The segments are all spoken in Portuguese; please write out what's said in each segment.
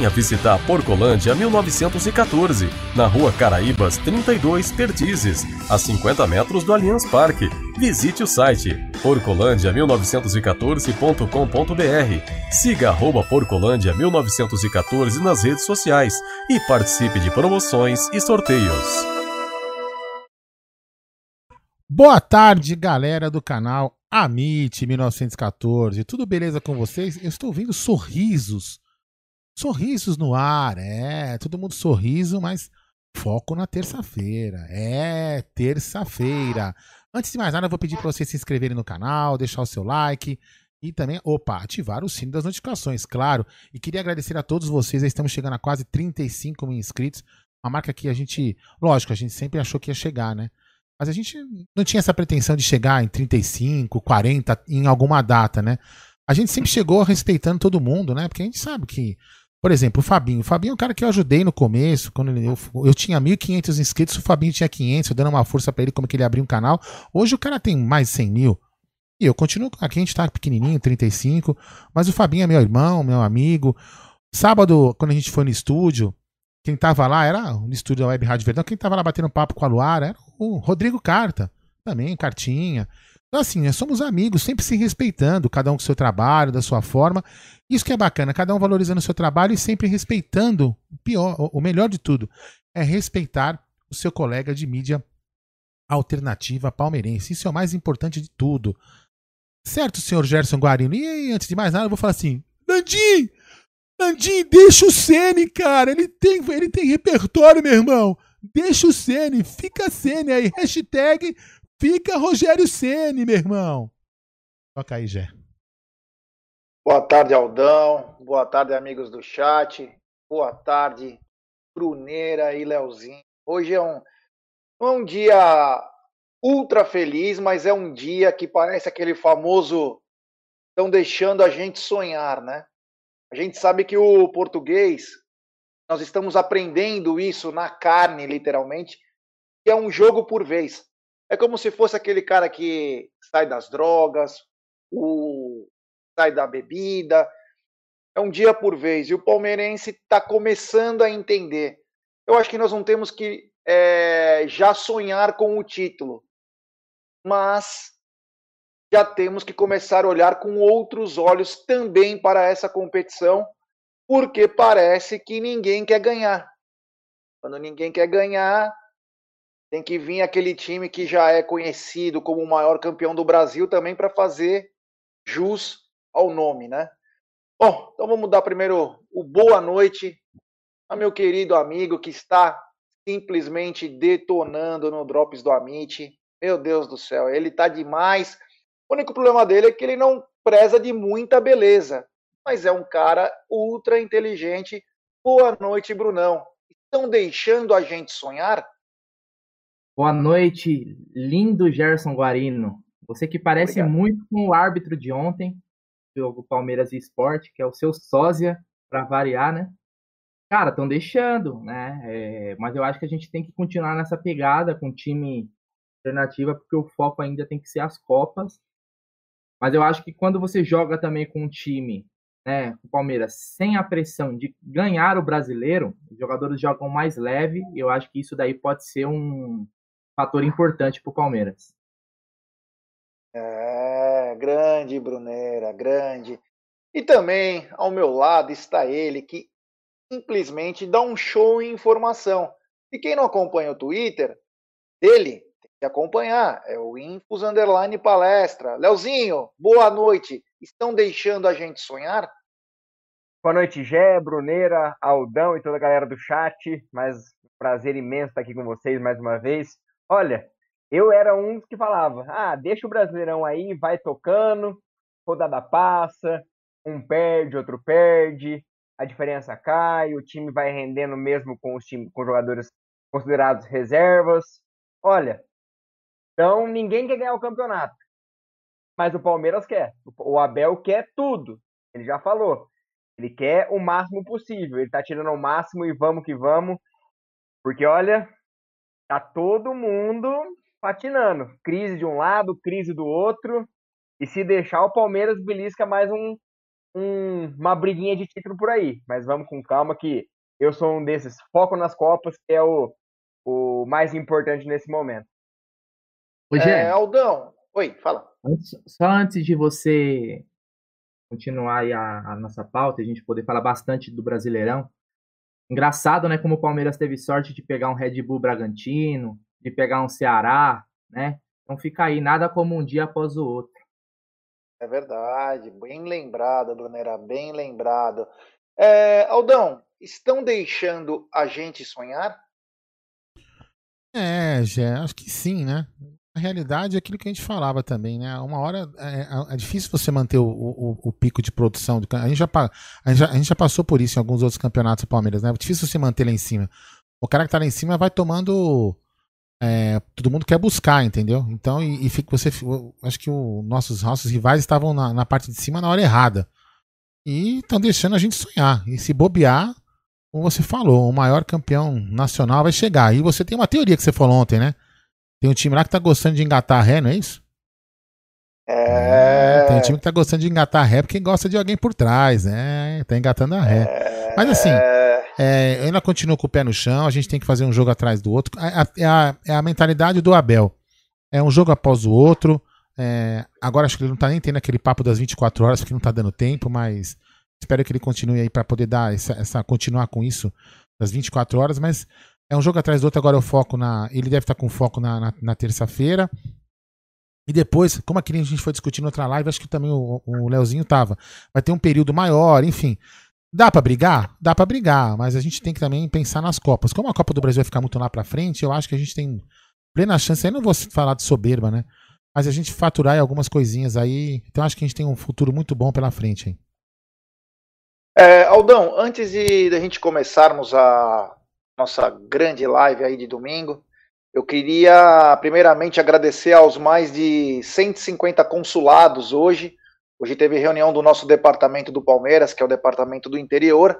Venha visitar Porcolândia 1914, na rua Caraíbas 32 Perdizes, a 50 metros do Allianz Parque. Visite o site porcolândia1914.com.br. Siga arroba Porcolândia 1914 nas redes sociais e participe de promoções e sorteios. Boa tarde, galera do canal Amit 1914. Tudo beleza com vocês? Eu estou ouvindo sorrisos Sorrisos no ar, é, todo mundo sorriso, mas foco na terça-feira. É, terça-feira. Antes de mais nada, eu vou pedir para vocês se inscreverem no canal, deixar o seu like e também, opa, ativar o sino das notificações, claro. E queria agradecer a todos vocês, estamos chegando a quase 35 mil inscritos. Uma marca que a gente, lógico, a gente sempre achou que ia chegar, né? Mas a gente não tinha essa pretensão de chegar em 35, 40 em alguma data, né? A gente sempre chegou respeitando todo mundo, né? Porque a gente sabe que por exemplo, o Fabinho. O Fabinho é um cara que eu ajudei no começo, quando ele, eu, eu tinha 1.500 inscritos, o Fabinho tinha 500, eu dando uma força para ele como que ele abriu um canal. Hoje o cara tem mais de 100 mil. E eu continuo, aqui a gente tá pequenininho, 35, mas o Fabinho é meu irmão, meu amigo. Sábado, quando a gente foi no estúdio, quem tava lá era no estúdio da Web Rádio Verdão, quem tava lá batendo papo com a Luara era o Rodrigo Carta, também, cartinha. Então, assim, nós somos amigos, sempre se respeitando, cada um com o seu trabalho, da sua forma. Isso que é bacana, cada um valorizando o seu trabalho e sempre respeitando o pior, o melhor de tudo, é respeitar o seu colega de mídia alternativa palmeirense. Isso é o mais importante de tudo. Certo, senhor Gerson Guarino? E antes de mais nada, eu vou falar assim: Nandim! Nandim, deixa o Sene, cara! Ele tem, ele tem repertório, meu irmão! Deixa o Sene, fica Sene aí. Hashtag Fica Rogério Ceni, meu irmão. Toca aí, Jé. Boa tarde, Aldão. Boa tarde, amigos do chat. Boa tarde, Bruneira e Leozinho. Hoje é um, é um dia ultra feliz, mas é um dia que parece aquele famoso estão deixando a gente sonhar, né? A gente sabe que o português, nós estamos aprendendo isso na carne, literalmente, que é um jogo por vez. É como se fosse aquele cara que sai das drogas, o sai da bebida. É um dia por vez. E o palmeirense está começando a entender. Eu acho que nós não temos que é, já sonhar com o título, mas já temos que começar a olhar com outros olhos também para essa competição, porque parece que ninguém quer ganhar. Quando ninguém quer ganhar, tem que vir aquele time que já é conhecido como o maior campeão do Brasil também para fazer jus ao nome, né? Bom, então vamos dar primeiro o boa noite a meu querido amigo que está simplesmente detonando no Drops do Amit. Meu Deus do céu, ele tá demais. O único problema dele é que ele não preza de muita beleza, mas é um cara ultra inteligente. Boa noite, Brunão. Estão deixando a gente sonhar? Boa noite, lindo Gerson Guarino. Você que parece Obrigado. muito com o árbitro de ontem, do jogo Palmeiras e Esporte, que é o seu sósia, para variar, né? Cara, estão deixando, né? É, mas eu acho que a gente tem que continuar nessa pegada com time alternativa, porque o foco ainda tem que ser as Copas. Mas eu acho que quando você joga também com um time, né, o Palmeiras, sem a pressão de ganhar o brasileiro, os jogadores jogam mais leve, e eu acho que isso daí pode ser um, fator importante para o Palmeiras. É, grande Bruneira, grande. E também ao meu lado está ele que simplesmente dá um show em informação. E quem não acompanha o Twitter dele, tem que acompanhar. É o Infos Underline Palestra. Leozinho, boa noite. Estão deixando a gente sonhar? Boa noite, Gé, Bruneira, Aldão e toda a galera do chat. Mas prazer imenso estar aqui com vocês mais uma vez. Olha, eu era um que falava: ah, deixa o Brasileirão aí, vai tocando, rodada passa, um perde, outro perde. a diferença cai, o time vai rendendo mesmo com os time, com jogadores considerados reservas. Olha, então ninguém quer ganhar o campeonato. Mas o Palmeiras quer. O Abel quer tudo. Ele já falou. Ele quer o máximo possível. Ele tá tirando o máximo e vamos que vamos. Porque olha, tá todo mundo patinando. Crise de um lado, crise do outro. E se deixar, o Palmeiras belisca mais um, um, uma briguinha de título por aí. Mas vamos com calma que eu sou um desses. Foco nas Copas, que é o, o mais importante nesse momento. Hoje é, Aldão. Oi, fala. Antes, só antes de você continuar aí a, a nossa pauta, a gente poder falar bastante do Brasileirão. Engraçado, né, como o Palmeiras teve sorte de pegar um Red Bull Bragantino, de pegar um Ceará, né? Então fica aí, nada como um dia após o outro. É verdade, bem lembrado, Brunera, bem lembrado. É, Aldão, estão deixando a gente sonhar? É, Gé, acho que sim, né? Realidade é aquilo que a gente falava também, né? Uma hora é, é, é difícil você manter o, o, o, pico de produção. A gente, já, a, gente já, a gente já passou por isso em alguns outros campeonatos do Palmeiras, né? É difícil você manter lá em cima. O cara que tá lá em cima vai tomando é, todo mundo quer buscar, entendeu? Então, e, e fica, você, acho que os nossos, nossos rivais estavam na, na, parte de cima na hora errada. E estão deixando a gente sonhar. E se bobear, como você falou, o maior campeão nacional vai chegar. E você tem uma teoria que você falou ontem, né? Tem um time lá que tá gostando de engatar ré, não é isso? É... Tem um time que tá gostando de engatar ré porque gosta de alguém por trás, né? Tá engatando a ré. É... Mas assim, é, eu ainda continuo com o pé no chão, a gente tem que fazer um jogo atrás do outro. É, é, a, é a mentalidade do Abel. É um jogo após o outro. É, agora acho que ele não tá nem tendo aquele papo das 24 horas, porque não tá dando tempo, mas espero que ele continue aí para poder dar essa, essa, continuar com isso das 24 horas, mas é um jogo atrás do outro, agora eu foco na. Ele deve estar com foco na, na, na terça-feira. E depois, como aqui a gente foi discutindo outra live, acho que também o, o Leozinho tava. Vai ter um período maior, enfim. Dá para brigar? Dá para brigar, mas a gente tem que também pensar nas Copas. Como a Copa do Brasil vai ficar muito lá para frente, eu acho que a gente tem plena chance. Aí não vou falar de soberba, né? Mas a gente faturar algumas coisinhas aí. Então acho que a gente tem um futuro muito bom pela frente. Hein? É, Aldão, antes de, de a gente começarmos a nossa grande live aí de domingo, eu queria primeiramente agradecer aos mais de 150 consulados hoje Hoje teve reunião do nosso departamento do Palmeiras, que é o departamento do interior.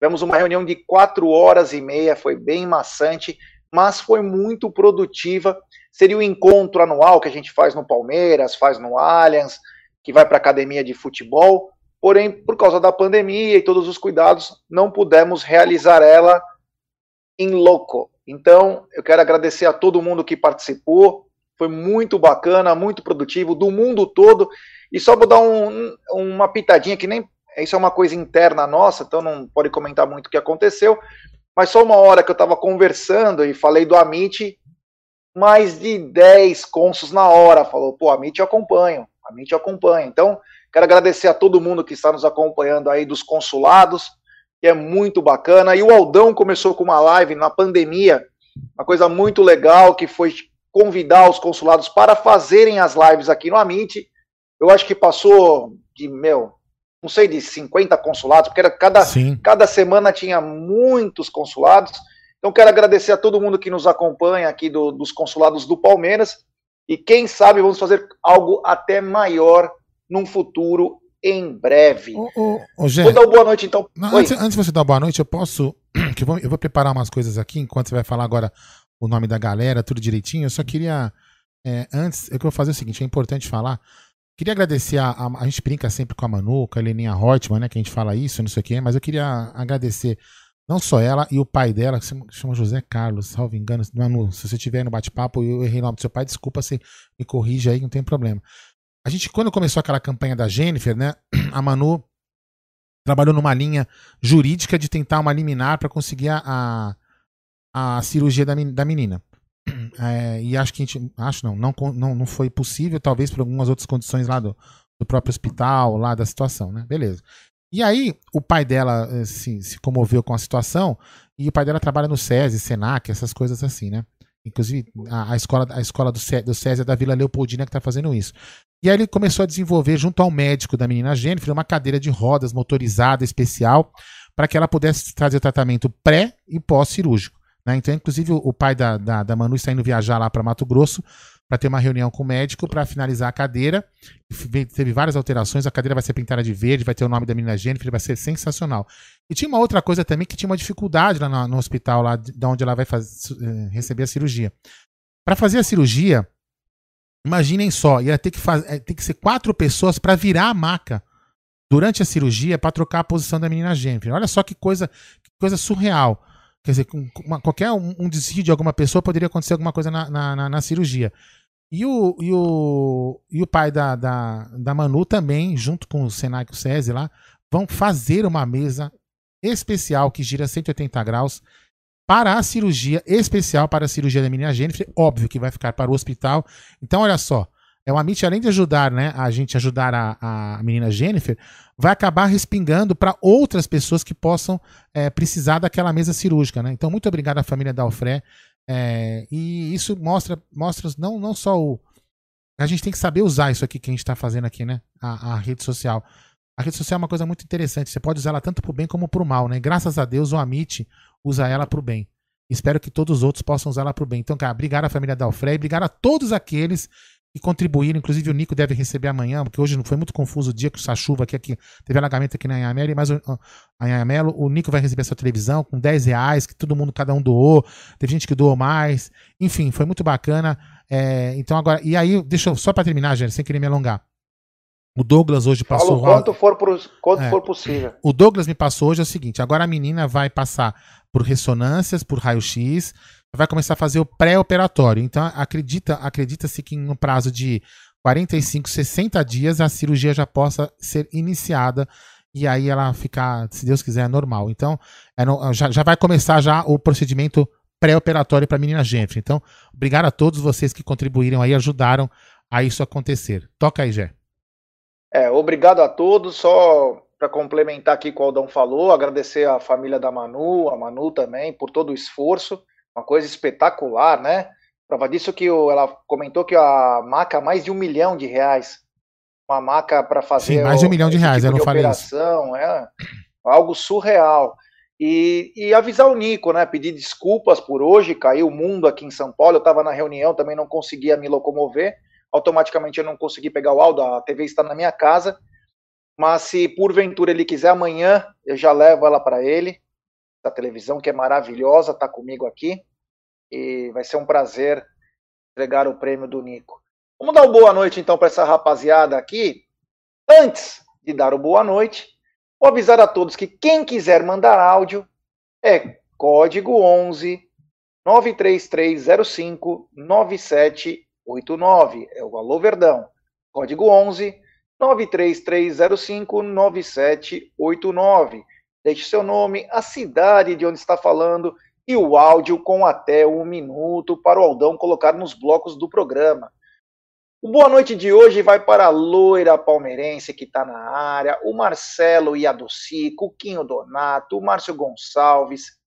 Tivemos uma reunião de quatro horas e meia, foi bem maçante, mas foi muito produtiva. Seria o encontro anual que a gente faz no Palmeiras, faz no Allianz, que vai para a academia de futebol. Porém, por causa da pandemia e todos os cuidados, não pudemos realizar ela em loco. Então, eu quero agradecer a todo mundo que participou. Foi muito bacana, muito produtivo, do mundo todo. E só vou dar um, uma pitadinha que nem. Isso é uma coisa interna nossa, então não pode comentar muito o que aconteceu. Mas só uma hora que eu estava conversando e falei do Amit, mais de 10 consos na hora. Falou, pô, Amit eu acompanho, Amit eu acompanho. Então, quero agradecer a todo mundo que está nos acompanhando aí dos consulados, que é muito bacana. E o Aldão começou com uma live na pandemia, uma coisa muito legal, que foi convidar os consulados para fazerem as lives aqui no Amit eu acho que passou de, meu, não sei, de 50 consulados, porque era cada, cada semana tinha muitos consulados. Então, quero agradecer a todo mundo que nos acompanha aqui do, dos consulados do Palmeiras. E quem sabe vamos fazer algo até maior num futuro em breve. Ô, ô, ô, Gê, vou dar uma boa noite, então. Não, antes, antes, de você dar uma boa noite, eu posso. Que eu, vou, eu vou preparar umas coisas aqui, enquanto você vai falar agora o nome da galera, tudo direitinho. Eu só queria. É, antes, eu vou fazer o seguinte: é importante falar. Queria agradecer a, a, a. gente brinca sempre com a Manu, com a Heleninha Hortman, né? Que a gente fala isso, não sei o quê, mas eu queria agradecer não só ela e o pai dela, que se chama José Carlos, salvo engano. Manu, se você estiver no bate-papo e eu errei o nome do seu pai, desculpa, você me corrija aí, não tem problema. A gente, quando começou aquela campanha da Jennifer, né? A Manu trabalhou numa linha jurídica de tentar uma liminar para conseguir a, a, a cirurgia da, da menina. É, e acho que a gente. Acho não, não, não, não foi possível, talvez por algumas outras condições lá do, do próprio hospital, lá da situação, né? Beleza. E aí, o pai dela assim, se comoveu com a situação, e o pai dela trabalha no SESI, SENAC, essas coisas assim, né? Inclusive, a, a escola, a escola do, do SESI é da Vila Leopoldina que está fazendo isso. E aí ele começou a desenvolver, junto ao médico da menina Jennifer, uma cadeira de rodas motorizada especial para que ela pudesse fazer o tratamento pré e pós-cirúrgico. Né? Então, inclusive, o pai da, da, da Manu está indo viajar lá para Mato Grosso para ter uma reunião com o médico para finalizar a cadeira. Teve várias alterações, a cadeira vai ser pintada de verde, vai ter o nome da menina Jennifer, vai ser sensacional. E tinha uma outra coisa também que tinha uma dificuldade lá no, no hospital, lá de onde ela vai fazer, eh, receber a cirurgia. Para fazer a cirurgia, imaginem só, ia ter que, eh, ter que ser quatro pessoas para virar a maca durante a cirurgia para trocar a posição da menina Jennifer. Olha só que coisa, que coisa surreal. Quer dizer, uma, qualquer um, um, desvio de alguma pessoa poderia acontecer alguma coisa na, na, na, na cirurgia. E o, e o, e o pai da, da, da Manu também, junto com o Senai e o SESI lá, vão fazer uma mesa especial que gira 180 graus para a cirurgia, especial para a cirurgia da menina Jennifer. Óbvio que vai ficar para o hospital. Então, olha só, é o Amit, além de ajudar né, a gente ajudar a, a menina Jennifer, vai acabar respingando para outras pessoas que possam é, precisar daquela mesa cirúrgica. Né? Então, muito obrigado à família da. É, e isso mostra, mostra não, não só o. A gente tem que saber usar isso aqui que a gente está fazendo aqui, né? A, a, rede social. A rede social é uma coisa muito interessante. Você pode usar ela tanto para o bem como para o mal, né? Graças a Deus, o Amit usa ela para o bem. Espero que todos os outros possam usar ela para o bem. Então, cara, obrigado à família da Alfré e obrigado a todos aqueles que contribuíram. Inclusive, o Nico deve receber amanhã, porque hoje não foi muito confuso o dia que essa chuva aqui, aqui teve alagamento aqui na Anhamelo, mas o, Anhamelo, o Nico vai receber essa televisão com 10 reais, que todo mundo, cada um doou. Teve gente que doou mais. Enfim, foi muito bacana. É, então, agora, e aí, deixa eu, só para terminar, gente, sem querer me alongar. O Douglas hoje passou. Falo quanto for, pro, quanto é, for possível. O Douglas me passou hoje é o seguinte: agora a menina vai passar por ressonâncias, por raio-x, vai começar a fazer o pré-operatório. Então, acredita, acredita-se que no prazo de 45, 60 dias a cirurgia já possa ser iniciada e aí ela ficar, se Deus quiser, normal. Então, é no, já, já vai começar já o procedimento pré-operatório para a menina Jennifer. Então, obrigado a todos vocês que contribuíram aí, ajudaram a isso acontecer. Toca aí, Gé. É, obrigado a todos. Só para complementar aqui o que o Aldão falou, agradecer a família da Manu, a Manu também, por todo o esforço uma coisa espetacular, né? Prova disso que o, ela comentou que a maca mais de um milhão de reais. Uma maca para fazer. Sim, mais de um milhão de reais, tipo eu não falei operação, isso. É algo surreal. E, e, avisar o Nico, né? Pedir desculpas por hoje, caiu o mundo aqui em São Paulo. Eu estava na reunião, também não conseguia me locomover. Automaticamente eu não consegui pegar o áudio, a TV está na minha casa. Mas se porventura ele quiser amanhã, eu já levo ela para ele da televisão, que é maravilhosa, está comigo aqui. E vai ser um prazer entregar o prêmio do Nico. Vamos dar uma boa noite então para essa rapaziada aqui. Antes de dar o boa noite, vou avisar a todos que quem quiser mandar áudio é código 11 93305 9789. É o Alô Verdão. Código 11 93305 9789. Deixe seu nome, a cidade de onde está falando e o áudio com até um minuto para o Aldão colocar nos blocos do programa. O boa noite de hoje vai para a loira palmeirense que está na área, o Marcelo Iadocico, o Quinho Donato, o Márcio Gonçalves,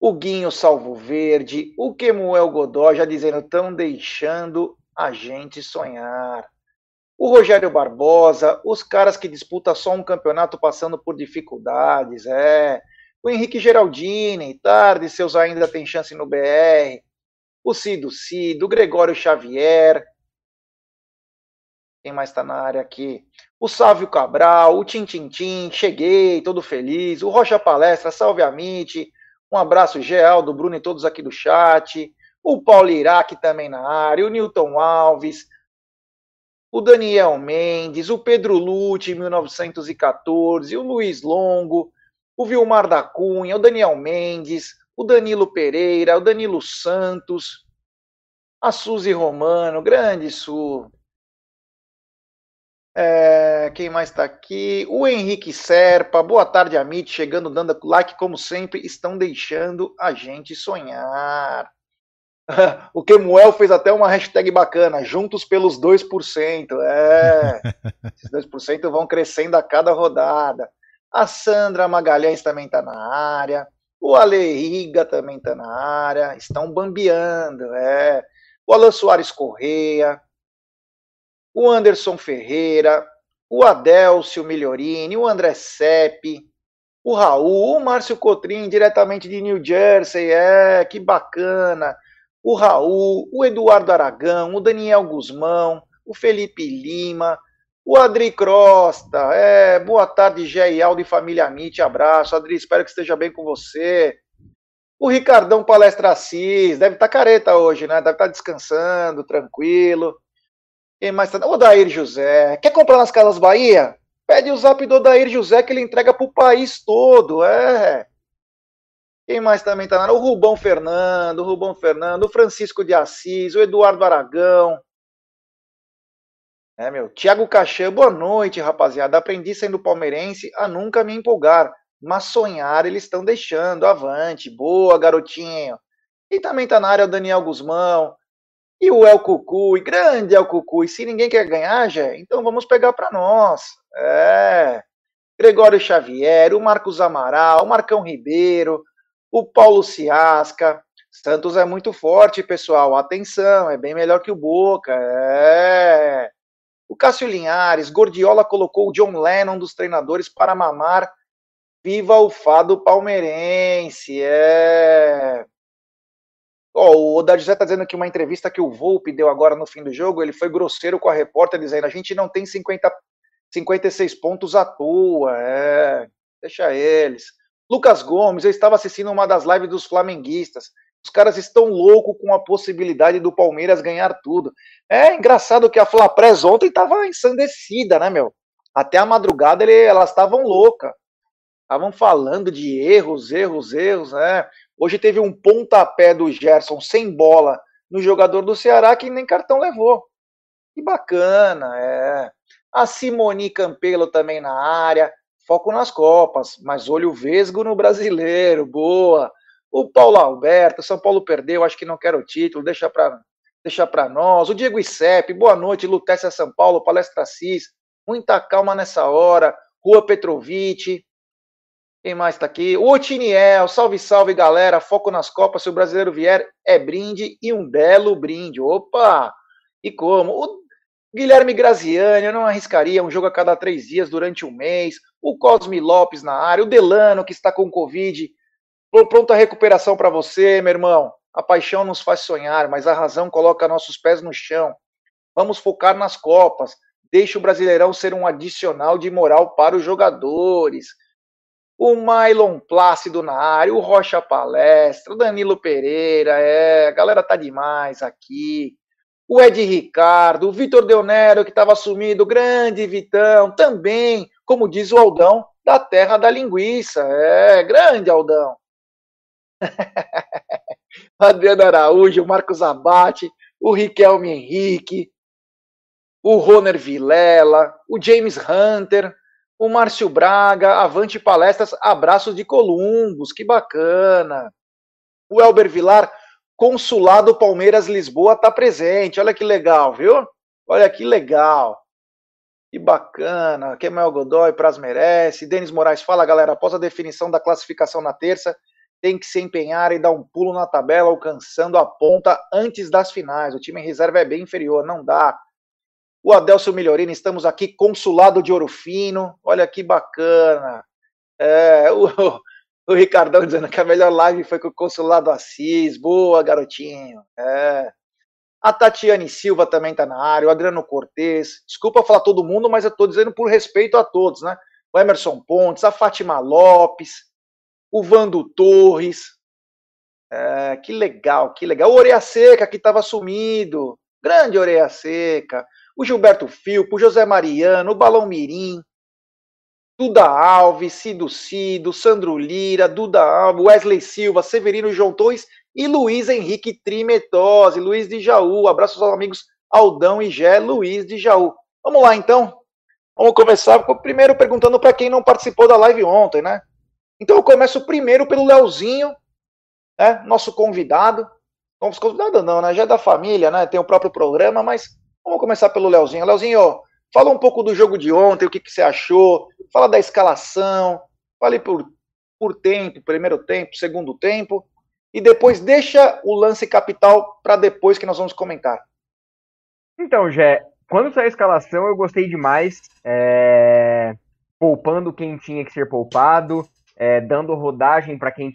o Guinho Salvo Verde, o Quemuel Godó já dizendo, estão deixando a gente sonhar o Rogério Barbosa, os caras que disputam só um campeonato passando por dificuldades, é. O Henrique Geraldini, tarde, seus ainda tem chance no BR. O Cido Cido, o Gregório Xavier. Quem mais está na área aqui? O Sávio Cabral, o Tintintim, cheguei, todo feliz. O Rocha Palestra, salve a Mite. Um abraço geral do Bruno e todos aqui do chat. O Paulo Iraque também na área. O Newton Alves o Daniel Mendes, o Pedro Lute, em 1914, o Luiz Longo, o Vilmar da Cunha, o Daniel Mendes, o Danilo Pereira, o Danilo Santos, a Suzy Romano, grande Su. É, quem mais está aqui? O Henrique Serpa, boa tarde, Amit, chegando, dando like, como sempre, estão deixando a gente sonhar. o Kemuel fez até uma hashtag bacana, juntos pelos 2%. É, esses 2% vão crescendo a cada rodada. A Sandra Magalhães também está na área. O Aleriga também está na área. Estão bambeando, é. O Alan Soares Correia. O Anderson Ferreira. O Adélcio Melhorini. O André Sepp. o Raul, o Márcio Cotrim, diretamente de New Jersey, é, que bacana. O Raul, o Eduardo Aragão, o Daniel Guzmão, o Felipe Lima, o Adri Crosta, é, boa tarde, Gé e Aldo e família Amit, abraço. Adri, espero que esteja bem com você. O Ricardão Palestra Assis, deve estar tá careta hoje, né? Deve estar tá descansando, tranquilo. Quem mais tá? O Dair José. Quer comprar nas Casas Bahia? Pede o zap do Dair José que ele entrega pro país todo, é. Quem mais também tá na O Rubão Fernando, o Rubão Fernando, o Francisco de Assis, o Eduardo Aragão. É, meu. Tiago Caixã, boa noite, rapaziada. Aprendi sendo palmeirense a nunca me empolgar, mas sonhar eles estão deixando. Avante, boa, garotinho. E também tá na área o Daniel Guzmão, e o El Cucu, e grande El Cucu. E se ninguém quer ganhar, já, então vamos pegar para nós. É. Gregório Xavier, o Marcos Amaral, o Marcão Ribeiro, o Paulo Ciasca. Santos é muito forte, pessoal. Atenção, é bem melhor que o Boca. É. O Cássio Linhares, Gordiola colocou o John Lennon dos treinadores para mamar. Viva o fado palmeirense. É. Oh, o Oda está dizendo que uma entrevista que o Volpe deu agora no fim do jogo, ele foi grosseiro com a repórter, dizendo: a gente não tem 50, 56 pontos à toa, é, deixa eles. Lucas Gomes, eu estava assistindo uma das lives dos flamenguistas. Os caras estão loucos com a possibilidade do Palmeiras ganhar tudo. É engraçado que a Flapres ontem estava ensandecida, né, meu? Até a madrugada ele, elas estavam loucas. Estavam falando de erros, erros, erros, né? Hoje teve um pontapé do Gerson sem bola no jogador do Ceará que nem cartão levou. Que bacana, é. A Simoni Campelo também na área. Foco nas Copas, mas olho vesgo no brasileiro. Boa. O Paulo Alberto, São Paulo perdeu, acho que não quer o título, deixa para deixa para nós. O Diego Isep, boa noite, Lutécia São Paulo, Palestra Cis. Muita calma nessa hora. Rua Petrovic, quem mais está aqui? O Otiniel, salve, salve, galera. Foco nas Copas. Se o brasileiro vier, é brinde e um belo brinde. Opa! E como? O Guilherme Graziani, eu não arriscaria um jogo a cada três dias durante um mês. O Cosme Lopes na área. O Delano, que está com Covid. Pronta recuperação para você, meu irmão. A paixão nos faz sonhar, mas a razão coloca nossos pés no chão. Vamos focar nas Copas. Deixe o Brasileirão ser um adicional de moral para os jogadores o Mylon Plácido na área, o Rocha Palestra, o Danilo Pereira, é, a galera tá demais aqui. O Ed Ricardo, o Vitor Deonero, que estava sumido, o grande Vitão, também, como diz o Aldão, da terra da linguiça. É, grande Aldão. Adriano Araújo, o Marcos Abate, o Riquelme Henrique, o Roner Vilela, o James Hunter, o Márcio Braga, Avante Palestras, abraços de Columbus, que bacana. O Elber Vilar, Consulado Palmeiras Lisboa, tá presente. Olha que legal, viu? Olha que legal. Que bacana. Kemal Godoy, Praz merece. Denis Moraes fala, galera, após a definição da classificação na terça, tem que se empenhar e dar um pulo na tabela, alcançando a ponta antes das finais. O time em reserva é bem inferior, não dá. O Adelso Melhorino, estamos aqui, consulado de Ouro Fino. Olha que bacana. É, o, o Ricardão dizendo que a melhor live foi com o consulado Assis. Boa, garotinho. É. A Tatiane Silva também está na área, o Adriano Cortes. Desculpa falar todo mundo, mas eu estou dizendo por respeito a todos, né? O Emerson Pontes, a Fátima Lopes, o Vando Torres. É, que legal, que legal. O Oreia Seca, que estava sumido. Grande Oreia Seca o Gilberto Filpo, o José Mariano, o Balão Mirim, Duda Alves, Cido Cido, Sandro Lira, Duda Alves, Wesley Silva, Severino João Torres e Luiz Henrique Trimetose, Luiz de Jaú. Abraços aos amigos Aldão e Gé, Luiz de Jaú. Vamos lá então. Vamos começar primeiro perguntando para quem não participou da live ontem, né? Então eu começo primeiro pelo Leozinho, né? Nosso convidado. Nosso convidado não, né? Já é da família, né? Tem o próprio programa, mas Vamos começar pelo Leozinho. Leozinho, fala um pouco do jogo de ontem, o que, que você achou, fala da escalação, fale por, por tempo, primeiro tempo, segundo tempo, e depois deixa o lance capital para depois que nós vamos comentar. Então, Jé, quando saiu a escalação eu gostei demais, é... poupando quem tinha que ser poupado, é, dando rodagem para quem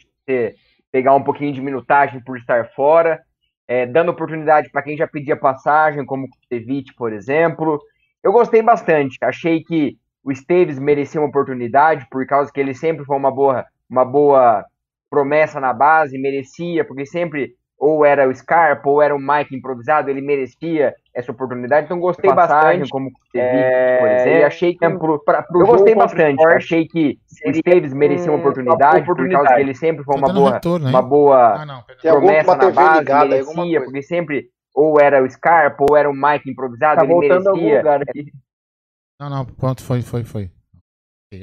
pegar um pouquinho de minutagem por estar fora, é, dando oportunidade para quem já pedia passagem, como o Kusevich, por exemplo. Eu gostei bastante. Achei que o Esteves merecia uma oportunidade, por causa que ele sempre foi uma boa, uma boa promessa na base, merecia, porque sempre ou era o Scarpa ou era o Mike improvisado, ele merecia essa oportunidade. Então gostei Passagem, bastante, como é, por exemplo. E achei que pro, pra, pro eu gostei bastante. Esporte, achei que o Esteves merecia uma oportunidade, oportunidade, por causa que ele sempre foi uma boa, retorno, uma boa ah, não, promessa na base, ligada, merecia, porque sempre ou era o Scarpa ou era o Mike improvisado, tá ele merecia. Lugar aqui. Não, não, pronto, foi, foi, foi.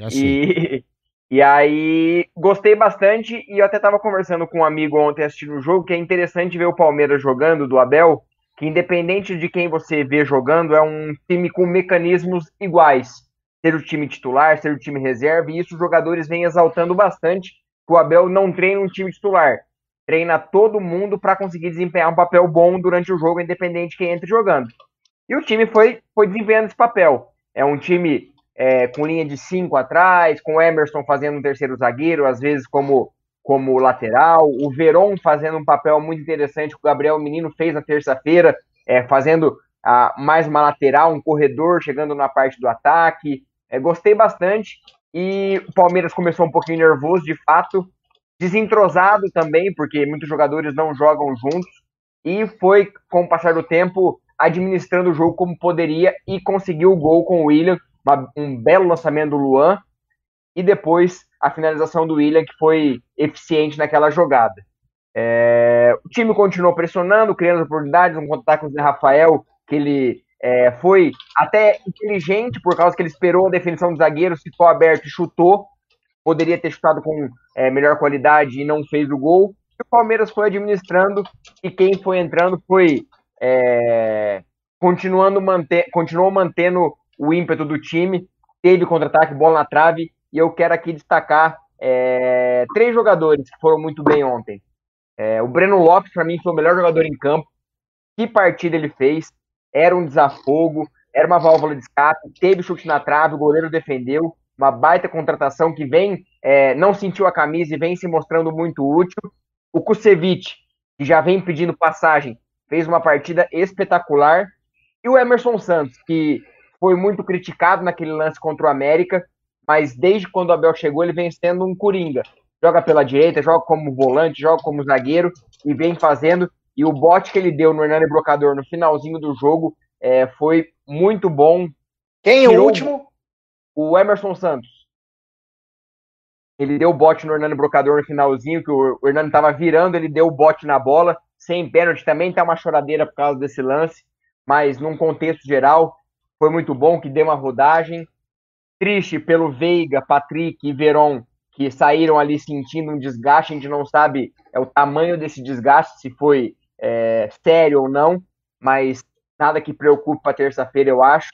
Achei. E, e aí, gostei bastante e eu até estava conversando com um amigo ontem assistindo o jogo, que é interessante ver o Palmeiras jogando do Abel, que independente de quem você vê jogando, é um time com mecanismos iguais. Ser o time titular, ser o time reserva, e isso os jogadores vêm exaltando bastante, que o Abel não treina um time titular. Treina todo mundo para conseguir desempenhar um papel bom durante o jogo, independente de quem entre jogando. E o time foi, foi desempenhando esse papel. É um time é, com linha de cinco atrás, com o Emerson fazendo um terceiro zagueiro, às vezes como, como lateral, o Veron fazendo um papel muito interessante que o Gabriel Menino fez na terça-feira, é, fazendo ah, mais uma lateral, um corredor chegando na parte do ataque. É, gostei bastante e o Palmeiras começou um pouquinho nervoso, de fato, desentrosado também, porque muitos jogadores não jogam juntos, e foi, com o passar do tempo, administrando o jogo como poderia e conseguiu o gol com o William, uma, um belo lançamento do Luan e depois a finalização do William, que foi eficiente naquela jogada. É, o time continuou pressionando, criando oportunidades, um contato com o Zé Rafael, que ele é, foi até inteligente, por causa que ele esperou a definição do zagueiro, ficou aberto e chutou. Poderia ter chutado com é, melhor qualidade e não fez o gol. E o Palmeiras foi administrando e quem foi entrando foi é, continuando manter, continuou mantendo o ímpeto do time, teve contra-ataque, bola na trave, e eu quero aqui destacar é, três jogadores que foram muito bem ontem. É, o Breno Lopes, para mim, foi o melhor jogador em campo. Que partida ele fez? Era um desafogo, era uma válvula de escape, teve chute na trave, o goleiro defendeu. Uma baita contratação que vem, é, não sentiu a camisa e vem se mostrando muito útil. O Kusevich, que já vem pedindo passagem, fez uma partida espetacular. E o Emerson Santos, que foi muito criticado naquele lance contra o América, mas desde quando o Abel chegou, ele vem sendo um coringa. Joga pela direita, joga como volante, joga como zagueiro e vem fazendo. E o bote que ele deu no Hernani Brocador no finalzinho do jogo é, foi muito bom. Quem é o último? O Emerson Santos. Ele deu o bote no Hernani Brocador no finalzinho, que o Hernani estava virando, ele deu o bote na bola, sem pênalti. Também tá uma choradeira por causa desse lance, mas num contexto geral, foi muito bom, que deu uma rodagem. Triste pelo Veiga, Patrick e Veron, que saíram ali sentindo um desgaste, a gente não sabe é o tamanho desse desgaste, se foi é, sério ou não, mas nada que preocupe para terça-feira, eu acho.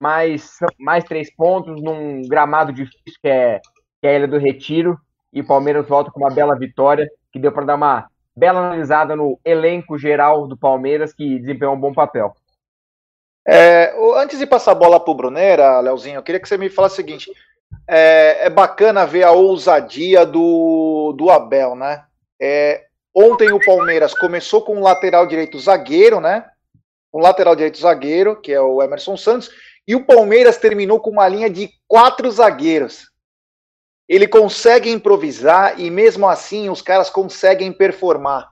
Mas mais três pontos num gramado difícil que é, que é a Ilha do Retiro, e o Palmeiras volta com uma bela vitória, que deu para dar uma bela analisada no elenco geral do Palmeiras, que desempenhou um bom papel. É, antes de passar a bola para o Brunera, Leozinho, eu queria que você me falasse o seguinte: é, é bacana ver a ousadia do, do Abel, né? É, ontem o Palmeiras começou com um lateral direito zagueiro, né? Um lateral direito zagueiro, que é o Emerson Santos, e o Palmeiras terminou com uma linha de quatro zagueiros. Ele consegue improvisar e mesmo assim os caras conseguem performar.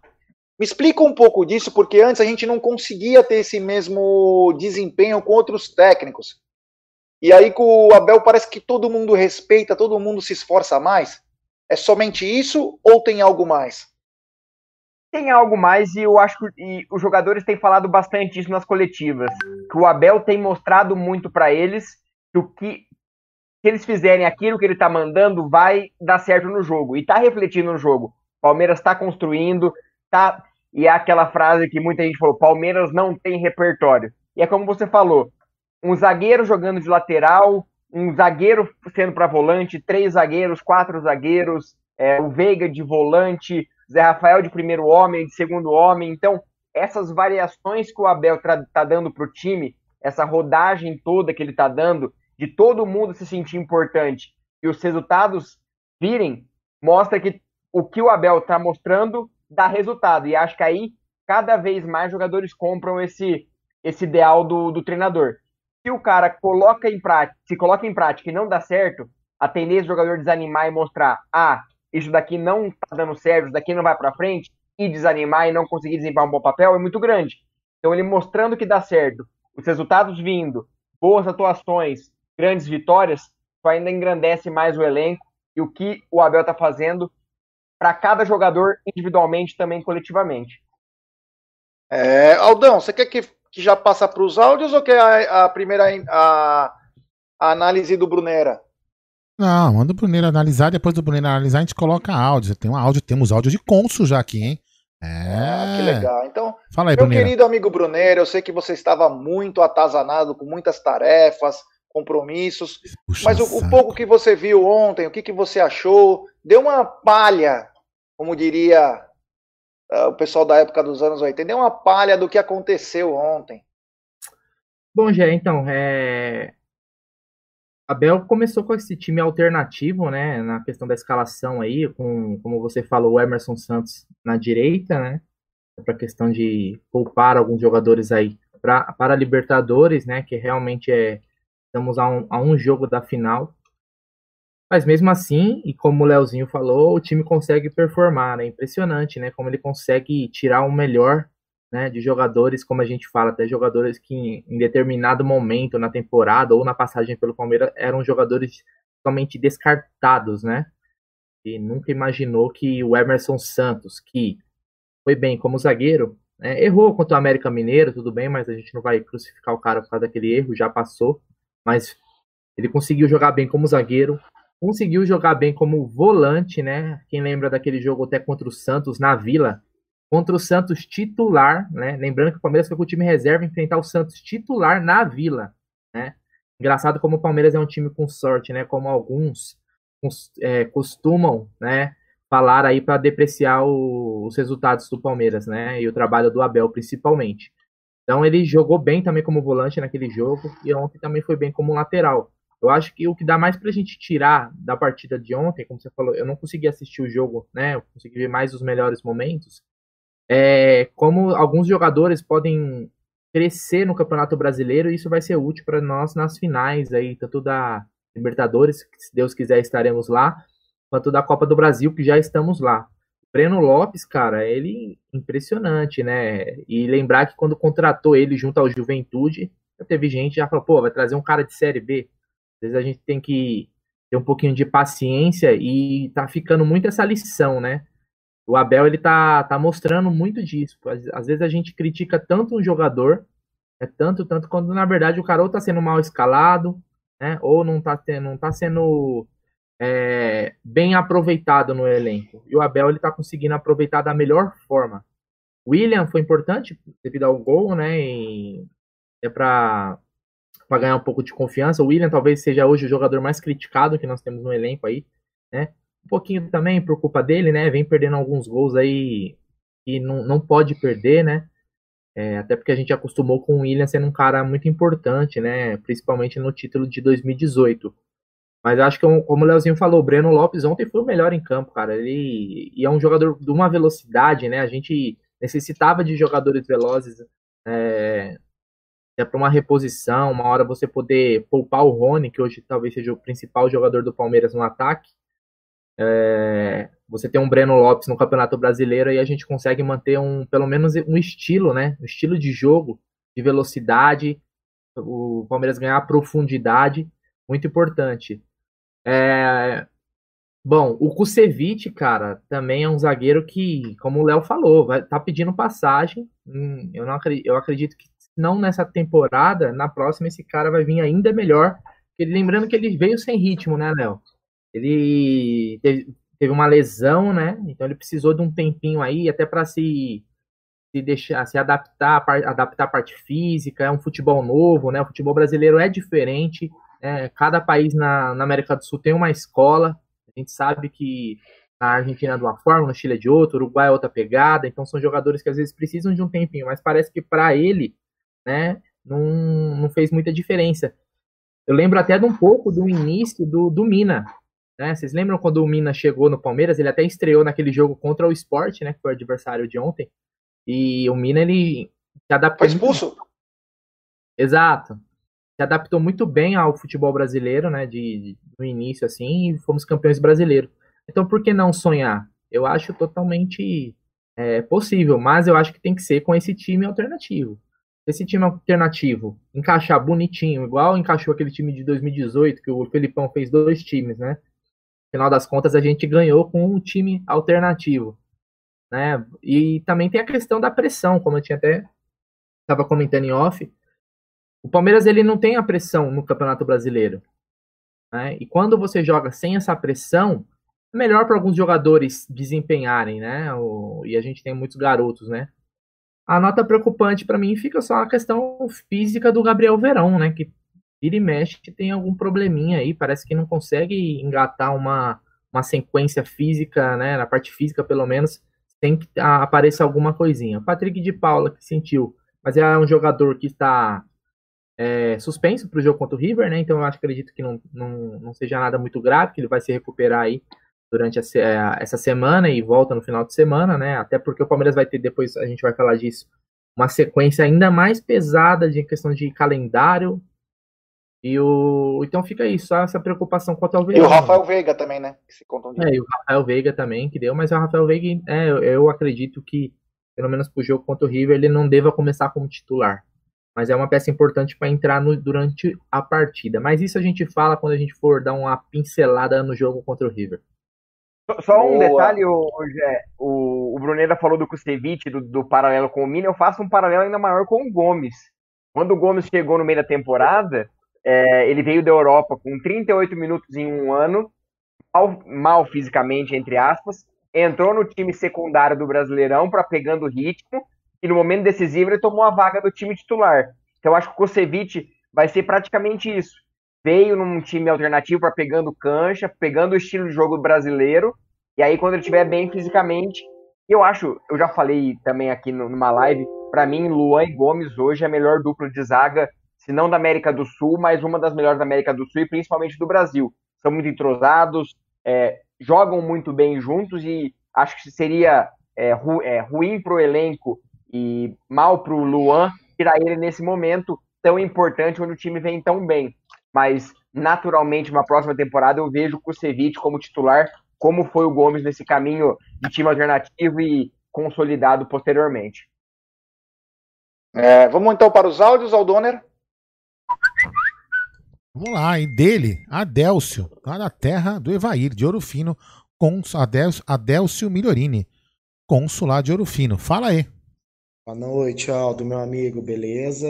Me explica um pouco disso, porque antes a gente não conseguia ter esse mesmo desempenho com outros técnicos. E aí com o Abel parece que todo mundo respeita, todo mundo se esforça mais. É somente isso ou tem algo mais? Tem algo mais e eu acho que os jogadores têm falado bastante isso nas coletivas. Que o Abel tem mostrado muito para eles que o que se eles fizerem aquilo que ele está mandando vai dar certo no jogo. E está refletindo no jogo. Palmeiras está construindo, tá. E é aquela frase que muita gente falou: Palmeiras não tem repertório. E é como você falou: um zagueiro jogando de lateral, um zagueiro sendo para volante, três zagueiros, quatro zagueiros, é, o Veiga de volante, Zé Rafael de primeiro homem, de segundo homem. Então, essas variações que o Abel está dando para o time, essa rodagem toda que ele está dando, de todo mundo se sentir importante e os resultados virem, mostra que o que o Abel está mostrando dá resultado. E acho que aí cada vez mais jogadores compram esse, esse ideal do, do treinador. Se o cara coloca em prática, se coloca em prática e não dá certo, a tendência do jogador desanimar e mostrar, ah, isso daqui não tá dando certo, isso daqui não vai para frente, e desanimar e não conseguir desempenhar um bom papel é muito grande. Então ele mostrando que dá certo, os resultados vindo, boas atuações, grandes vitórias, isso ainda engrandece mais o elenco e o que o Abel está fazendo para cada jogador individualmente também coletivamente. É, Aldão, você quer que, que já passa para os áudios ou quer a, a primeira a, a, análise do Brunera? Não, manda o Brunera analisar, depois do Brunera analisar a gente coloca áudio. Tem um áudio, temos áudio de Consul já aqui, hein? É. Ah, que legal. Então, Fala aí, meu querido amigo Brunera, eu sei que você estava muito atazanado com muitas tarefas, compromissos, Puxa mas o, o pouco que você viu ontem, o que, que você achou? Deu uma palha, como diria ah, o pessoal da época dos anos 80, deu uma palha do que aconteceu ontem. Bom, Gé, então, é... Abel começou com esse time alternativo, né, na questão da escalação aí, com, como você falou, o Emerson Santos na direita, né, para a questão de poupar alguns jogadores aí pra, para Libertadores, né, que realmente é, estamos a um, a um jogo da final. Mas mesmo assim, e como o Leozinho falou, o time consegue performar, é impressionante, né, como ele consegue tirar o melhor né, de jogadores, como a gente fala, até jogadores que em, em determinado momento na temporada ou na passagem pelo Palmeiras eram jogadores totalmente descartados, né? E nunca imaginou que o Emerson Santos, que foi bem como zagueiro, né, errou contra o América Mineiro, tudo bem, mas a gente não vai crucificar o cara por causa daquele erro, já passou. Mas ele conseguiu jogar bem como zagueiro, conseguiu jogar bem como volante, né? Quem lembra daquele jogo até contra o Santos na Vila, contra o Santos titular, né? Lembrando que o Palmeiras foi com o time reserva enfrentar o Santos titular na Vila, né? Engraçado como o Palmeiras é um time com sorte, né? Como alguns é, costumam, né? Falar aí para depreciar o, os resultados do Palmeiras, né? E o trabalho do Abel principalmente. Então ele jogou bem também como volante naquele jogo e ontem também foi bem como lateral. Eu acho que o que dá mais pra gente tirar da partida de ontem, como você falou, eu não consegui assistir o jogo, né? Eu consegui ver mais os melhores momentos é, como alguns jogadores podem crescer no Campeonato Brasileiro, e isso vai ser útil para nós nas finais aí, tanto da Libertadores, que se Deus quiser estaremos lá, quanto da Copa do Brasil, que já estamos lá. Breno Lopes, cara, ele impressionante, né? E lembrar que quando contratou ele junto ao Juventude, teve gente já falou, pô, vai trazer um cara de Série B. Às vezes a gente tem que ter um pouquinho de paciência e tá ficando muito essa lição, né? O Abel ele tá, tá mostrando muito disso. Às, às, vezes a gente critica tanto um jogador, é tanto, tanto, quando na verdade o cara tá sendo mal escalado, né? Ou não tá, tendo, não tá sendo é, bem aproveitado no elenco. E o Abel ele tá conseguindo aproveitar da melhor forma. William foi importante devido ao gol, né? E é para para ganhar um pouco de confiança. O William talvez seja hoje o jogador mais criticado que nós temos no elenco aí, né? Um pouquinho também por culpa dele, né? Vem perdendo alguns gols aí que não, não pode perder, né? É, até porque a gente acostumou com o William sendo um cara muito importante, né? Principalmente no título de 2018. Mas acho que, como o Leozinho falou, o Breno Lopes ontem foi o melhor em campo, cara. Ele e é um jogador de uma velocidade, né? A gente necessitava de jogadores velozes é, é para uma reposição, uma hora você poder poupar o Rony, que hoje talvez seja o principal jogador do Palmeiras no ataque. É, você tem um Breno Lopes no Campeonato Brasileiro e a gente consegue manter um, pelo menos um estilo, né? Um estilo de jogo, de velocidade, o Palmeiras ganhar profundidade, muito importante. É, bom, o Kusevich, cara, também é um zagueiro que, como o Léo falou, vai, tá pedindo passagem. Hum, eu, não acredito, eu acredito que não nessa temporada, na próxima esse cara vai vir ainda melhor. Lembrando que ele veio sem ritmo, né, Léo? Ele teve, teve, uma lesão, né? Então ele precisou de um tempinho aí, até para se, se deixar, se adaptar, adaptar a parte física. É um futebol novo, né? O futebol brasileiro é diferente. Né? Cada país na, na América do Sul tem uma escola. A gente sabe que a Argentina é de uma forma, no Chile é de outra, Uruguai é outra pegada. Então são jogadores que às vezes precisam de um tempinho, mas parece que para ele, né? Não, não fez muita diferença. Eu lembro até de um pouco do início do, do Mina, Né? Vocês lembram quando o Mina chegou no Palmeiras? Ele até estreou naquele jogo contra o Sport, né? Que foi o adversário de ontem. E o Mina, ele se adaptou. Foi expulso? Exato. Se adaptou muito bem ao futebol brasileiro, né? De, de, no início, assim, e fomos campeões brasileiros. Então, por que não sonhar? Eu acho totalmente é, possível, mas eu acho que tem que ser com esse time alternativo. Esse time alternativo encaixar bonitinho, igual encaixou aquele time de 2018, que o Felipão fez dois times, né? Final das contas, a gente ganhou com um time alternativo. Né? E também tem a questão da pressão, como eu tinha até estava comentando em off. O Palmeiras ele não tem a pressão no Campeonato Brasileiro. Né? E quando você joga sem essa pressão, é melhor para alguns jogadores desempenharem, né? O, e a gente tem muitos garotos, né? A nota preocupante para mim fica só a questão física do Gabriel Verão, né? Que vira e mexe tem algum probleminha aí, parece que não consegue engatar uma, uma sequência física, né? Na parte física, pelo menos, tem que aparecer alguma coisinha. O Patrick de Paula que sentiu, mas é um jogador que está é, suspenso para o jogo contra o River, né? Então eu acredito que não, não, não seja nada muito grave, que ele vai se recuperar aí durante a, é, essa semana e volta no final de semana, né? Até porque o Palmeiras vai ter, depois a gente vai falar disso, uma sequência ainda mais pesada de questão de calendário. E o. Então fica isso, só essa preocupação quanto ao Veiga. E o Rafael Veiga também, né? Que se contam É, e o Rafael Veiga também, que deu, mas o Rafael Veiga, é, eu, acredito que, pelo menos pro jogo contra o River, ele não deva começar como titular mas é uma peça importante para entrar no, durante a partida. Mas isso a gente fala quando a gente for dar uma pincelada no jogo contra o River. Só um Boa. detalhe, o, o, o Brunera falou do Kusevich, do, do paralelo com o Mina, eu faço um paralelo ainda maior com o Gomes. Quando o Gomes chegou no meio da temporada, é, ele veio da Europa com 38 minutos em um ano, mal, mal fisicamente, entre aspas, entrou no time secundário do Brasileirão para pegando ritmo, e no momento decisivo ele tomou a vaga do time titular. Então acho que o Kusevich vai ser praticamente isso veio num time alternativo para pegando cancha, pegando o estilo de jogo brasileiro, e aí quando ele estiver bem fisicamente, eu acho, eu já falei também aqui numa live, para mim Luan e Gomes hoje é a melhor dupla de zaga, se não da América do Sul, mas uma das melhores da América do Sul e principalmente do Brasil. São muito entrosados, é, jogam muito bem juntos e acho que seria é, ru, é, ruim para o elenco e mal para o Luan tirar ele nesse momento tão importante onde o time vem tão bem mas naturalmente, uma próxima temporada, eu vejo o Kusevich como titular, como foi o Gomes nesse caminho de time alternativo e consolidado posteriormente. É, vamos então para os áudios, Aldoner. Vamos lá, e dele, Adélcio, lá da terra do Evair, de Ouro Fino, Adélcio, Adélcio Migliorini, de Ouro Fino. Fala aí. Boa noite, Aldo, meu amigo, beleza?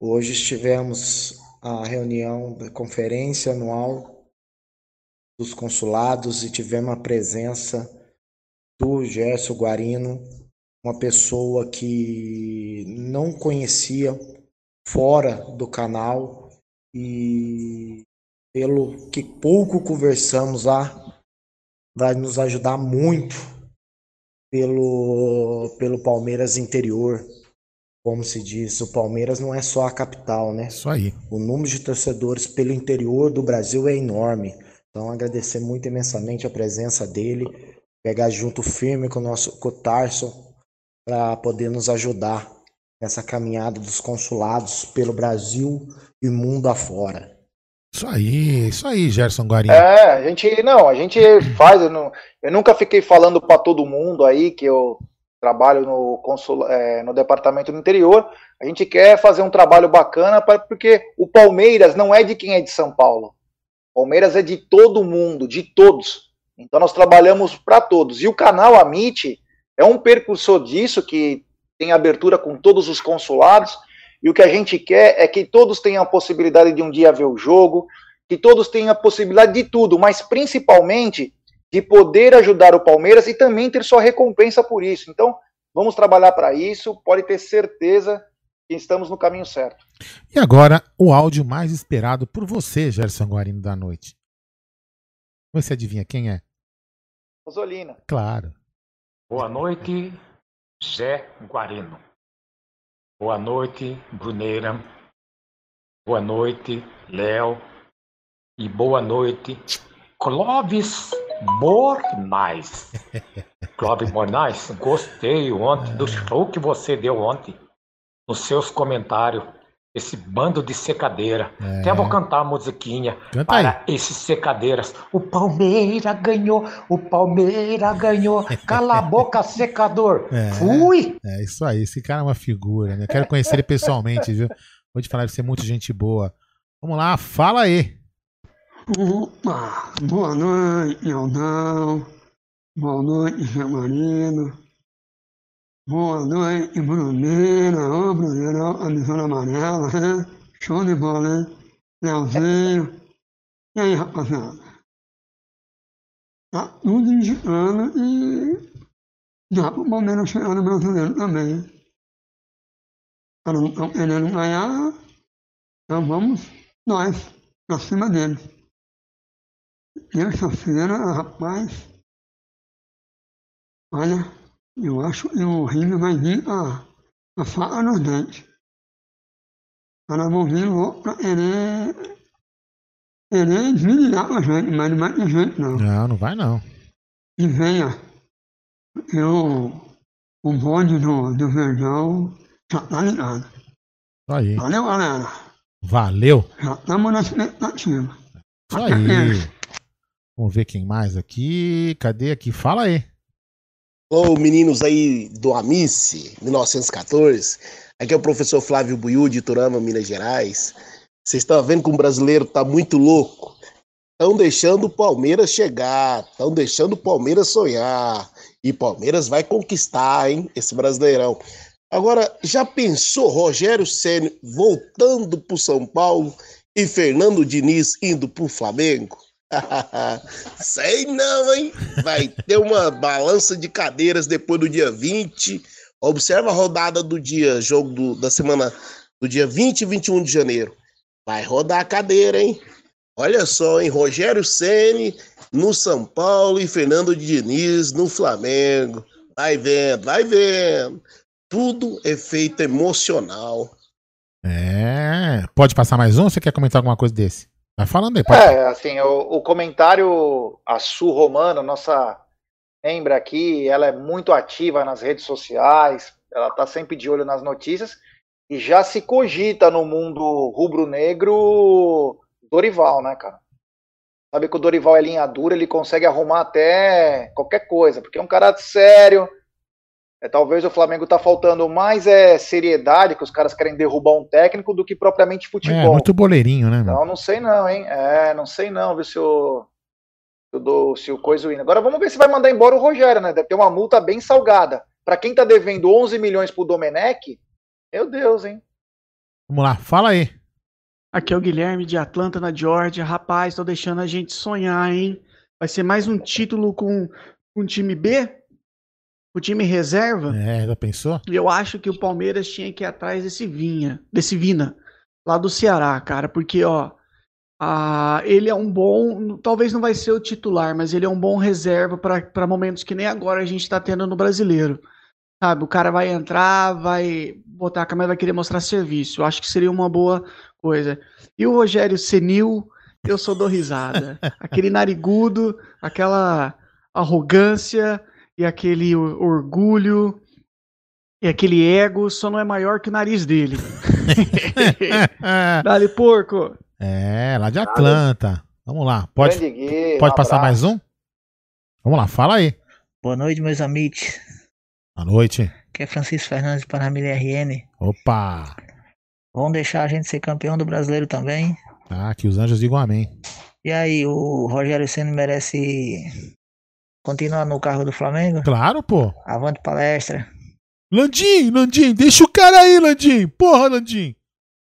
Hoje estivemos a reunião da conferência anual dos consulados e tivemos a presença do Gerson Guarino, uma pessoa que não conhecia fora do canal e pelo que pouco conversamos lá, vai nos ajudar muito pelo, pelo Palmeiras interior como se diz, o Palmeiras não é só a capital, né? Isso aí. O número de torcedores pelo interior do Brasil é enorme. Então, agradecer muito imensamente a presença dele, pegar junto firme com o nosso com o Tarso para poder nos ajudar nessa caminhada dos consulados pelo Brasil e mundo afora. Isso aí, isso aí, Gerson Guarini. É, a gente não, a gente faz, eu, não, eu nunca fiquei falando para todo mundo aí que eu trabalho no, consul, é, no departamento do interior, a gente quer fazer um trabalho bacana, pra, porque o Palmeiras não é de quem é de São Paulo. O Palmeiras é de todo mundo, de todos. Então nós trabalhamos para todos. E o canal Amit é um percursor disso, que tem abertura com todos os consulados. E o que a gente quer é que todos tenham a possibilidade de um dia ver o jogo, que todos tenham a possibilidade de tudo, mas principalmente de poder ajudar o Palmeiras e também ter sua recompensa por isso. Então, vamos trabalhar para isso, pode ter certeza que estamos no caminho certo. E agora, o áudio mais esperado por você, Gerson Guarino da noite. Você adivinha quem é? Rosolina. Claro. Boa noite, Zé Guarino. Boa noite, Bruneira. Boa noite, Léo. E boa noite, Clóvis Bornais. Clóvis Bornais, gostei ontem do show que você deu ontem, nos seus comentários. Esse bando de secadeira. É. Até vou cantar a musiquinha Canta para esses secadeiras. O Palmeira ganhou, o Palmeira ganhou. Cala a boca, secador. É. Fui! É isso aí, esse cara é uma figura, né? Quero conhecer ele pessoalmente, viu? Vou te falar de ser muito gente boa. Vamos lá, fala aí. Opa, boa noite, Aldão. Boa noite, Zé Marino. Boa noite, Bruneira. Ô, Bruneira, ó, a visão amarela, né? Show de bola, hein? Leozinho. E aí, rapaziada? Tá tudo indicando e dá pro Palmeiras chegar no brasileiro também. Caras não estão querendo ganhar, então vamos nós pra cima deles. Terça-feira, rapaz. Olha, eu acho que o Rio vai vir a, a faca nos dentes. Caras vão vir louco pra querer, querer com a gente, mas não vai ter jeito não. Não, não vai não. E venha, eu, o bonde do, do Verdão já tá ligado. Isso aí. Valeu, galera. Valeu. Já estamos na expectativa. Isso aí. Vamos ver quem mais aqui. Cadê aqui? Fala aí. Ô, meninos aí do Amice, 1914. Aqui é o professor Flávio Buiú, de Turama, Minas Gerais. Vocês estão vendo que o brasileiro tá muito louco. Estão deixando o Palmeiras chegar, estão deixando o Palmeiras sonhar. E Palmeiras vai conquistar, hein, esse brasileirão. Agora, já pensou Rogério Ceni voltando pro São Paulo e Fernando Diniz indo pro Flamengo? Sei não, hein? Vai ter uma balança de cadeiras depois do dia 20. Observa a rodada do dia, jogo do- da semana do dia 20 e 21 de janeiro. Vai rodar a cadeira, hein? Olha só, hein? Rogério Ceni no São Paulo e Fernando Diniz no Flamengo. Vai vendo, vai vendo. Tudo é feito emocional. É. Pode passar mais um? Você quer comentar alguma coisa desse? Vai falando aí. Pode... É, assim, o, o comentário, a Su Romano, nossa membra aqui, ela é muito ativa nas redes sociais, ela tá sempre de olho nas notícias, e já se cogita no mundo rubro-negro Dorival, né, cara? Sabe que o Dorival é linha dura, ele consegue arrumar até qualquer coisa, porque é um cara sério. É, talvez o Flamengo tá faltando mais é seriedade, que os caras querem derrubar um técnico, do que propriamente futebol. É, muito boleirinho, né? Então, não sei não, hein? É, não sei não, ver se o, se o, do- se o coisa indo. Agora vamos ver se vai mandar embora o Rogério, né? Deve ter uma multa bem salgada. Pra quem tá devendo 11 milhões pro Domenech, meu Deus, hein? Vamos lá, fala aí. Aqui é o Guilherme de Atlanta, na Georgia. Rapaz, tô deixando a gente sonhar, hein? Vai ser mais um título com com time B? O time reserva? É, já pensou? Eu acho que o Palmeiras tinha que ir atrás desse Vinha, desse Vina, lá do Ceará, cara, porque ó, ah, ele é um bom, talvez não vai ser o titular, mas ele é um bom reserva para momentos que nem agora a gente tá tendo no brasileiro. Sabe, o cara vai entrar, vai botar a câmera, vai querer mostrar serviço. Eu acho que seria uma boa coisa. E o Rogério Senil, eu só dou risada. Aquele narigudo, aquela arrogância e aquele or- orgulho e aquele ego só não é maior que o nariz dele. Dale, porco! É, lá de Atlanta. Vamos lá. Pode, Gui, pode um passar mais um? Vamos lá, fala aí. Boa noite, meus amigos. Boa noite. Aqui é Francisco Fernandes para a RN. Opa! Vão deixar a gente ser campeão do brasileiro também. Tá, que os anjos digam amém. E aí, o Rogério Senna merece continuar no cargo do Flamengo? Claro, pô. Avante palestra. Landim, Landim, deixa o cara aí, Landim. Porra, Landim.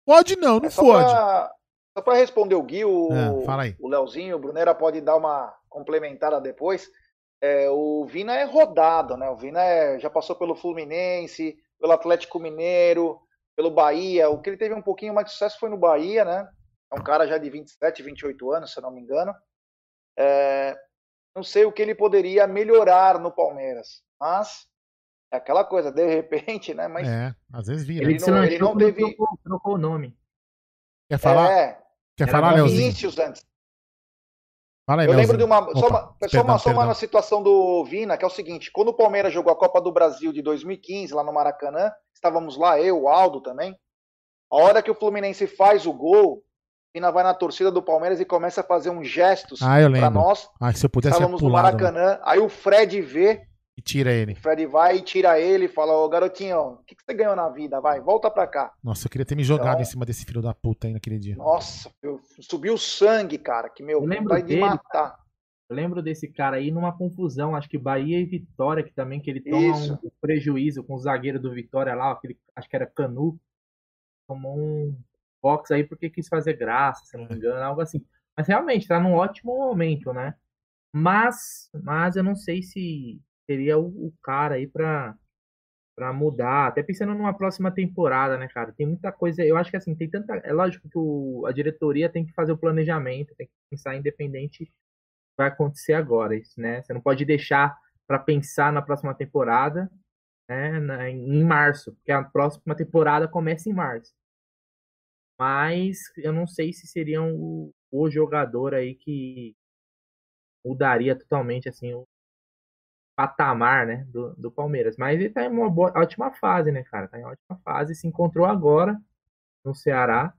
Pode não, não Só fode. pra, só pra responder o Gui, o, É, fala aí. o Leozinho, o Brunera pode dar uma complementada depois. É, o Vina é rodado, né? O Vina é- já passou pelo Fluminense, pelo Atlético Mineiro, pelo Bahia. O que ele teve um pouquinho mais de sucesso foi no Bahia, né? É um cara já de 27, 28 anos, se eu não me engano. É, não sei o que ele poderia melhorar no Palmeiras, mas é aquela coisa, de repente, né? Mas É, às vezes vira. Ele não- ele não teve- trocou, trocou o nome. Quer falar? é, Quer falar, Leozinho? Vinícius antes. Fala aí, Eu lembro Leozinho. de uma. Só Opa, uma, só perdão, uma, só uma situação do Vina, que é o seguinte: quando o Palmeiras jogou a Copa do Brasil de 2015 lá no Maracanã, estávamos lá, eu, o Aldo também. A hora que o Fluminense faz o gol, Vina vai na torcida do Palmeiras e começa a fazer uns gestos Ah, lembro. nós. Ah, se eu pudesse Estávamos no pulado, mano. Maracanã, aí o Fred vê, E tira ele. o Fred vai e tira ele e fala: Ô garotinho, o que, que você ganhou na vida? Vai, volta pra cá. Nossa, eu queria ter me jogado Então- em cima desse filho da puta aí naquele dia. Nossa, eu, subiu o sangue, cara, que meu, vontade de dele, matar. Eu lembro desse cara aí numa confusão, acho que Bahia e Vitória, que também que ele toma Isso. um prejuízo com o zagueiro do Vitória lá, aquele, acho que era Canu, tomou um box aí porque quis fazer graça, se não me engano, algo assim. Mas realmente tá num ótimo momento, né? Mas, mas eu não sei se seria o, o cara aí pra, pra mudar, até pensando numa próxima temporada, né, cara? Tem muita coisa, eu acho que assim, tem tanta, é lógico que o- a diretoria tem que fazer o planejamento, tem que pensar independente vai acontecer agora, isso, né? Você não pode deixar para pensar na próxima temporada, né? em março, porque a próxima temporada começa em março. Mas eu não sei se seria o, o jogador aí que mudaria totalmente assim o patamar, né, do, do Palmeiras. Mas ele tá em uma boa, ótima fase, né, cara? Tá em ótima fase, se encontrou agora no Ceará.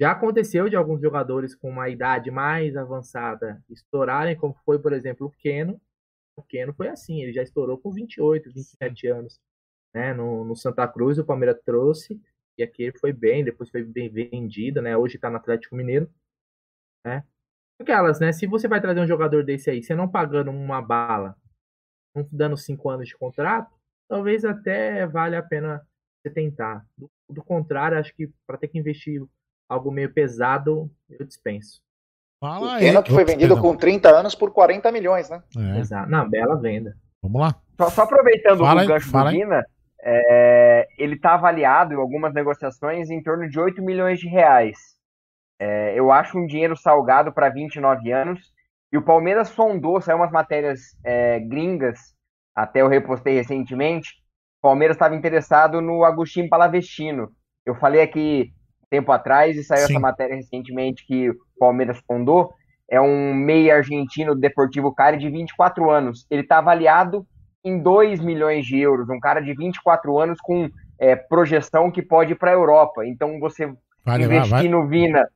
Já aconteceu de alguns jogadores com uma idade mais avançada estourarem, como foi, por exemplo, o Keno. O Keno foi assim, ele já estourou com 28, 27 anos. Né? No, no Santa Cruz, o Palmeiras trouxe, e aqui ele foi bem, depois foi bem vendido, né? Hoje tá no Atlético Mineiro. Né? Aquelas, né? Se você vai trazer um jogador desse aí, você não pagando uma bala, não dando cinco anos de contrato, talvez até valha a pena você tentar. Do, do contrário, acho que para ter que investir algo meio pesado, eu dispenso. Fala O aí. Keno que foi vendido com 30 anos por 40 milhões, né? É, Exato. Não, bela venda. vamos lá. Só, só aproveitando Fala o aí, gancho fala do aí. É, ele está avaliado em algumas negociações em torno de 8 milhões de reais. É, eu acho um dinheiro salgado para 29 anos. E o Palmeiras sondou, saiu umas matérias é, gringas, até eu repostei recentemente. O Palmeiras estava interessado no Agostinho Palavestino. Eu falei aqui tempo atrás e saiu Sim. essa matéria recentemente que o Palmeiras sondou. É um meia argentino do Deportivo Cali de 24 anos. Ele está avaliado em 2 milhões de euros. Um cara de 24 anos com é, projeção que pode ir para a Europa. Então você Vale, investir vai. no Vina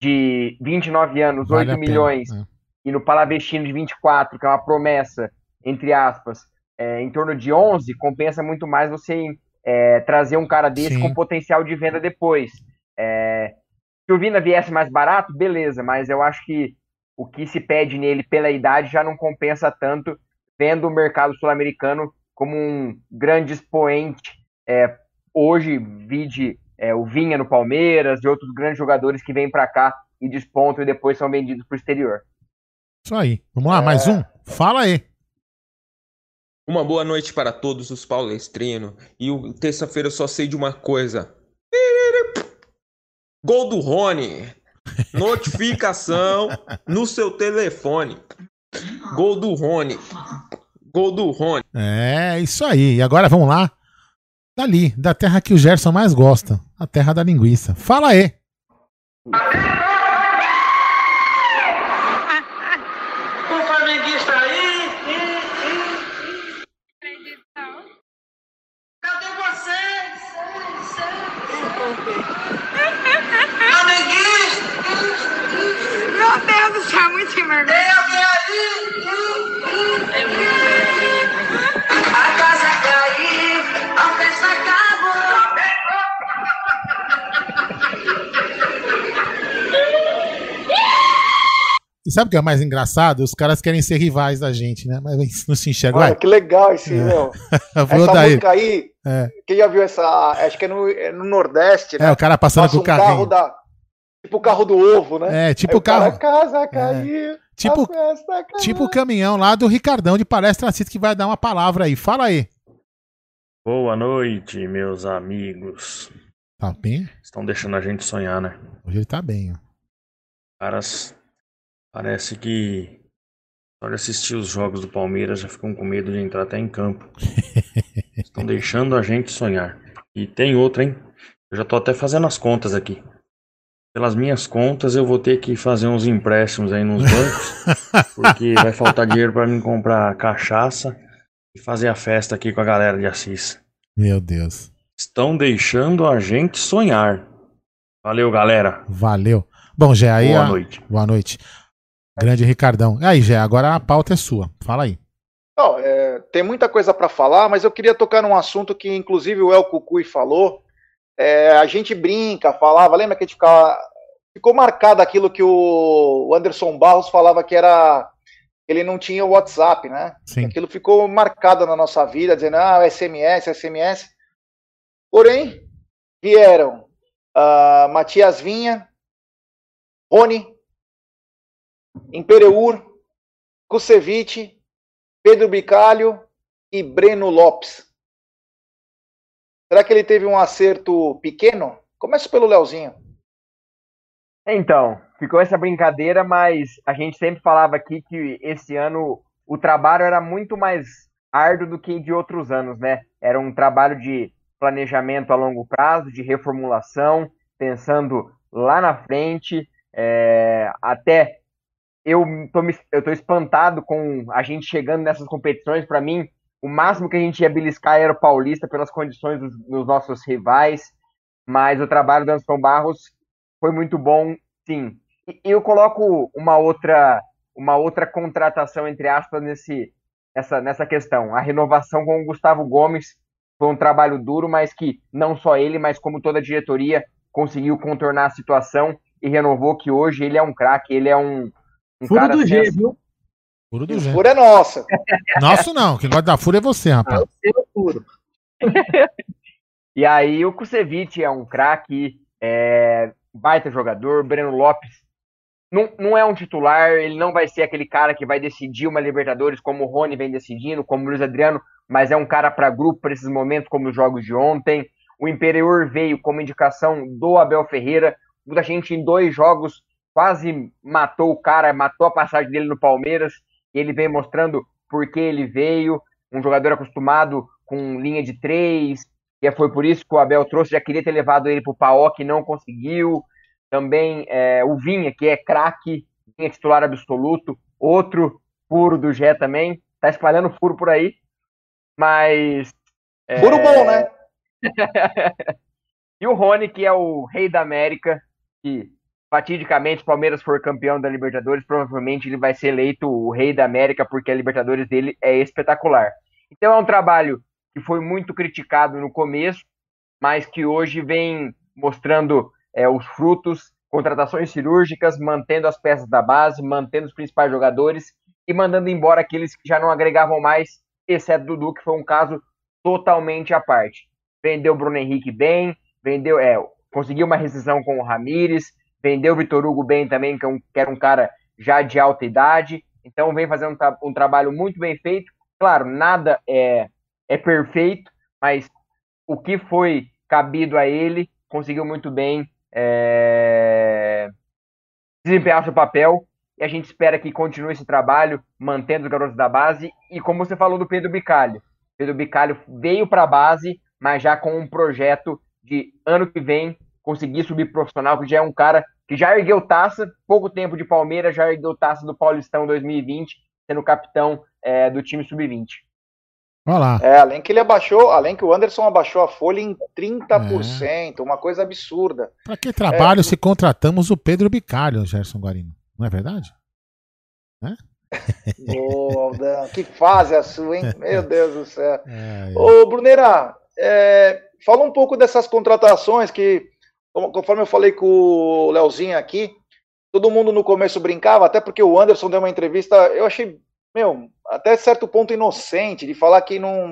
de 29 anos, Vale 8 a pena, milhões, é. e no Palavestino de 24, que é uma promessa, entre aspas, é, em torno de 11, compensa muito mais você é, trazer um cara desse Sim. com potencial de venda depois. É, se o Vina viesse mais barato, beleza, mas eu acho que o que se pede nele pela idade já não compensa tanto, vendo o mercado sul-americano como um grande expoente. É, hoje, vide é, o Vinha no Palmeiras e outros grandes jogadores que vêm para cá e despontam e depois são vendidos para o exterior. Isso aí. Vamos lá, mais um? Fala aí. Uma boa noite para todos os paulestrinos. E o- terça-feira eu só sei de uma coisa. Gol do Rony. Notificação no seu telefone. Gol do Rony. Gol do Rony. É, isso aí. E agora vamos lá. Dali, da terra que o Gerson mais gosta. A terra da linguiça. Fala aí. Sabe o que é mais engraçado? Os caras querem ser rivais da gente, né? Mas não se enxerga. Olha, que legal esse, É. meu. Vou Essa daí. música aí, É. quem já viu essa, acho que é no, é no Nordeste, né? É, o cara passando Passa com o um carro carrinho. da, tipo o carro do ovo, né? É, tipo Aí o carro- cara, casa caiu, Tipo-. Tipo o caminhão lá do Ricardão de Palestra City que vai dar uma palavra aí. Fala aí. Boa noite, meus amigos. Tá bem? Estão deixando a gente sonhar, né? Hoje ele tá bem, ó. Caras, parece que só de assistir os jogos do Palmeiras já ficam com medo de entrar até em campo. Estão deixando a gente sonhar. E tem outra, hein? Eu já tô até fazendo as contas aqui. pelas minhas contas, eu vou ter que fazer uns empréstimos aí nos bancos, porque vai faltar dinheiro para mim comprar cachaça e fazer a festa aqui com a galera de Assis. Meu Deus. Estão deixando a gente sonhar. Valeu, galera. Valeu. Bom, Gé, aí. Boa a- noite. Boa noite. Grande Ricardão. Aí, Gé, agora a pauta é sua. Fala aí. Não, é, tem muita coisa para falar, mas eu queria tocar num assunto que, inclusive, o El Cucuy falou. É, a gente brinca, falava, lembra que a gente ficava, ficou marcado aquilo que o Anderson Barros falava que era. Ele não tinha o WhatsApp, né? Sim. Aquilo ficou marcado na nossa vida, dizendo, ah, SMS, SMS. Porém, vieram ah, Matias Vinha, Rony, Impereur, Kusevich, Pedro Bicalho e Breno Lopes. Será que ele teve um acerto pequeno? Começa pelo Leozinho. Então, ficou essa brincadeira, mas a gente sempre falava aqui que esse ano o trabalho era muito mais árduo do que de outros anos, né? Era um trabalho de planejamento a longo prazo, de reformulação, pensando lá na frente, é, até eu tô, eu tô espantado com a gente chegando nessas competições. Para mim, o máximo que a gente ia beliscar era o Paulista pelas condições dos, dos nossos rivais, mas o trabalho do Anderson Barros foi muito bom, sim. E eu coloco uma outra, uma outra contratação entre aspas nesse, nessa, nessa questão. A renovação com o Gustavo Gomes foi um trabalho duro, mas que não só ele, mas como toda a diretoria conseguiu contornar a situação e renovou que hoje ele é um craque, ele é um, um Furo do G, viu? Furo do O Gé. furo é nossa. Nosso não, quem gosta da fúria é você, rapaz. Seu furo. E aí o Kusevich é um craque, é, baita jogador, Breno Lopes não, não é um titular, ele não vai ser aquele cara que vai decidir uma Libertadores como o Rony vem decidindo, como o Luiz Adriano, mas é um cara para grupo para esses momentos como os jogos de ontem. O Imperior veio como indicação do Abel Ferreira, muita gente em dois jogos quase matou o cara, matou a passagem dele no Palmeiras, e ele vem mostrando por que ele veio, um jogador acostumado com linha de três, e foi por isso que o Abel trouxe, já queria ter levado ele para o Paok, não conseguiu. Também é, o Vinha, que é craque, Vinha titular absoluto, outro furo do Gé também, tá espalhando furo por aí, mas... é, Furo bom, né? e o Rony, que é o rei da América, que fatidicamente o Palmeiras for campeão da Libertadores, provavelmente ele vai ser eleito o rei da América, porque a Libertadores dele é espetacular. Então é um trabalho que foi muito criticado no começo, mas que hoje vem mostrando é, os frutos, contratações cirúrgicas, mantendo as peças da base, mantendo os principais jogadores e mandando embora aqueles que já não agregavam mais, exceto Dudu, que foi um caso totalmente à parte. Vendeu o Bruno Henrique bem, vendeu, é, conseguiu uma rescisão com o Ramires, vendeu o Vitor Hugo bem também, que, é um, que era um cara já de alta idade, então vem fazendo um, um trabalho muito bem feito. Claro, nada é, é perfeito, mas o que foi cabido a ele conseguiu muito bem é, desempenhar seu papel e a gente espera que continue esse trabalho, mantendo os garotos da base. E como você falou do Pedro Bicalho, Pedro Bicalho veio para a base, mas já com um projeto de ano que vem conseguir subir profissional, que já é um cara que já ergueu taça, pouco tempo de Palmeiras, já ergueu taça do Paulistão 2020, sendo capitão é, do time sub-20. Olha lá. É, além que ele abaixou, além que o Anderson abaixou a folha em 30%, uma coisa absurda. Pra que trabalho se contratamos o Pedro Bicalho, Gerson Guarino? Não é verdade? Ô, Aldão, que fase a sua, hein? Meu Deus do céu. É, Ô, Brunera, é, fala um pouco dessas contratações que, conforme eu falei com o Leozinho aqui, todo mundo no começo brincava, até porque o Anderson deu uma entrevista, eu achei, meu, até certo ponto inocente, de falar que não,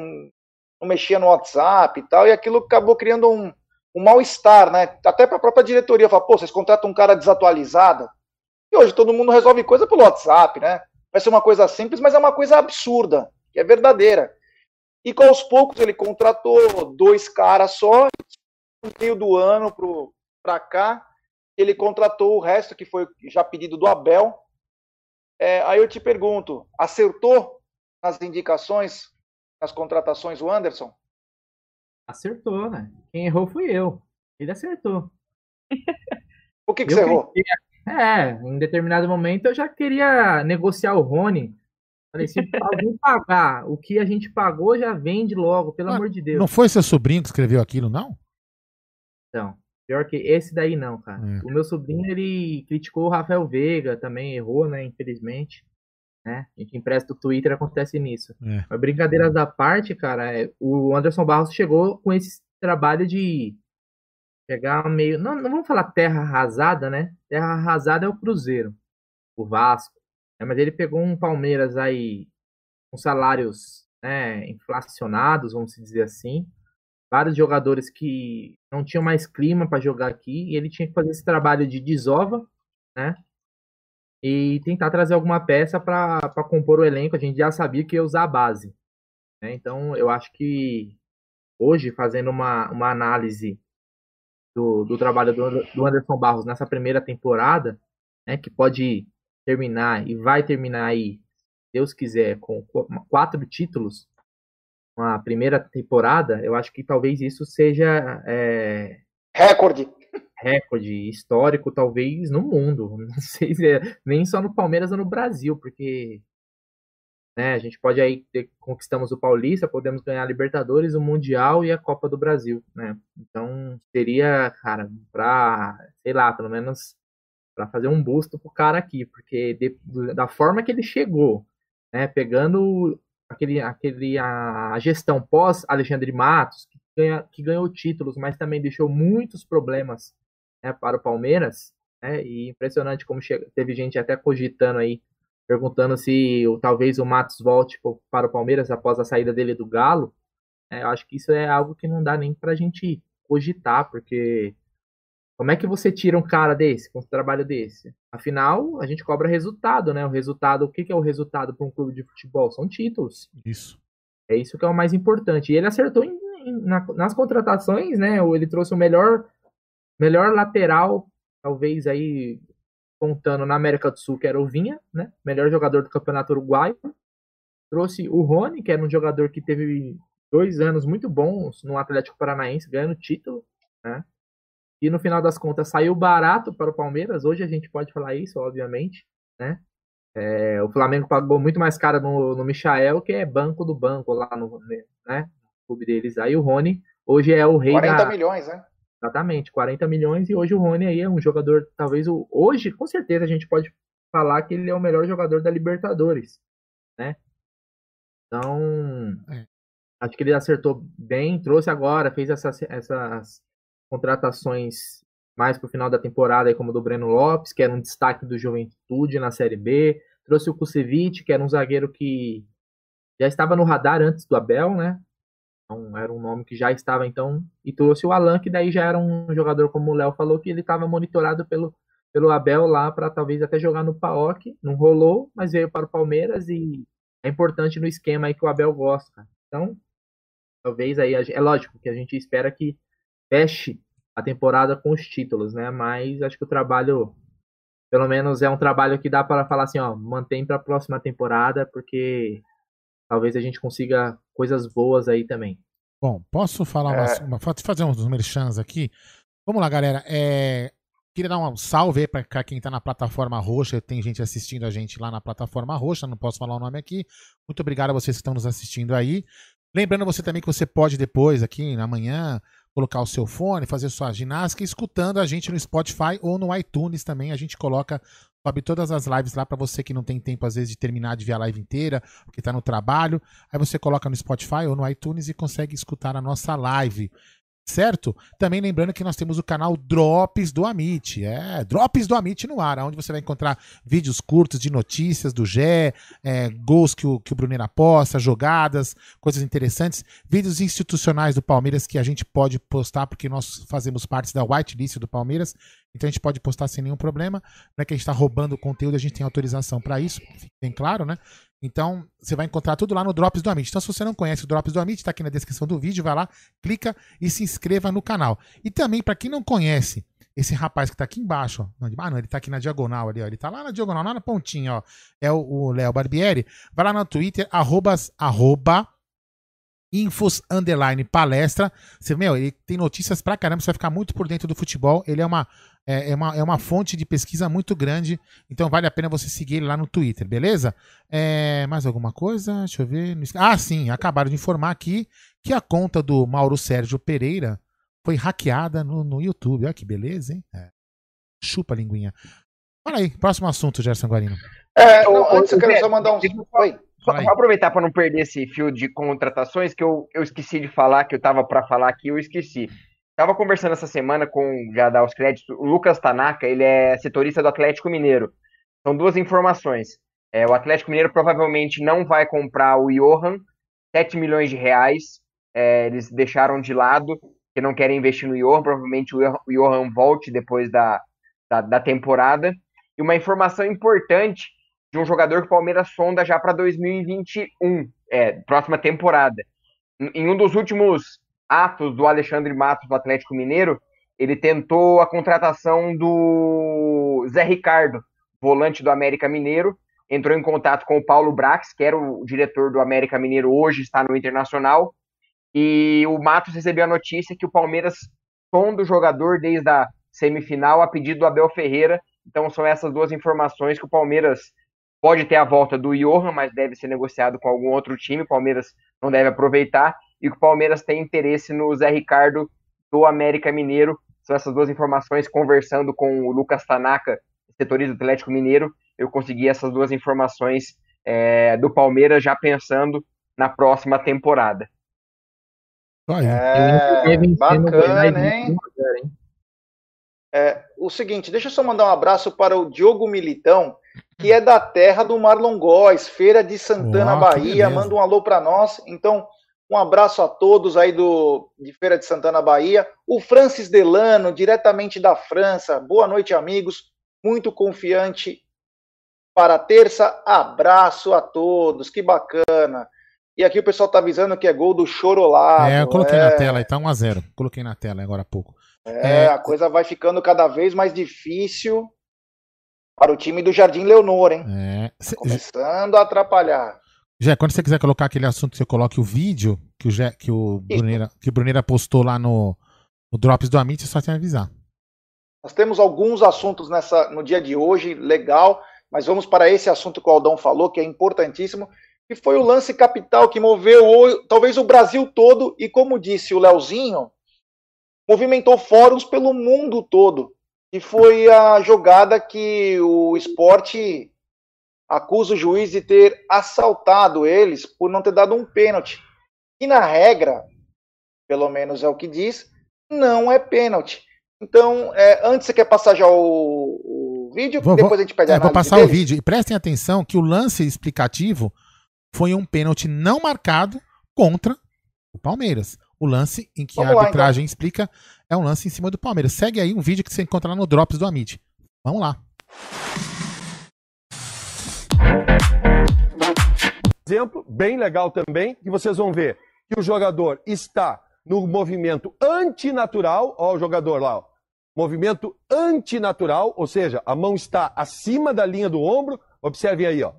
não mexia no WhatsApp e tal, e aquilo acabou criando um, um mal-estar, né? Até para a própria diretoria, falar, pô, vocês contratam um cara desatualizado, e hoje todo mundo resolve coisa pelo WhatsApp, né? Vai ser uma coisa simples, mas é uma coisa absurda, que é verdadeira. E com aos poucos ele contratou dois caras só, meio do ano para cá, ele contratou o resto, que foi já pedido do Abel. É, aí eu te pergunto, acertou nas indicações, nas contratações o Anderson? Acertou, né? Quem errou fui eu. Ele acertou. O que, que Eu você errou? queria- É, em determinado momento eu já queria negociar o Rony. Falei, se alguém pagar o que a gente pagou, já vende logo, pelo amor de Deus. Não foi seu sobrinho que escreveu aquilo, não? Não. Pior que esse daí não, cara. É. O meu sobrinho, ele criticou o Rafael Veiga, também errou, né? Infelizmente. Né? A gente empresta o Twitter, acontece nisso. É. Mas brincadeiras da parte, cara, é, o Anderson Barros chegou com esse trabalho de pegar meio. Não, não vamos falar terra arrasada, né? Terra arrasada é o Cruzeiro, o Vasco. né? Mas ele pegou um Palmeiras aí com salários né, inflacionados, vamos dizer assim. Vários jogadores que não tinham mais clima para jogar aqui. E ele tinha que fazer esse trabalho de desova, né? E tentar trazer alguma peça para compor o elenco. A gente já sabia que ia usar a base. né? Então, eu acho que hoje, fazendo uma, uma análise do, do trabalho do, do Anderson Barros nessa primeira temporada, né, que pode terminar e vai terminar aí, Deus quiser, com qu- quatro títulos, uma primeira temporada, eu acho que talvez isso seja é, Recorde. recorde histórico, talvez no mundo. Não sei se é, nem só no Palmeiras ou no Brasil, porque né, a gente pode aí ter, conquistamos o Paulista, podemos ganhar a Libertadores, o Mundial e a Copa do Brasil, né? Então seria, cara, pra, sei lá, pelo menos para fazer um busto pro cara aqui, porque de- da forma que ele chegou, né, pegando aquele, aquele a, gestão pós Alexandre Matos, que, ganha, que ganhou títulos, mas também deixou muitos problemas né, para o Palmeiras, né, e impressionante como chega, teve gente até cogitando aí, perguntando se o, talvez o Matos volte para o Palmeiras após a saída dele do Galo. né, eu acho que isso é algo que não dá nem para a gente cogitar, porque como é que você tira um cara desse, com um trabalho desse? Afinal, a gente cobra resultado, né? O resultado, o que é o resultado para um clube de futebol? São títulos. Isso. É isso que é o mais importante. E ele acertou em- em- na- nas contratações, né? Ele trouxe o melhor, melhor lateral, talvez aí contando na América do Sul, que era o Vinha, né? Melhor jogador do Campeonato Uruguaio. Trouxe o Rony, que era um jogador que teve dois anos muito bons no Atlético Paranaense, ganhando título, né? E no final das contas saiu barato para o Palmeiras. Hoje a gente pode falar isso, obviamente, né? É, o Flamengo pagou muito mais caro no, no Michael, que é banco do banco lá no, né, no clube deles. Aí o Rony hoje é o rei 40 da, milhões, né? Exatamente, 40 milhões e hoje o Rony aí é um jogador, talvez o hoje, com certeza a gente pode falar que ele é o melhor jogador da Libertadores, né? Então, acho que ele acertou bem, trouxe agora, fez essas, essas contratações mais pro final da temporada, como do Breno Lopes, que era um destaque do Juventude na Série B, trouxe o Kusevich, que era um zagueiro que já estava no radar antes do Abel, né? Então, era um nome que já estava então, e trouxe o Alan, que daí já era um jogador, como o Léo falou, que ele estava monitorado pelo, pelo Abel lá para talvez até jogar no PAOK, não rolou, mas veio para o Palmeiras e é importante no esquema aí que o Abel gosta. Então, talvez aí, é lógico que a gente espera que feche a temporada com os títulos, né? Mas acho que o trabalho, pelo menos é um trabalho que dá para falar assim, ó, mantém para a próxima temporada, porque talvez a gente consiga coisas boas aí também. Bom, posso falar umas- uma, fa- fazer uns merchans aqui? Vamos lá, galera. É, queria dar um salve aí para quem tá na plataforma roxa. Tem gente assistindo a gente lá na plataforma roxa, não posso falar o nome aqui. Muito obrigado a vocês que estão nos assistindo aí. Lembrando você também que você pode depois, aqui amanhã, colocar o seu fone, fazer sua ginástica, escutando a gente no Spotify ou no iTunes também. A gente coloca, sobe todas as lives lá para você que não tem tempo, às vezes, de terminar de ver a live inteira, porque tá no trabalho. Aí você coloca no Spotify ou no iTunes e consegue escutar a nossa live. Certo? Também lembrando que nós temos o canal Drops do Amit. É, Drops do Amit no ar, onde você vai encontrar vídeos curtos de notícias do Gé, é, gols que o, que o Brunera posta, jogadas, coisas interessantes, vídeos institucionais do Palmeiras que a gente pode postar, porque nós fazemos parte da whitelist do Palmeiras, então a gente pode postar sem nenhum problema. Não é que a gente está roubando o conteúdo, a gente tem autorização para isso, bem claro, né? Então, você vai encontrar tudo lá no Drops do Amit. Então, se você não conhece o Drops do Amit, está aqui na descrição do vídeo, vai lá, clica e se inscreva no canal. E também, para quem não conhece, esse rapaz que tá aqui embaixo, ó. Ah, não, ele tá aqui na diagonal ali, ó. Ele tá lá na diagonal, lá na pontinha, ó. É o Léo Barbieri. Vai lá no Twitter, arrobas, arroba, infos, underline, palestra. Você, meu, ele tem notícias pra caramba, você vai ficar muito por dentro do futebol. Ele é uma, É, é, uma, é uma fonte de pesquisa muito grande, então vale a pena você seguir ele lá no Twitter, beleza? É, mais alguma coisa? Deixa eu ver. Ah, sim, acabaram de informar aqui que a conta do Mauro Sérgio Pereira foi hackeada no, no YouTube. Olha que beleza, hein? É. Chupa a linguinha. Fala aí, próximo assunto, Gerson Guarino. É, não, antes eu quero só mandar um. Oi. Só, só aproveitar para não perder esse fio de contratações que eu, eu esqueci de falar, que eu tava para falar aqui, eu esqueci. Tava conversando essa semana com, já dar os créditos, o Lucas Tanaka, ele é setorista do Atlético Mineiro. São duas informações. É, o Atlético Mineiro provavelmente não vai comprar o Johan, 7 milhões de reais. É, eles deixaram de lado, que não querem investir no Johan. Provavelmente o Johan volte depois da, da, da temporada. E uma informação importante de um jogador que o Palmeiras sonda já para 2021, é, próxima temporada. Em um dos últimos atos do Alexandre Matos do Atlético Mineiro, ele tentou a contratação do Zé Ricardo, volante do América Mineiro, entrou em contato com o Paulo Brax, que era o diretor do América Mineiro, hoje está no Internacional, e o Matos recebeu a notícia que o Palmeiras sonda o jogador desde a semifinal a pedido do Abel Ferreira. Então são essas duas informações que o Palmeiras Pode ter a volta do Johan, mas deve ser negociado com algum outro time. O Palmeiras não deve aproveitar. E o Palmeiras tem interesse no Zé Ricardo do América Mineiro. São essas duas informações. Conversando com o Lucas Tanaka, setorista do Atlético Mineiro, eu consegui essas duas informações é, do Palmeiras já pensando na próxima temporada. É, bacana, hein? É, o seguinte, deixa eu só mandar um abraço para o Diogo Militão, que é da terra do Marlon Góes, Feira de Santana, Uau, Bahia. Manda um alô para nós. Então, um abraço a todos aí do de Feira de Santana, Bahia. O Francis Delano, diretamente da França. Boa noite, amigos. Muito confiante para terça. Abraço a todos. Que bacana. E aqui o pessoal tá avisando que é gol do Chorolado. É, eu coloquei é... na tela aí, tá 1x0. Coloquei na tela agora há pouco. É, é, a coisa vai ficando cada vez mais difícil para o time do Jardim Leonor, hein? É. Tá começando a atrapalhar. Jé, quando você quiser colocar aquele assunto, você coloque o vídeo que o, Jé, que o, Bruneira, que o Bruneira postou lá no, no Drops do Amit, é só te avisar. Nós temos alguns assuntos nessa, no dia de hoje, legal, mas vamos para esse assunto que o Aldão falou, que é importantíssimo, que foi o lance capital que moveu talvez o Brasil todo, e como disse o Leozinho, movimentou fóruns pelo mundo todo que foi a jogada que o esporte acusa o juiz de ter assaltado eles por não ter dado um pênalti. E na regra, pelo menos é o que diz, não é pênalti. Então, é, antes você quer passar já o, o vídeo, vou, depois a gente pede a é, Vou passar deles. o vídeo. E prestem atenção que o lance explicativo foi um pênalti não marcado contra o Palmeiras. O lance em que Vamos a arbitragem lá, então. explica é um lance em cima do Palmeiras. Segue aí um vídeo que você encontra lá no Drops do Amit. Vamos lá. Exemplo bem legal também, que vocês vão ver que o jogador está no movimento antinatural, ó o jogador lá, ó. movimento antinatural, ou seja, a mão está acima da linha do ombro, observem aí, ó.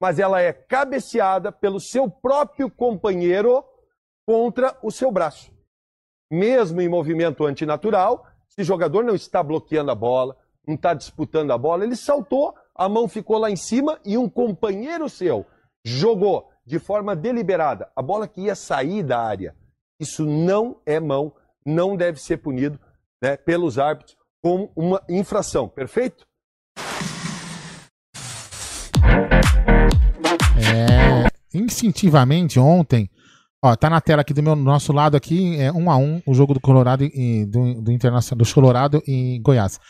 Mas ela é cabeceada pelo seu próprio companheiro contra o seu braço mesmo em movimento antinatural, se o jogador não está bloqueando a bola, não está disputando a bola, ele saltou, a mão ficou lá em cima e um companheiro seu jogou de forma deliberada a bola que ia sair da área. Isso não é mão, não deve ser punido né, pelos árbitros como uma infração, perfeito? É, instintivamente ontem Ó, tá na tela aqui do meu nosso lado aqui, é um a um o jogo do Colorado e do, do Internacional do Colorado em Goiás.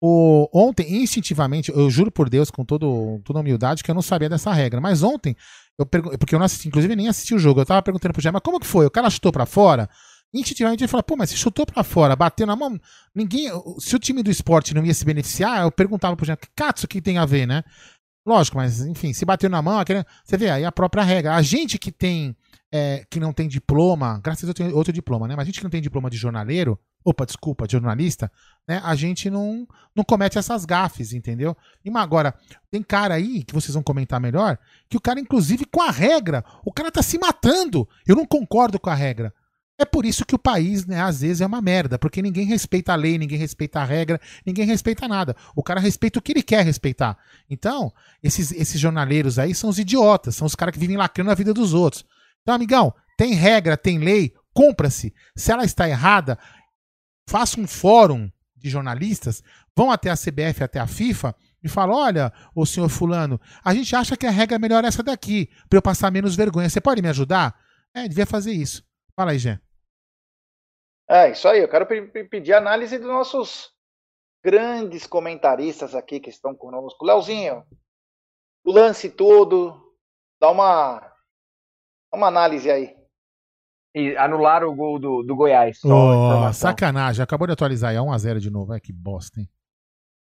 O, ontem, instintivamente, eu juro por Deus, com todo, toda humildade, que eu não sabia dessa regra. Mas ontem, eu porque eu não assisti, inclusive nem assisti o jogo, eu tava perguntando pro Jair, mas como que foi? O cara chutou para fora? Instintivamente ele falou, pô, mas se chutou para fora, bateu na mão, ninguém. Se o time do esporte não ia se beneficiar, eu perguntava pro Jair, que Katsu que tem a ver, né? Lógico, mas enfim, se bateu na mão, aquele, você vê aí a própria regra. A gente que tem é, que não tem diploma, graças a Deus eu tenho outro diploma, né? Mas a gente que não tem diploma de jornaleiro, opa, desculpa, de jornalista, né? A gente não, não comete essas gafes, entendeu? E agora, tem cara aí, que vocês vão comentar melhor, que o cara, inclusive, com a regra, o cara tá se matando. Eu não concordo com a regra. É por isso que o país, né, às vezes é uma merda, porque ninguém respeita a lei, ninguém respeita a regra, ninguém respeita nada. O cara respeita o que ele quer respeitar. Então, esses, esses jornaleiros aí são os idiotas, são os caras que vivem lacrando a vida dos outros. Então, amigão, tem regra, tem lei, cumpra-se. Se ela está errada, faça um fórum de jornalistas, vão até a CBF, até a FIFA e falam: olha, o senhor Fulano, a gente acha que a regra é melhor essa daqui, para eu passar menos vergonha. Você pode me ajudar? É, devia fazer isso. Fala aí, Gê. É, isso aí. Eu quero pedir análise dos nossos grandes comentaristas aqui que estão conosco. Leozinho, o lance todo, dá uma, uma análise aí. E anularam o gol do, do Goiás. Oh, sacanagem, acabou de atualizar aí, é 1x0 de novo. É que bosta, hein?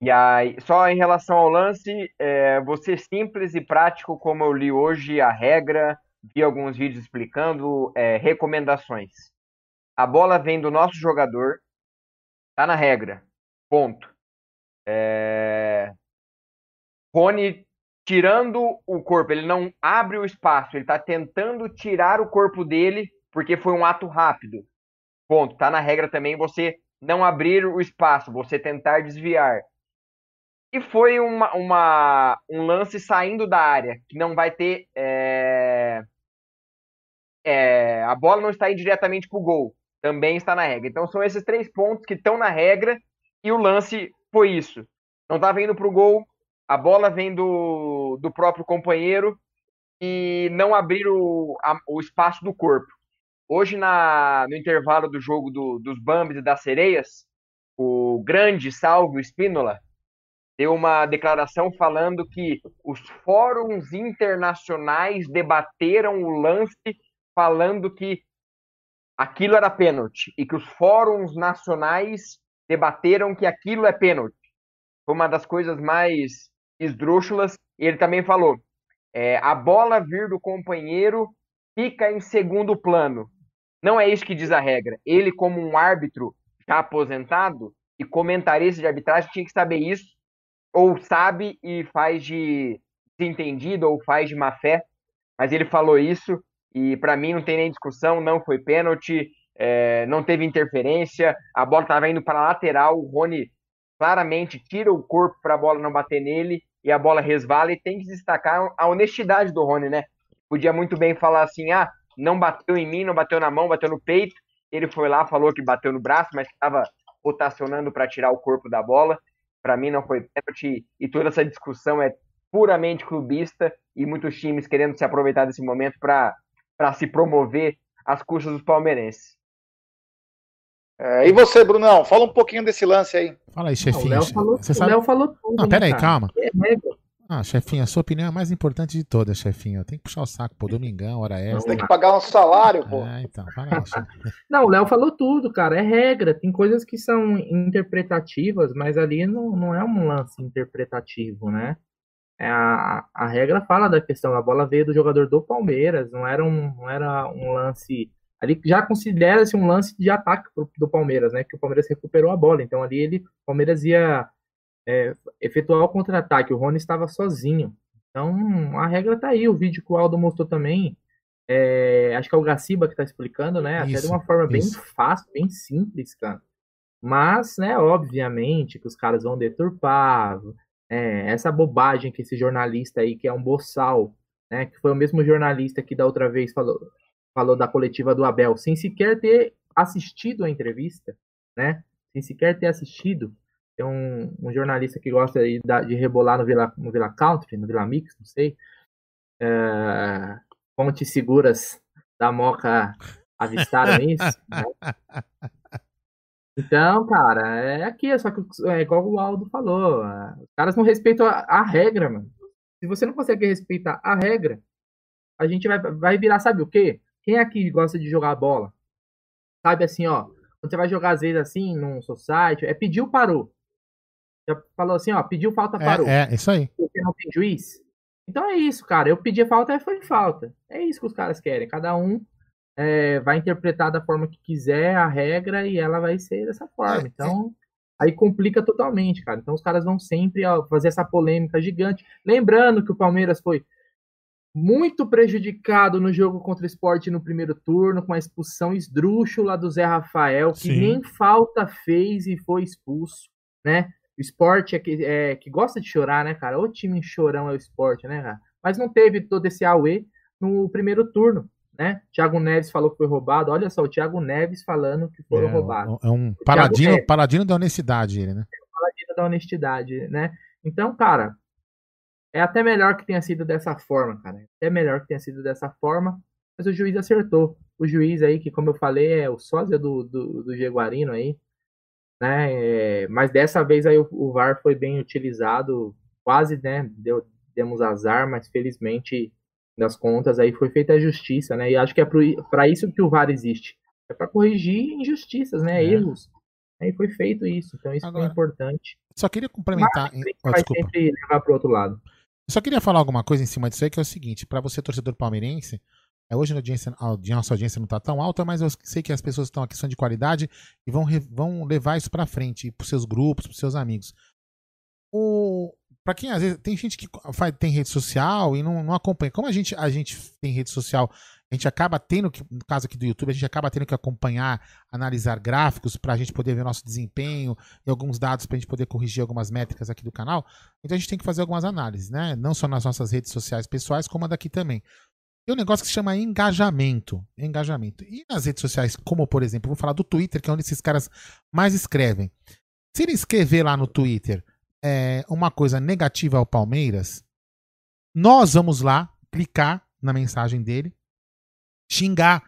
E aí, só em relação ao lance, é, você simples e prático, como eu li hoje a regra, vi alguns vídeos explicando, é, recomendações. A bola vem do nosso jogador, tá na regra. Ponto. É... Rony tirando o corpo, ele não abre o espaço, ele tá tentando tirar o corpo dele porque foi um ato rápido. Ponto. Tá na regra também você não abrir o espaço, você tentar desviar. E foi uma, uma um lance saindo da área, que não vai ter. É... É... a bola não está indo diretamente para o gol também está na regra. Então são esses três pontos que estão na regra e o lance foi isso. Não estava indo para o gol, a bola vem do, do próprio companheiro e não abrir o, a, o espaço do corpo. Hoje, na, no intervalo do jogo do, dos Bambis e das Sereias, o grande Salvo Espínola deu uma declaração falando que os fóruns internacionais debateram o lance, falando que aquilo era pênalti e que os fóruns nacionais debateram que aquilo é pênalti. Foi uma das coisas mais esdrúxulas. Ele também falou: é, a bola vir do companheiro fica em segundo plano. Não é isso que diz a regra. Ele, como um árbitro já aposentado e comentarista de arbitragem, tinha que saber isso, ou sabe e faz de desentendido, ou faz de má fé. Mas ele falou isso e para mim não tem nem discussão, não foi pênalti, é, não teve interferência, a bola estava indo para a lateral, o Rony claramente tira o corpo para a bola não bater nele e a bola resvala e tem que destacar a honestidade do Rony, né? Podia muito bem falar assim, ah, não bateu em mim, não bateu na mão, bateu no peito. Ele foi lá, falou que bateu no braço, mas estava rotacionando para tirar o corpo da bola. Para mim não foi pênalti e toda essa discussão é puramente clubista e muitos times querendo se aproveitar desse momento para para se promover às custas dos palmeirenses. É, e você, Brunão? Fala um pouquinho desse lance aí. Fala aí, chefinho. O Léo falou, você sabe... falou tudo. Não, pera aí, cara. calma. É ah, chefinho, a sua opinião é a mais importante de todas, chefinho. Tem que puxar o saco, pô, domingão, hora extra. Tem que pagar um salário, pô. É, então, fala aí, Não, o Léo falou tudo, cara. É regra. Tem coisas que são interpretativas, mas ali não, não é um lance interpretativo, né? É, a, a regra fala da questão, a bola veio do jogador do Palmeiras, não era um, não era um lance. Ali já considera-se um lance de ataque pro, do Palmeiras, né? Que o Palmeiras recuperou a bola. Então ali ele, o Palmeiras ia é, efetuar o contra-ataque. O Rony estava sozinho. Então a regra tá aí. O vídeo que o Aldo mostrou também. É, acho que é o Gaciba que tá explicando, né? Até Isso, de uma forma bem isso. fácil, bem simples, cara. Mas, né, obviamente que os caras vão deturpar, é, essa bobagem que esse jornalista aí, que é um boçal, né, que foi o mesmo jornalista que da outra vez falou, falou da coletiva do Abel, sem sequer ter assistido a entrevista, né, sem sequer ter assistido. Tem um, um jornalista que gosta de, de rebolar no Vila, no Vila Country, no Vila Mix, não sei. É, fontes seguras da Moca avistaram isso. né? Então, cara, é aqui, só que é igual o Aldo falou. Os caras não respeitam a, a regra, mano. Se você não consegue respeitar a regra, a gente vai, vai virar, sabe o quê? Quem aqui gosta de jogar bola? Sabe assim, ó. Quando você vai jogar às vezes assim, num society, é pediu, parou. Já falou assim, ó, pediu falta, parou. É, é, isso aí. Porque não tem juiz. Então é isso, cara. Eu pedi falta e foi falta. É isso que os caras querem. Cada um é, vai interpretar da forma que quiser a regra e ela vai ser dessa forma. Então, aí complica totalmente, cara. Então os caras vão sempre ó, fazer essa polêmica gigante. Lembrando que o Palmeiras foi muito prejudicado no jogo contra o esporte no primeiro turno, com a expulsão esdrúxula do Zé Rafael, que Sim. nem falta fez e foi expulso, né? O esporte é que, é, que gosta de chorar, né, cara? O time chorão é o esporte, né, cara? Mas não teve todo esse auê no primeiro turno, né? Thiago Neves falou que foi roubado. Olha só, o Thiago Neves falando que foram É, roubados. É um paladino, paladino da honestidade, ele, né? paladino da honestidade, né? Então, cara, é até melhor que tenha sido dessa forma, cara. É melhor que tenha sido dessa forma, mas o juiz acertou. O juiz aí, que como eu falei, é o sósia do, do, do Jaguarino aí, né? É, mas dessa vez aí o, o VAR foi bem utilizado, quase, né? Deu, demos azar, mas felizmente, das contas, aí foi feita a justiça, né? E acho que é para isso que o VAR existe. É para corrigir injustiças, né? É. Erros. Aí foi feito isso, então isso foi importante. Só queria complementar. Mas, Oh, vai desculpa. sempre levar pro outro lado. Só queria falar alguma coisa em cima disso aí, que é o seguinte, para você, torcedor palmeirense, hoje a, audiência, a nossa audiência não está tão alta, mas eu sei que as pessoas que estão aqui são de qualidade e vão, vão levar isso para frente, para seus grupos, para seus amigos. O, para quem às vezes tem gente que faz, tem rede social e não, não acompanha. Como a gente, a gente tem rede social, a gente acaba tendo que, no caso aqui do YouTube, a gente acaba tendo que acompanhar, analisar gráficos para a gente poder ver nosso desempenho e alguns dados para a gente poder corrigir algumas métricas aqui do canal. Então a gente tem que fazer algumas análises, né? Não só nas nossas redes sociais pessoais, como a daqui também. Tem um negócio que se chama engajamento. Engajamento. E nas redes sociais, como por exemplo, vou falar do Twitter, que é onde esses caras mais escrevem. Se ele escrever lá no Twitter é, uma coisa negativa ao Palmeiras, nós vamos lá clicar na mensagem dele, xingar,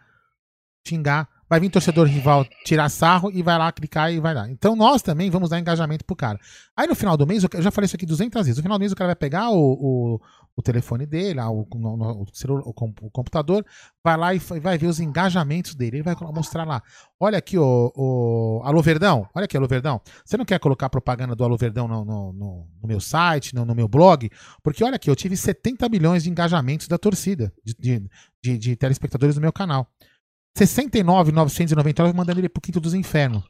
xingar. Vai vir torcedor rival tirar sarro e vai lá clicar e vai lá. Então nós também vamos dar engajamento pro cara. Aí no final do mês, eu já falei isso aqui 200 vezes. No final do mês o cara vai pegar o, o, o telefone dele, ah, o, o o com- o computador, vai lá e vai ver os engajamentos dele. Ele vai mostrar lá. Olha aqui, o, o Alô Verdão. Olha aqui, Alô Verdão. Você não quer colocar propaganda do Alô Verdão no, no, no- no meu site, no, meu blog? Porque olha aqui, eu tive 70 milhões de engajamentos da torcida, de, de, de- de telespectadores do meu canal. 69,999 mandando ele pro quinto dos infernos.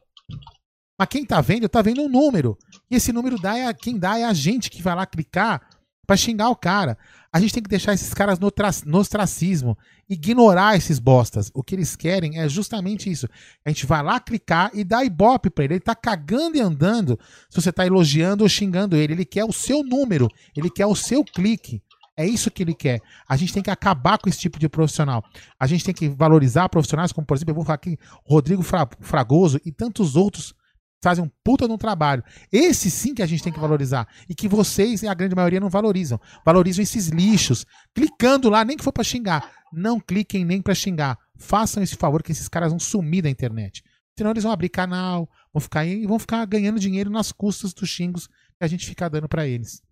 Mas quem tá vendo, tá vendo um número. E esse número dá é, quem dá é a gente que vai lá clicar pra xingar o cara. A gente tem que deixar esses caras no, tra- no ostracismo, ignorar esses bostas. O que eles querem é justamente isso. A gente vai lá clicar e dá ibope pra ele. Ele tá cagando e andando se você tá elogiando ou xingando ele. Ele quer o seu número, ele quer o seu clique. É isso que ele quer. A gente tem que acabar com esse tipo de profissional. A gente tem que valorizar profissionais como, por exemplo, eu vou falar aqui, Rodrigo Fra- Fragoso e tantos outros fazem um puta de um trabalho. Esse sim que a gente tem que valorizar. E que vocês, e a grande maioria, não valorizam. Valorizam esses lixos. Clicando lá, nem que for pra xingar. Não cliquem nem pra xingar. Façam esse favor que esses caras vão sumir da internet. Senão eles vão abrir canal, vão ficar aí e vão ficar ganhando dinheiro nas custas dos xingos que a gente fica dando pra eles.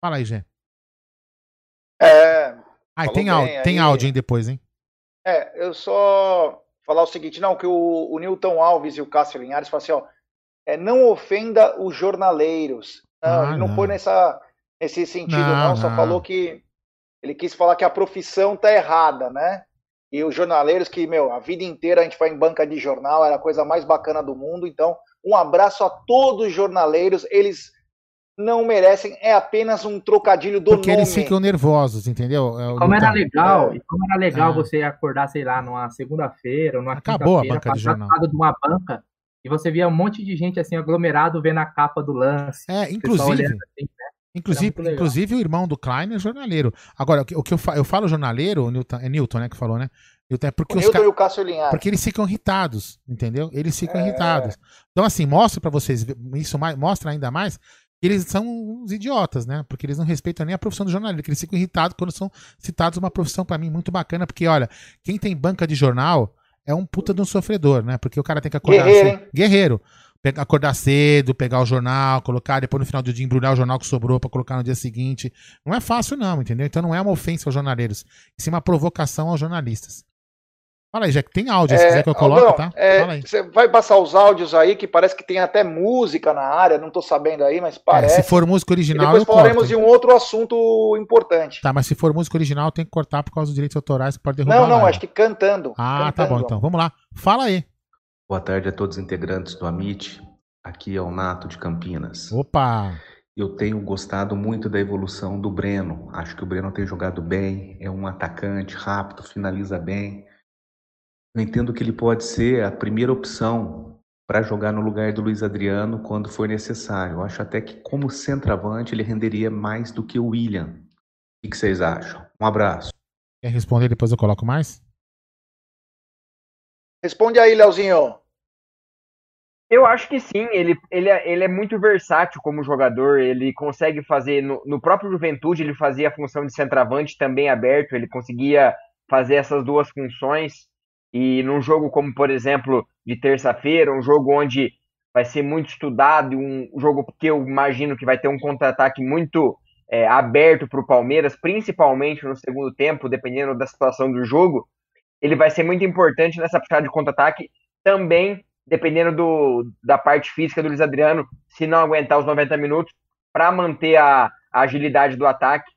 Fala aí, Gé. É, Falou tem, áudio, tem aí. áudio, hein, depois, hein? É, eu só falar o seguinte, não, que o, o Newton Alves e o Cássio Linhares falam assim, ó, é, não ofenda os jornaleiros. Não, Ah, ele não, não. foi nessa, nesse sentido, Não, não, só não. falou que ele quis falar que a profissão tá errada, né? E os jornaleiros que, meu, a vida inteira a gente vai em banca de jornal, era a coisa mais bacana do mundo, então um abraço a todos os jornaleiros, eles não merecem, é apenas um trocadilho do Porque nome. eles ficam nervosos, entendeu? É o Como era legal, e como era legal É. você acordar, sei lá, numa segunda-feira ou numa Acabou a quinta-feira, banca de passar lado de uma banca e você via um monte de gente assim aglomerado vendo a capa do lance. É, inclusive, assim, né? inclusive, inclusive o irmão do Klein é jornaleiro. Agora, o que, o que eu, fa- eu falo jornaleiro, o Newton, é Newton, né, que falou, né? Newton, é porque O os Newton e o Cássio Linhares. Porque eles ficam irritados, entendeu? Eles ficam É. irritados. Então, assim, mostra pra vocês, isso mais, mostra ainda mais que eles são uns idiotas, né? Porque eles não respeitam nem a profissão do jornalista, que eles ficam irritados quando são citados uma profissão pra mim muito bacana, porque olha, quem tem banca de jornal é um puta de um sofredor, né? Porque o cara tem que acordar Guerreiro, cedo. Guerreiro. Pe- Acordar cedo, pegar o jornal, colocar, depois no final do dia embrulhar o jornal que sobrou pra colocar no dia seguinte. Não é fácil, não, entendeu? Então não é uma ofensa aos jornaleiros, e sim uma provocação aos jornalistas. Fala aí, Jack, tem áudio, se quiser que eu coloque, Aldão, tá? é, Fala aí. Você vai passar os áudios aí, que parece que tem até música na área, não tô sabendo aí, mas É, parece. se for música e original, depois eu falaremos corto. de um outro assunto importante. Tá, mas se for música original, tem que cortar por causa dos direitos autorais que pode derrubar não, não, acho que cantando. Ah, tá cantando. bom, então. Vamos lá. Fala aí. Boa tarde a todos os integrantes do Amit. Aqui é o Nato de Campinas. Opa! eu tenho gostado muito da evolução do Breno. Acho que o Breno tem jogado bem, é um atacante rápido, finaliza bem. Eu entendo que ele pode ser a primeira opção para jogar no lugar do Luiz Adriano quando for necessário. Eu acho até que, como centroavante, ele renderia mais do que o William. O que vocês acham? Um abraço. Quer responder? Depois eu coloco mais? Responde aí, Leozinho. Eu acho que sim, ele, ele, é, ele é muito versátil como jogador, ele consegue fazer, no, no próprio Juventude, ele fazia a função de centroavante também aberto, ele conseguia fazer essas duas funções, e num jogo como, por exemplo, de terça-feira, um jogo onde vai ser muito estudado, um jogo que eu imagino que vai ter um contra-ataque muito é, aberto para o Palmeiras, principalmente no segundo tempo, dependendo da situação do jogo, ele vai ser muito importante nessa puxada de contra-ataque, também dependendo do, da parte física do Luiz Adriano, se não aguentar os 90 minutos, para manter a, a, agilidade do ataque,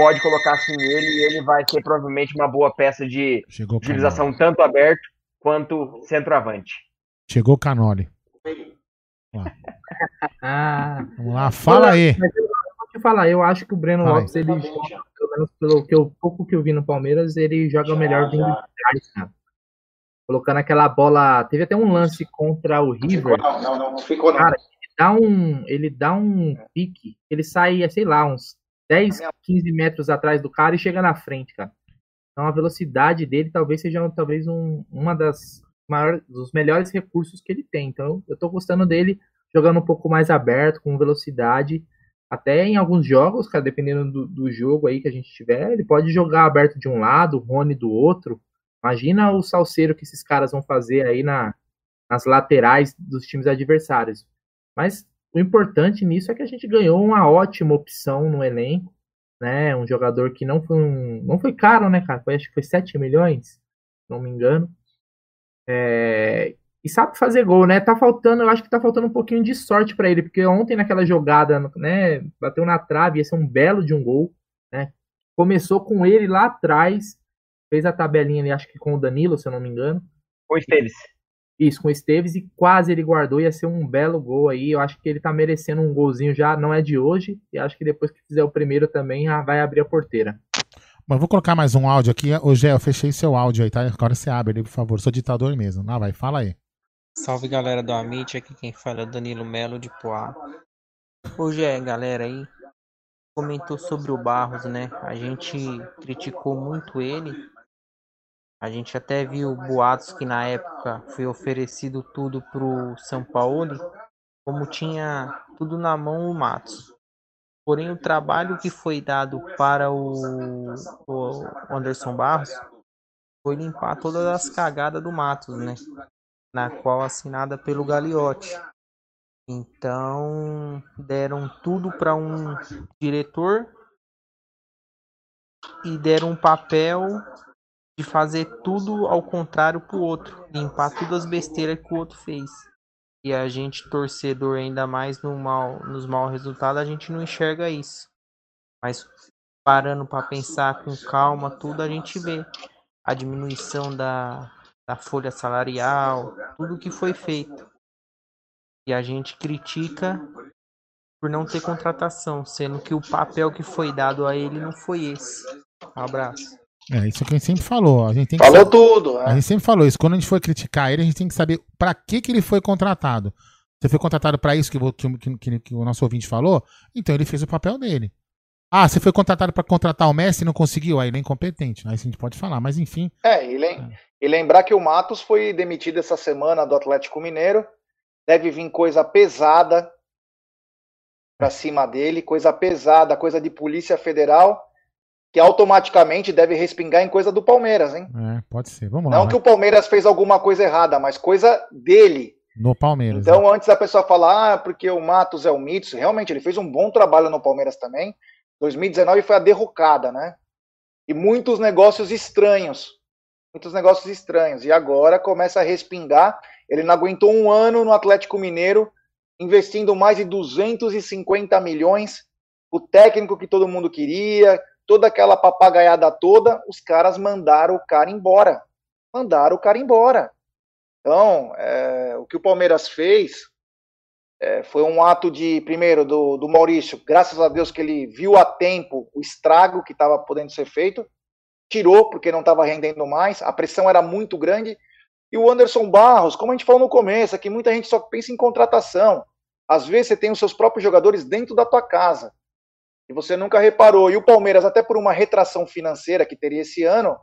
pode colocar assim ele e ele vai ser provavelmente uma boa peça de Chegou utilização tanto aberto quanto centroavante. Chegou o Canoli. Ah. Vamos lá, fala aí. Mas eu vou te falar, eu acho que o Breno Fala aí. Lopes, ele joga, pelo menos pelo que eu, pouco que eu vi no Palmeiras, ele joga melhor vindo de trás, cara. Colocando aquela bola. Teve até um lance contra o River. Não, não, não, não ficou não. Cara, ele dá um, ele dá um pique, ele sai, sei lá, uns 10, 15 metros atrás do cara e chega na frente, cara. Então a velocidade dele talvez seja talvez um, uma das maiores, dos melhores recursos que ele tem. Então eu tô gostando dele jogando um pouco mais aberto, com velocidade. Até em alguns jogos, cara, dependendo do, do jogo aí que a gente tiver, ele pode jogar aberto de um lado, o Rony do outro. Imagina o salseiro que esses caras vão fazer aí na, nas laterais dos times adversários. Mas o importante nisso é que a gente ganhou uma ótima opção no elenco, né? Um jogador que não foi um, não foi caro, né, cara? Foi, acho que foi 7 milhões, não me engano. É, e sabe fazer gol, né? Tá faltando, eu acho que tá faltando um pouquinho de sorte para ele, porque ontem naquela jogada, né, bateu na trave, ia ser um belo de um gol, né? Começou com ele lá atrás, fez a tabelinha ali, acho que com o Danilo, se eu não me engano. O Esteves. Isso, com o Esteves e quase ele guardou, ia ser um belo gol aí. Eu acho que ele tá merecendo um golzinho já, não é de hoje, e acho que depois que fizer o primeiro também já vai abrir a porteira. Bom, eu vou colocar mais um áudio aqui. Ô, Gé, eu fechei seu áudio aí, tá? Agora você abre ele, por favor. Sou ditador mesmo. Ah, vai, fala aí. Salve galera do Amit, aqui quem fala é o Danilo Melo de Poá. Hoje é galera aí comentou sobre o Barros, né? A gente criticou muito ele. A gente até viu boatos que na época foi oferecido tudo pro São Paulo, como tinha tudo na mão o Matos. Porém, o trabalho que foi dado para o, o Anderson Barros foi limpar todas as cagadas do Matos, né? na qual assinada pelo Gagliotti. Então deram tudo para um diretor e deram um papel de fazer tudo ao contrário pro outro, limpar todas as besteiras que o outro fez. E a gente torcedor ainda mais no mal, nos maus resultados, a gente não enxerga isso. Mas parando para pensar com calma, tudo a gente vê a diminuição da da folha salarial, tudo que foi feito. E a gente critica por não ter contratação, sendo que o papel que foi dado a ele não foi esse. Um abraço. É, isso que a gente sempre falou. A gente tem Falou saber- tudo, é. A gente sempre falou isso. Quando a gente for criticar ele, a gente tem que saber pra que, que ele foi contratado. Você foi contratado pra isso que, que, que- que- o nosso ouvinte falou? Então ele fez o papel dele. Ah, você foi contratado pra contratar o Messi e não conseguiu? Aí ele é incompetente. Aí a gente pode falar, mas enfim. É, e, lem- e lembrar que o Matos foi demitido essa semana do Atlético Mineiro. Deve vir coisa pesada pra cima dele, coisa pesada, coisa de Polícia Federal, que automaticamente deve respingar em coisa do Palmeiras, hein? É, pode ser. Vamos lá. Não vai. que o Palmeiras fez alguma coisa errada, mas coisa dele. No Palmeiras. Então, né? antes da pessoa falar, ah, porque o Matos é o Mitsu, realmente ele fez um bom trabalho no Palmeiras também. 2019 foi a derrocada, né? E muitos negócios estranhos. Muitos negócios estranhos. E agora começa a respingar. Ele não aguentou um ano no Atlético Mineiro, investindo mais de 250 milhões. O técnico que todo mundo queria, toda aquela papagaiada toda, os caras mandaram o cara embora. Mandaram o cara embora. Então, é, o que o Palmeiras fez É, foi um ato de, primeiro, do, do Maurício, graças a Deus que ele viu a tempo o estrago que estava podendo ser feito, tirou porque não estava rendendo mais, a pressão era muito grande. E o Anderson Barros, como a gente falou no começo, aqui muita gente só pensa em contratação. Às vezes você tem os seus próprios jogadores dentro da tua casa. E você nunca reparou. E o Palmeiras, até por uma retração financeira que teria esse ano,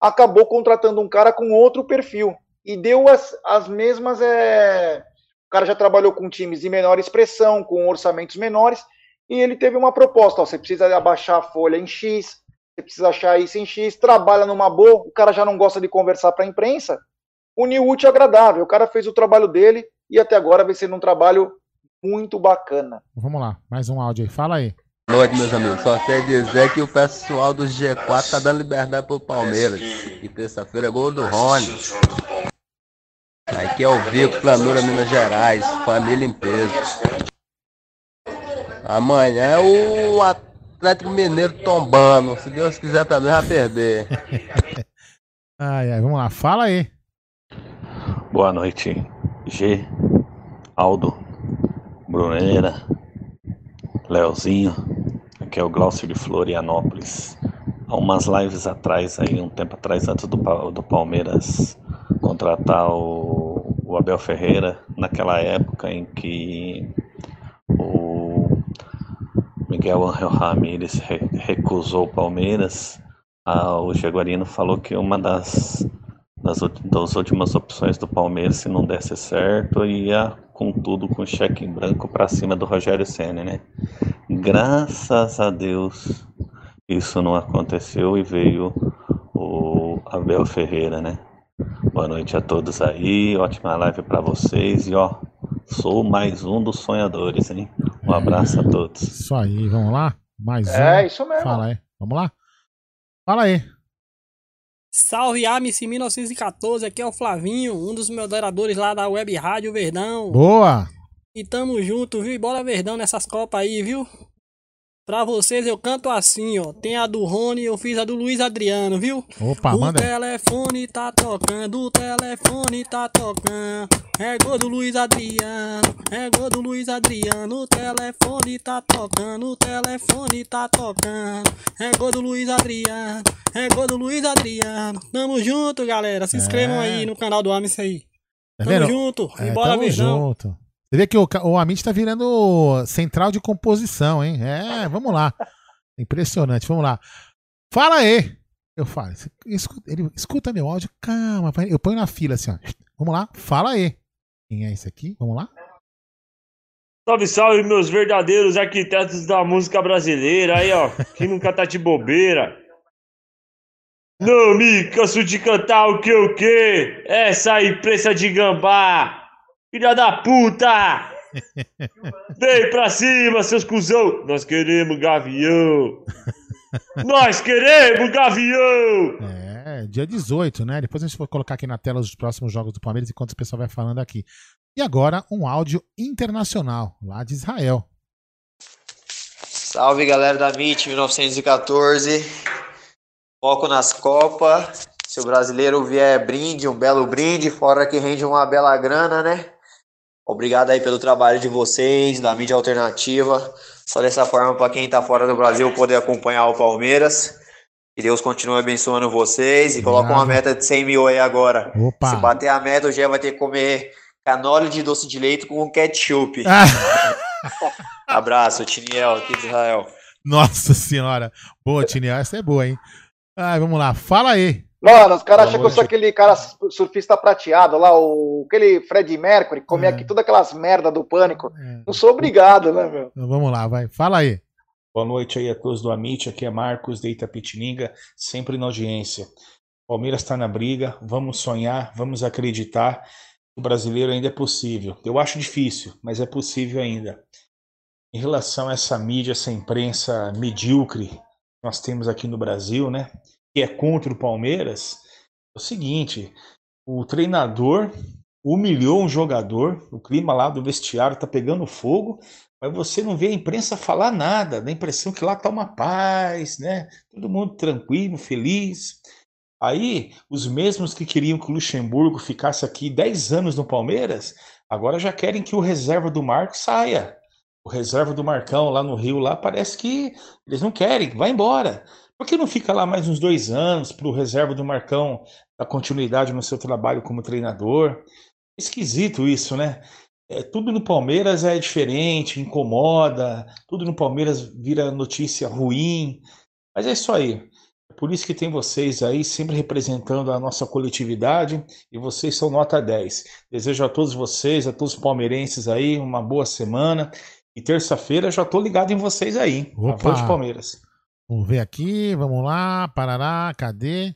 acabou contratando um cara com outro perfil. E deu as, as mesmas. É... O cara já trabalhou com times de menor expressão, com orçamentos menores, e ele teve uma proposta: ó, você precisa abaixar a folha em X, você precisa achar isso em X, trabalha numa boa, o cara já não gosta de conversar para a imprensa. Uniu útil e agradável. O cara fez o trabalho dele e até agora vem sendo um trabalho muito bacana. Vamos lá, mais um áudio aí. Fala aí. Boa noite, meus amigos. Só sei dizer que o pessoal do G4 tá dando liberdade pro Palmeiras. E terça-feira é gol do Rony. Aqui é o Vico, Planura, Minas Gerais. Família em peso. Amanhã é o Atlético Mineiro tombando. Se Deus quiser também vai perder. ai, ai, vamos lá. Fala aí. Boa noite, G, Aldo, Bruneira, Leozinho. Aqui é o Glaucio de Florianópolis. Há umas lives atrás, aí, um tempo atrás, antes do, do Palmeiras contratar o, o Abel Ferreira, naquela época em que o Miguel Angel Ramírez re, recusou o Palmeiras, a, o Jaguarino falou que uma das, das, das últimas opções do Palmeiras, se não desse certo, ia com tudo com cheque em branco para cima do Rogério Senna, né? Graças a Deus isso não aconteceu e veio o Abel Ferreira, né? Boa noite a todos aí, ótima live para vocês e ó, sou mais um dos sonhadores, hein? Um abraço a todos. Isso aí, vamos lá? Mais um. É, isso mesmo. Fala aí, vamos lá? Fala aí. Salve Amici 1914, aqui é o Flavinho, um dos moderadores lá da Web Rádio Verdão. Boa! E tamo junto, viu? E bora Verdão nessas copas aí, viu? Pra vocês eu canto assim, ó. Tem a do Rony, eu fiz a do Luiz Adriano, viu? Opa, o manda. telefone tá tocando, o telefone tá tocando. É gol do Luiz Adriano, é gol do Luiz Adriano. O telefone tá tocando, o telefone tá tocando. É gol do Luiz Adriano, é gol do Luiz Adriano. Tamo junto, galera. Se inscrevam É. aí no canal do Amici aí. Tá Tamo vendo? junto. É, e bora tamo Verdão. junto. Você vê que o, o Amit tá virando central de composição, hein? É, vamos lá. Impressionante, vamos lá. Fala aí. Eu falo, escuta, ele escuta meu áudio, calma, eu ponho na fila assim, ó. Vamos lá, fala aí. Quem é esse aqui? Vamos lá? Salve, salve, meus verdadeiros arquitetos da música brasileira. Aí, ó, que nunca tá de bobeira. Não me canso de cantar o que o que? Essa imprensa de gambá. Filha da puta! Vem pra cima, seus cuzão! Nós queremos gavião! Nós queremos gavião! É, dia 18, né? Depois a gente vai colocar aqui na tela os próximos jogos do Palmeiras enquanto o pessoal vai falando aqui. E agora um áudio internacional, lá de Israel. Salve galera da MIT 1914. Foco nas Copas. Se o brasileiro vier brinde, um belo brinde, fora que rende uma bela grana, né? Obrigado aí pelo trabalho de vocês, da mídia alternativa. Só dessa forma, para quem tá fora do Brasil poder acompanhar o Palmeiras. Que Deus continue abençoando vocês e coloca uma meta de 100 mil aí agora. Opa. Se bater a meta, o Gé vai ter que comer canole de doce de leite com ketchup. Abraço, Tiniel, aqui de Israel. Nossa senhora. Boa, Tiniel, essa é boa, hein? Ai, vamos lá, fala aí. Mano, os caras acham que eu sou aquele cara surfista prateado lá, o, aquele Fred Mercury, que comia aqui todas aquelas merda do pânico. Não sou obrigado, né, meu? Então, vamos lá, vai. Fala aí. Boa noite aí a todos do Amit, aqui é Marcos de Itapetininga, sempre na audiência. Palmeiras está na briga, vamos sonhar, vamos acreditar. O brasileiro ainda é possível. Eu acho difícil, mas é possível ainda. Em relação a essa mídia, essa imprensa medíocre que nós temos aqui no Brasil, né, que é contra o Palmeiras, é o seguinte: o treinador humilhou um jogador, o clima lá do vestiário está pegando fogo, mas você não vê a imprensa falar nada, dá a impressão que lá está uma paz, né? Todo mundo tranquilo, feliz. Aí, os mesmos que queriam que o Luxemburgo ficasse aqui 10 anos no Palmeiras, Agora já querem que o reserva do Marco saia. O reserva do Marcão lá no Rio, lá parece que eles não querem, vai embora. Por que não fica lá mais uns dois anos para o reserva do Marcão dar continuidade no seu trabalho como treinador? Esquisito isso, né? É, tudo no Palmeiras é diferente, incomoda, tudo no Palmeiras vira notícia ruim. Mas é isso aí. É por isso que tem vocês aí sempre representando a nossa coletividade e vocês são nota 10. Desejo a todos vocês, a todos os palmeirenses aí, uma boa semana. E terça-feira já tô ligado em vocês aí. Opa. de Palmeiras. Vamos ver aqui, vamos lá, parará, cadê?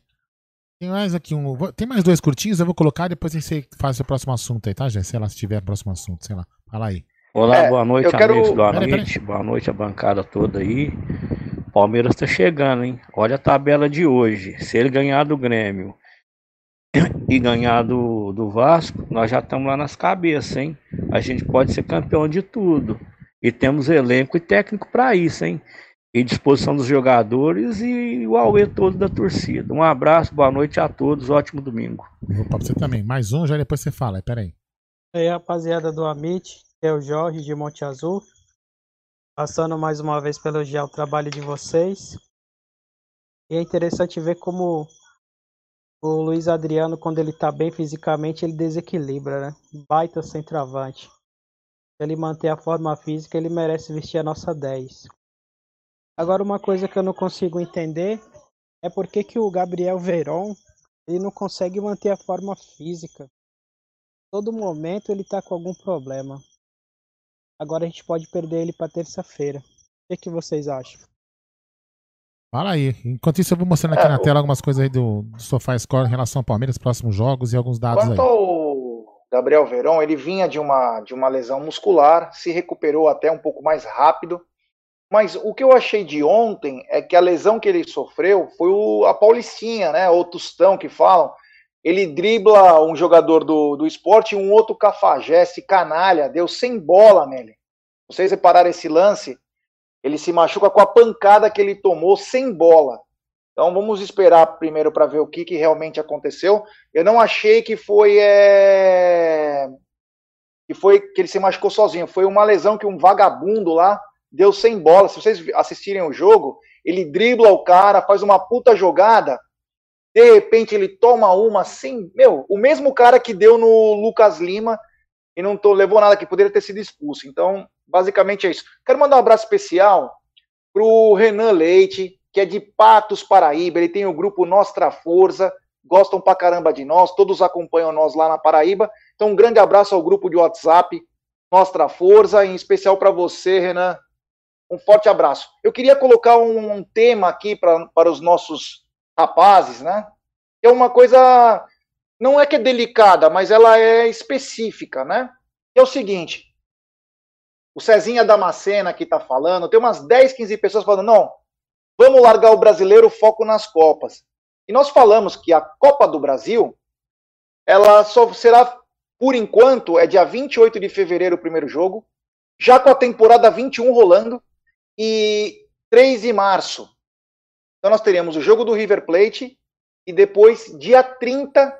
Tem mais aqui um. Tem mais dois curtinhos, eu vou colocar depois você faz o próximo assunto aí, tá, gente? Sei lá, se tiver próximo assunto, sei lá. Fala aí. Olá, É, boa noite, quero- amigos do. Amit. Boa noite, a bancada toda aí. Palmeiras tá chegando, hein? Olha a tabela de hoje. Se ele ganhar do Grêmio e ganhar do, do Vasco, nós já estamos lá nas cabeças, hein? A gente pode ser campeão de tudo. E temos elenco e técnico para isso, hein? E disposição dos jogadores e o Aue todo da torcida. Um abraço, boa noite a todos, ótimo domingo. Vou pra você também. Mais um, já depois você fala. Pera aí. E aí, rapaziada do Amit, é o Jorge de Monte Azul. Passando mais uma vez para elogiar o trabalho de vocês. E é interessante ver como o Luiz Adriano, quando ele tá bem fisicamente, ele desequilibra, né? Baita centroavante. Se ele manter a forma física, ele merece vestir a nossa 10. Agora, uma coisa que eu não consigo entender é por que, que o Gabriel Veron ele não consegue manter a forma física. Todo momento ele tá com algum problema. Agora a gente pode perder ele para terça-feira. O que, que vocês acham? Fala aí. Enquanto isso, eu vou mostrando aqui É, na o- tela algumas coisas aí do, do Sofá Score em relação ao Palmeiras, próximos jogos e alguns dados Quanto aí. ao Gabriel Verón, ele vinha de uma, de uma lesão muscular, se recuperou até um pouco mais rápido. Mas o que eu achei de ontem é que a lesão que ele sofreu foi o, a Paulistinha, né? Ou Tostão que falam. Ele dribla um jogador do, do esporte e um outro cafajeste, canalha, deu sem bola nele. Vocês repararam esse lance? Ele se machuca com a pancada que ele tomou sem bola. Então vamos esperar primeiro para ver o que, que realmente aconteceu. Eu não achei que foi é, que foi que ele se machucou sozinho. Foi uma lesão que um vagabundo lá deu sem bola. Se vocês assistirem o jogo, ele dribla o cara, faz uma puta jogada. De repente ele toma uma sem, meu, o mesmo cara que deu no Lucas Lima e não tô, levou nada que poderia ter sido expulso. Então, basicamente é isso. Quero mandar um abraço especial pro Renan Leite, que é de Patos, Paraíba. Ele tem o grupo Nostra Força, gostam pra caramba de nós, todos acompanham nós lá na Paraíba. Então, um grande abraço ao grupo de WhatsApp Nostra Força, em especial para você, Renan. Um forte abraço. Eu queria colocar um, um tema aqui para os nossos rapazes, né? É uma coisa, não é que é delicada, mas ela é específica, né? É o seguinte: o Cezinha Damascena que está falando, tem umas 10, 15 pessoas falando, não, vamos largar o brasileiro, foco nas Copas. E nós falamos que a Copa do Brasil, ela só será, por enquanto, é dia 28 de fevereiro o primeiro jogo, já com a temporada 21 rolando, e 3 de março. Então nós teremos o jogo do River Plate, e depois, dia 30,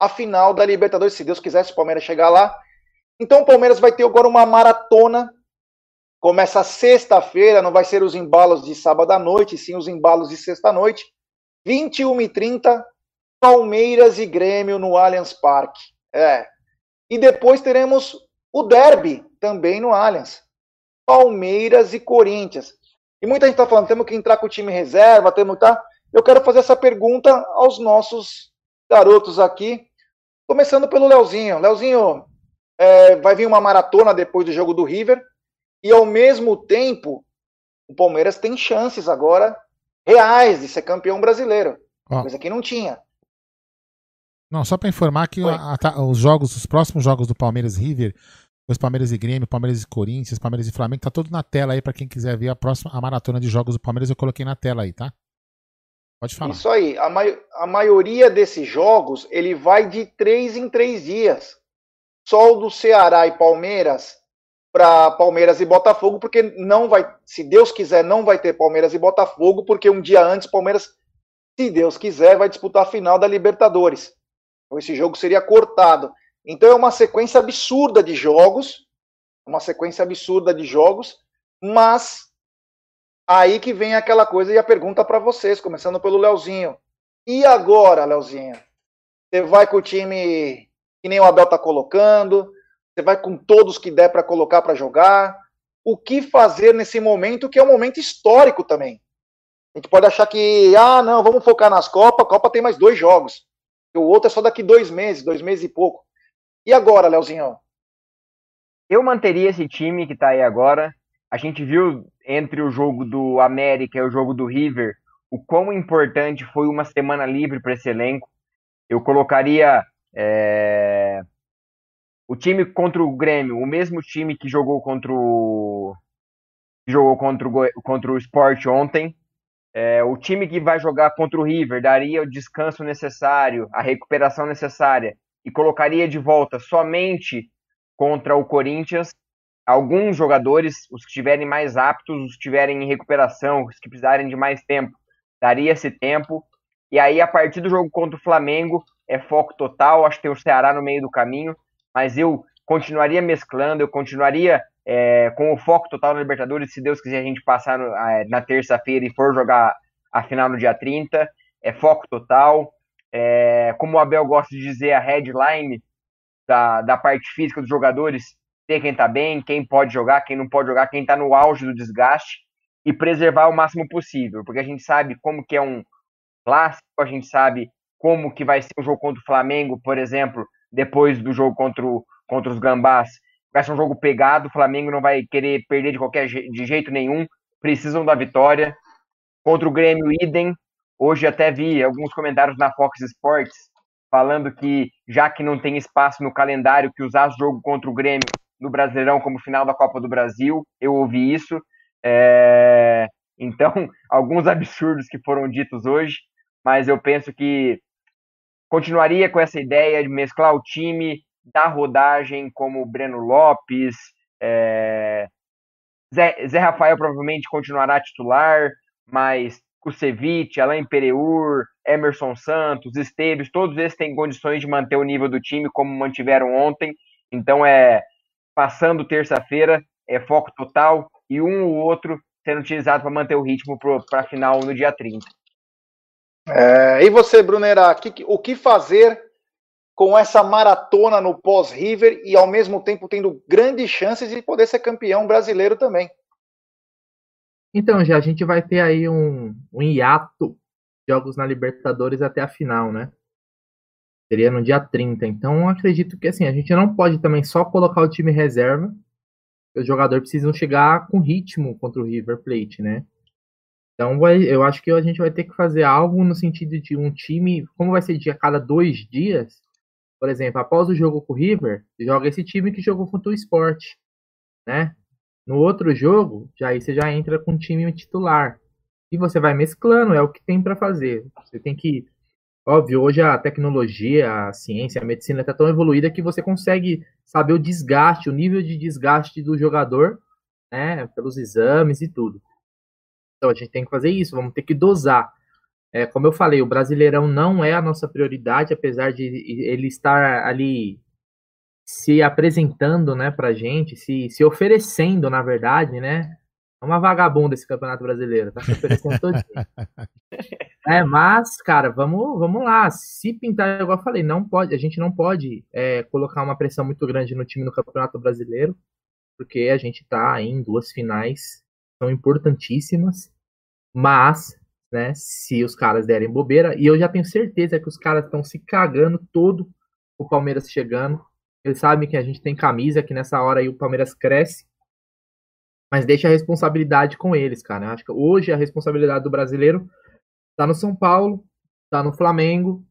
a final da Libertadores, se Deus quiser, se o Palmeiras chegar lá. Então o Palmeiras vai ter agora uma maratona. Começa sexta-feira, não vai ser os embalos de sábado à noite, sim os embalos de sexta-noite. 21h30, Palmeiras e Grêmio no Allianz Parque. É. E depois teremos o derby também no Allianz. Palmeiras e Corinthians. E muita gente está falando, temos que entrar com o time reserva, temos que tá. Eu quero fazer essa pergunta aos nossos garotos aqui, começando pelo Leozinho. Leozinho, é, vai vir uma maratona depois do jogo do River, e ao mesmo tempo, o Palmeiras tem chances agora reais de ser campeão brasileiro, Ó. coisa que não tinha. Não, só para informar que a- a- os jogos, os próximos jogos do Palmeiras e River, os Palmeiras e Grêmio, Palmeiras e Corinthians, Palmeiras e Flamengo, tá tudo na tela aí para quem quiser ver a próxima a maratona de jogos do Palmeiras, eu coloquei na tela aí, tá? Pode falar. Isso aí, a, mai- a maioria desses jogos, ele vai de três em três dias. Só o do Ceará e Palmeiras para Palmeiras e Botafogo, porque não vai, se Deus quiser, não vai ter Palmeiras e Botafogo, porque um dia antes Palmeiras, se Deus quiser, vai disputar a final da Libertadores. Então esse jogo seria cortado. Então é uma sequência absurda de jogos, uma sequência absurda de jogos, mas aí que vem aquela coisa e a pergunta para vocês, começando pelo Leozinho. E agora, Leozinho? Você vai com o time que nem o Abel tá colocando? Você vai com todos que der para colocar para jogar? O que fazer nesse momento que é um momento histórico também? A gente pode achar que, ah, não, vamos focar nas Copas, a Copa tem mais dois jogos. O outro é só daqui dois meses, dois meses e pouco. E agora, Leozinho? Eu manteria esse time que tá aí agora. A gente viu entre o jogo do América e o jogo do River o quão importante foi uma semana livre para esse elenco. Eu colocaria é, o time contra o Grêmio, o mesmo time que jogou contra o que jogou contra o, contra o Sport ontem. É, o time que vai jogar contra o River daria o descanso necessário, a recuperação necessária e colocaria de volta somente contra o Corinthians alguns jogadores, os que estiverem mais aptos, os que estiverem em recuperação, os que precisarem de mais tempo, daria esse tempo. E aí, a partir do jogo contra o Flamengo, é foco total. Acho que tem o Ceará no meio do caminho, mas eu continuaria mesclando, eu continuaria é, com o foco total na Libertadores. Se Deus quiser, a gente passar no, na terça-feira e for jogar a final no dia 30. É foco total. É, como o Abel gosta de dizer, a headline da, da parte física dos jogadores ter quem tá bem, quem pode jogar, quem não pode jogar, quem tá no auge do desgaste e preservar o máximo possível, porque a gente sabe como que é um clássico, a gente sabe como que vai ser o jogo contra o Flamengo, por exemplo, depois do jogo contra, o, contra os Gambás. Vai ser um jogo pegado, o Flamengo não vai querer perder de qualquer de jeito nenhum, precisam da vitória. Contra o Grêmio, idem. Hoje até vi alguns comentários na Fox Sports falando que já que não tem espaço no calendário, que usar jogo contra o Grêmio no Brasileirão como final da Copa do Brasil. Eu ouvi isso. É... Então, alguns absurdos que foram ditos hoje, mas eu penso que continuaria com essa ideia de mesclar o time, dar rodagem como Breno Lopes, é... Zé, Zé, Rafael provavelmente continuará titular, mas Kusevich, Alain Pereur, Emerson Santos, Esteves, todos esses têm condições de manter o nível do time como mantiveram ontem. Então é passando terça-feira, é foco total, e um ou outro sendo utilizado para manter o ritmo para a final no dia 30. É, e você, Brunera, que, o que fazer com essa maratona no pós-River e ao mesmo tempo tendo grandes chances de poder ser campeão brasileiro também? Então, já a gente vai ter aí um, um hiato de jogos na Libertadores até a final, né? Seria no dia 30. Então, acredito que assim, a gente não pode também só colocar o time reserva. Os jogadores precisam chegar com ritmo contra o River Plate, né? Então, vai, eu acho que a gente vai ter que fazer algo no sentido de um time, como vai ser de a cada dois dias, por exemplo, após o jogo com o River, joga esse time que jogou contra o Sport, né? No outro jogo, já aí você já entra com o time titular. E você vai mesclando, é o que tem para fazer. Você tem que Óbvio, hoje a tecnologia, a ciência, a medicina está tão evoluída que você consegue saber o desgaste, o nível de desgaste do jogador, né, pelos exames e tudo. Então a gente tem que fazer isso, vamos ter que dosar. É, como eu falei, o Brasileirão não é a nossa prioridade, apesar de ele estar ali se apresentando, né, pra gente, se, se oferecendo, na verdade, né, é uma vagabunda esse Campeonato Brasileiro, tá se oferecendo todo É, mas, cara, vamos, vamos lá. Se pintar, igual eu falei, não pode, a gente não pode é, colocar uma pressão muito grande no time no Campeonato Brasileiro, porque a gente tá em duas finais, são importantíssimas, mas, né, se os caras derem bobeira, e eu já tenho certeza que os caras estão se cagando todo o Palmeiras chegando. Eles sabem que a gente tem camisa, que nessa hora aí o Palmeiras cresce, mas deixa a responsabilidade com eles, cara. Eu acho que hoje a responsabilidade do brasileiro Tá no São Paulo, tá no Flamengo.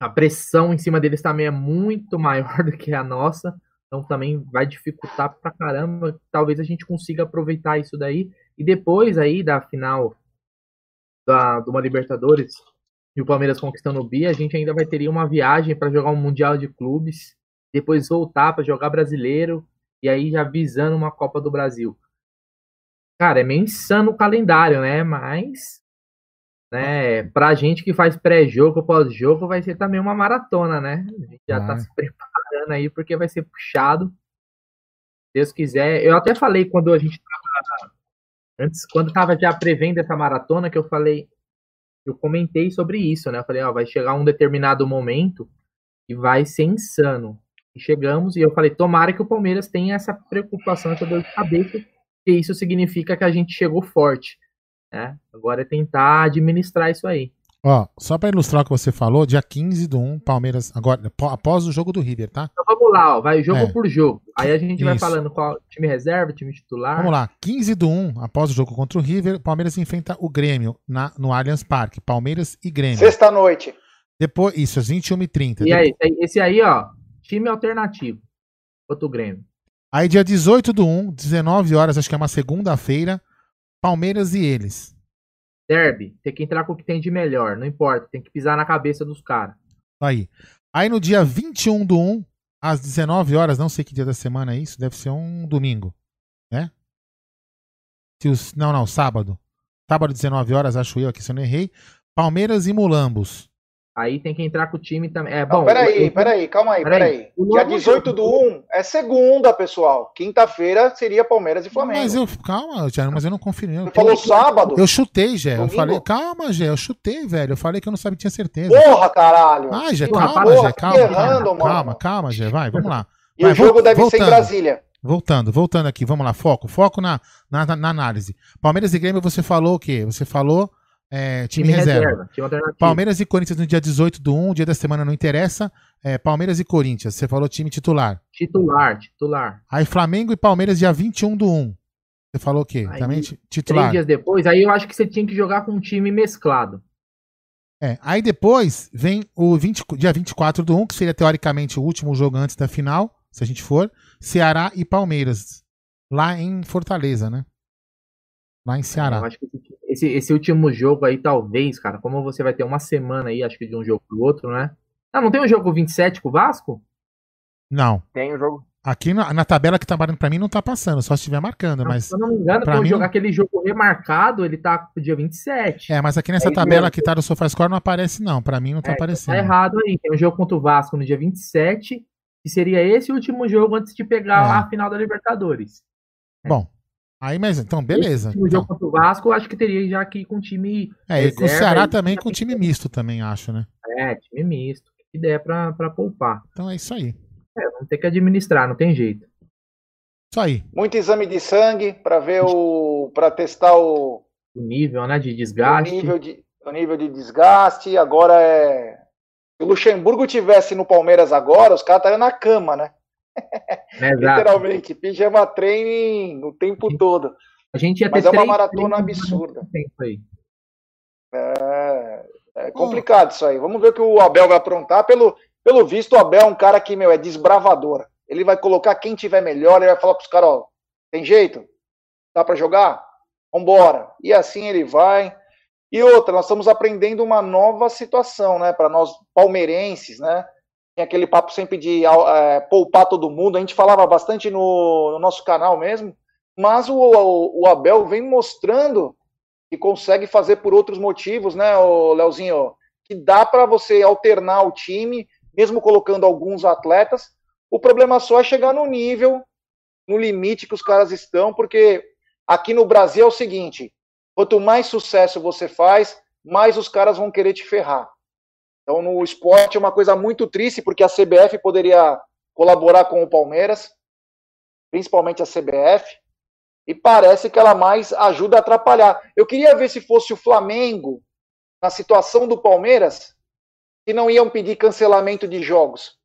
A pressão em cima deles também é muito maior do que a nossa. Então também vai dificultar pra caramba. Talvez a gente consiga aproveitar isso daí. E depois aí da final da, de uma Libertadores e o Palmeiras conquistando o Bi, a gente ainda vai ter uma viagem para jogar um Mundial de Clubes. Depois voltar para jogar brasileiro. E aí já visando uma Copa do Brasil. Cara, é meio insano o calendário, né? Mas né? Pra gente que faz pré-jogo, pós-jogo, vai ser também uma maratona, né? A gente já tá Vai. se preparando aí, porque vai ser puxado. Deus quiser. Eu até falei quando a gente tava. Antes, quando tava já prevendo essa maratona, que eu falei. Eu comentei sobre isso, né? Eu falei, ó, vai chegar um determinado momento e vai ser insano. E chegamos, e eu falei, tomara que o Palmeiras tenha essa preocupação, essa dor de cabeça, porque isso significa que a gente chegou forte. Né? Agora é tentar administrar isso aí. Ó, só pra ilustrar o que você falou, dia 15 do 1, Palmeiras, agora, apó- após o jogo do River, tá? Então vamos lá, ó, vai jogo É. por jogo. Aí a gente vai Isso. falando qual time reserva, time titular. Vamos lá, 15 do 1, após o jogo contra o River, Palmeiras enfrenta o Grêmio na, no Allianz Parque. Palmeiras e Grêmio. Sexta-noite. Depois, isso, às 21h30. E aí, esse aí, ó, time alternativo. Outro Grêmio. Aí, dia 18 do 1, 19 horas, acho que é uma segunda-feira, Palmeiras e eles. Derby, tem que entrar com o que tem de melhor, não importa, tem que pisar na cabeça dos caras. Aí. Aí no dia 21 do 1, às 19 horas, não sei que dia da semana é isso, deve ser um domingo, né? Se os- não, não, sábado. Sábado, 19 horas, acho eu aqui, se eu não errei. Palmeiras e Mulambos. Aí tem que entrar com o time também. É, Não, bom. peraí, eu- peraí, calma aí, Peraí. peraí. O Dia novo 18 do 1 é segunda, pessoal. Quinta-feira seria Palmeiras e Flamengo. Mas eu, calma, Thiago, mas eu não confirmei. Eu Você falou sábado? Eu chutei, Gé. Eu falei, calma, Gé, eu chutei, velho. Eu falei que eu não sabia, tinha certeza. Porra, caralho! Ah, Gé, calma, porra, Gé, calma. errando, calma, mano. calma, calma, Gé, vai, vamos lá. E Vai, o jogo vol- deve ser em Brasília. Voltando, voltando aqui, vamos lá, foco, foco na, na- na análise. Palmeiras e Grêmio, você falou o quê? Você falou é, time, Time reserva. reserva, time. Palmeiras e Corinthians no dia 18 do 1, dia da semana não interessa. É, Palmeiras e Corinthians, você falou time titular. Titular, titular. Aí Flamengo e Palmeiras dia 21 do 1. Você falou o quê? Aí, Também ti- titular. Três dias depois, aí eu acho que você tinha que jogar com um time mesclado. É, aí depois vem o 20, dia 24 do 1, que seria teoricamente o último jogo antes da final, se a gente for. Ceará e Palmeiras. Lá em Fortaleza, né? Lá em Ceará. Eu acho que esse, esse, esse último jogo aí, talvez, cara, como você vai ter uma semana aí, acho que de um jogo pro outro, né? Ah, não tem um jogo 27 com o Vasco? Não. Tem o jogo. Aqui na, na tabela que tá aparecendo pra mim não tá passando, só se estiver marcando, mas. Se eu não me engano, pra tem um mim jogo- não- aquele jogo remarcado, ele tá pro dia 27. É, mas aqui nessa É tabela mesmo. que tá do SofaScore não aparece, não. Pra mim não tá É, aparecendo. Tá errado aí. Tem um jogo contra o Vasco no dia 27, que seria esse último jogo antes de pegar É. a final da Libertadores. Bom, aí, mas então, beleza. Esse último jogo contra o Vasco, eu acho que teria já aqui com time. É, e com o reserva Ceará aí. também com time misto também, acho, né? É, time misto. Que ideia pra, pra poupar. Então é isso aí. É, vamos ter que administrar, não tem jeito. Isso aí. Muito exame de sangue para ver o. para testar o, O nível, né, de o desgaste. nível de, o nível de desgaste. Agora é. Se o Luxemburgo tivesse no Palmeiras agora, os caras estariam na cama, né? Exato. Literalmente, pijama training o tempo todo. A gente ia ter Mas é uma maratona absurda. É, é complicado isso aí. Vamos ver o que o Abel vai aprontar. Pelo, pelo visto, o Abel é um cara que, meu, é desbravador. Ele vai colocar quem tiver melhor, ele vai falar pros caras, ó, tem jeito? Dá pra jogar? Vambora. E assim ele vai. E outra, nós estamos aprendendo uma nova situação, né, para nós palmeirenses, né? Tem aquele papo sempre de é, poupar todo mundo. A gente falava bastante no, no nosso canal mesmo, mas o, o, o Abel vem mostrando que consegue fazer por outros motivos, né, o Leozinho? Que dá para você alternar o time, mesmo colocando alguns atletas. O problema só é chegar no nível, no limite que os caras estão, porque aqui no Brasil é o seguinte: quanto mais sucesso você faz, mais os caras vão querer te ferrar. Então, no esporte é uma coisa muito triste, porque a CBF poderia colaborar com o Palmeiras, principalmente a CBF, e parece que ela mais ajuda a atrapalhar. Eu queria ver se fosse o Flamengo, na situação do Palmeiras, que não iam pedir cancelamento de jogos,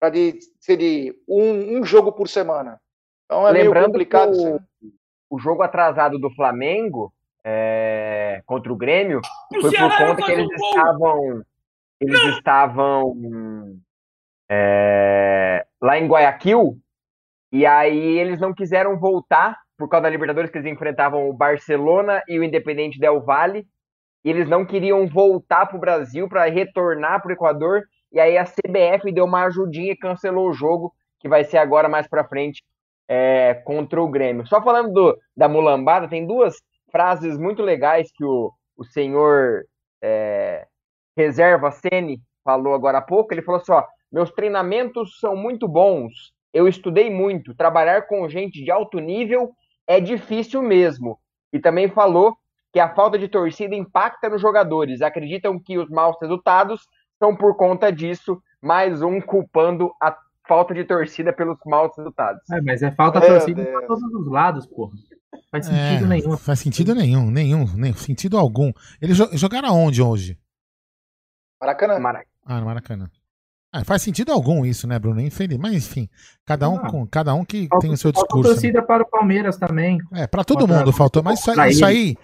para de, ser de um, um, jogo por semana. Então é Lembrando meio complicado. Que o, o jogo atrasado do Flamengo é, contra o Grêmio O foi por Ceará vai conta que eles um gol! estavam eles estavam é, lá em Guayaquil e aí eles não quiseram voltar por causa da Libertadores que eles enfrentavam o Barcelona e o Independente Del Valle e eles não queriam voltar para o Brasil para retornar para o Equador e aí a CBF deu uma ajudinha e cancelou o jogo que vai ser agora mais para frente é, contra o Grêmio. Só falando do, da mulambada, tem duas frases muito legais que o, o senhor é, reserva Sene falou agora há pouco, ele falou assim, ó, meus treinamentos são muito bons, eu estudei muito, trabalhar com gente de alto nível é difícil mesmo. E também falou que a falta de torcida impacta nos jogadores, acreditam que os maus resultados são por conta disso, mais um culpando a falta de torcida pelos maus resultados. É, mas é falta de torcida para todos os lados, porra. Faz sentido É, nenhum. Faz sentido nenhum, nenhum, nem sentido algum. Eles jo- jogaram aonde hoje? Maracanã. Ah, no Maracanã. Ah, faz sentido algum isso, né, Bruno? Infeliz. Mas enfim, cada um, Ah. com, cada um que Falta- tem o seu falta discurso. né? torcida para o Palmeiras também. É, pra todo Contra- mundo faltou. Mas isso, aí- isso aí,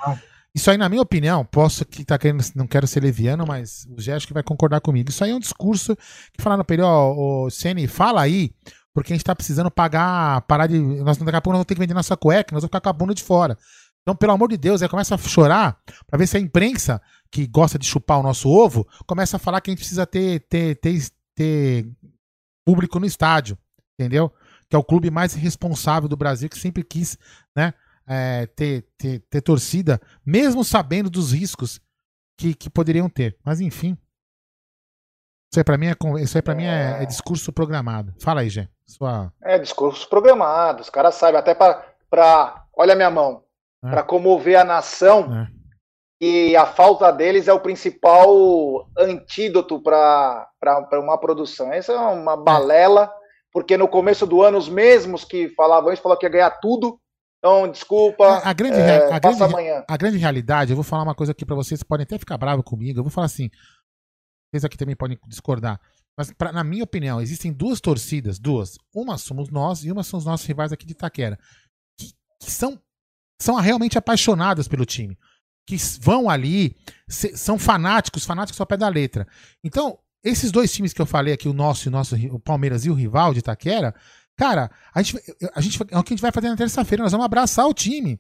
isso aí, na minha opinião, posso que tá querendo, não quero ser leviano, mas o Gé acho que vai concordar comigo. Isso aí é um discurso que falaram pra ele, ó, ô, Ceni, fala aí, porque a gente tá precisando pagar, parar de. Nós daqui a pouco nós vamos ter que vender nossa cueca, nós vamos ficar com a bunda de fora. Então, pelo amor de Deus, aí começa a chorar pra ver se a imprensa, que gosta de chupar o nosso ovo, começa a falar que a gente precisa ter, ter, ter, ter público no estádio, entendeu? Que é o clube mais responsável do Brasil, que sempre quis, né, é, ter, ter, ter torcida, mesmo sabendo dos riscos que, que poderiam ter. Mas enfim. Isso aí pra mim é, isso aí pra mim é, é discurso programado. Fala aí, Gê. Sua... É, discursos programados, os caras sabem, até para. Olha a minha mão. É. Para comover a nação. E a falta deles é o principal antídoto para uma produção. Essa é uma balela, porque no começo do ano, os mesmos que falavam isso falaram que ia ganhar tudo. Então, desculpa. A grande, é, a, grande, amanhã. a grande realidade, eu vou falar uma coisa aqui pra vocês, podem até ficar bravos comigo. Eu vou falar assim, vocês aqui também podem discordar. Mas, pra- na minha opinião, existem duas torcidas, duas. Uma somos nós e uma são os nossos rivais aqui de Itaquera. Que, que são, são realmente apaixonadas pelo time. Que vão ali, são fanáticos, fanáticos ao pé da letra. Então, esses dois times que eu falei aqui, o nosso e o nosso, o Palmeiras e o rival de Itaquera, cara, a gente, a gente, é o que a gente vai fazer na terça-feira. Nós vamos abraçar o time.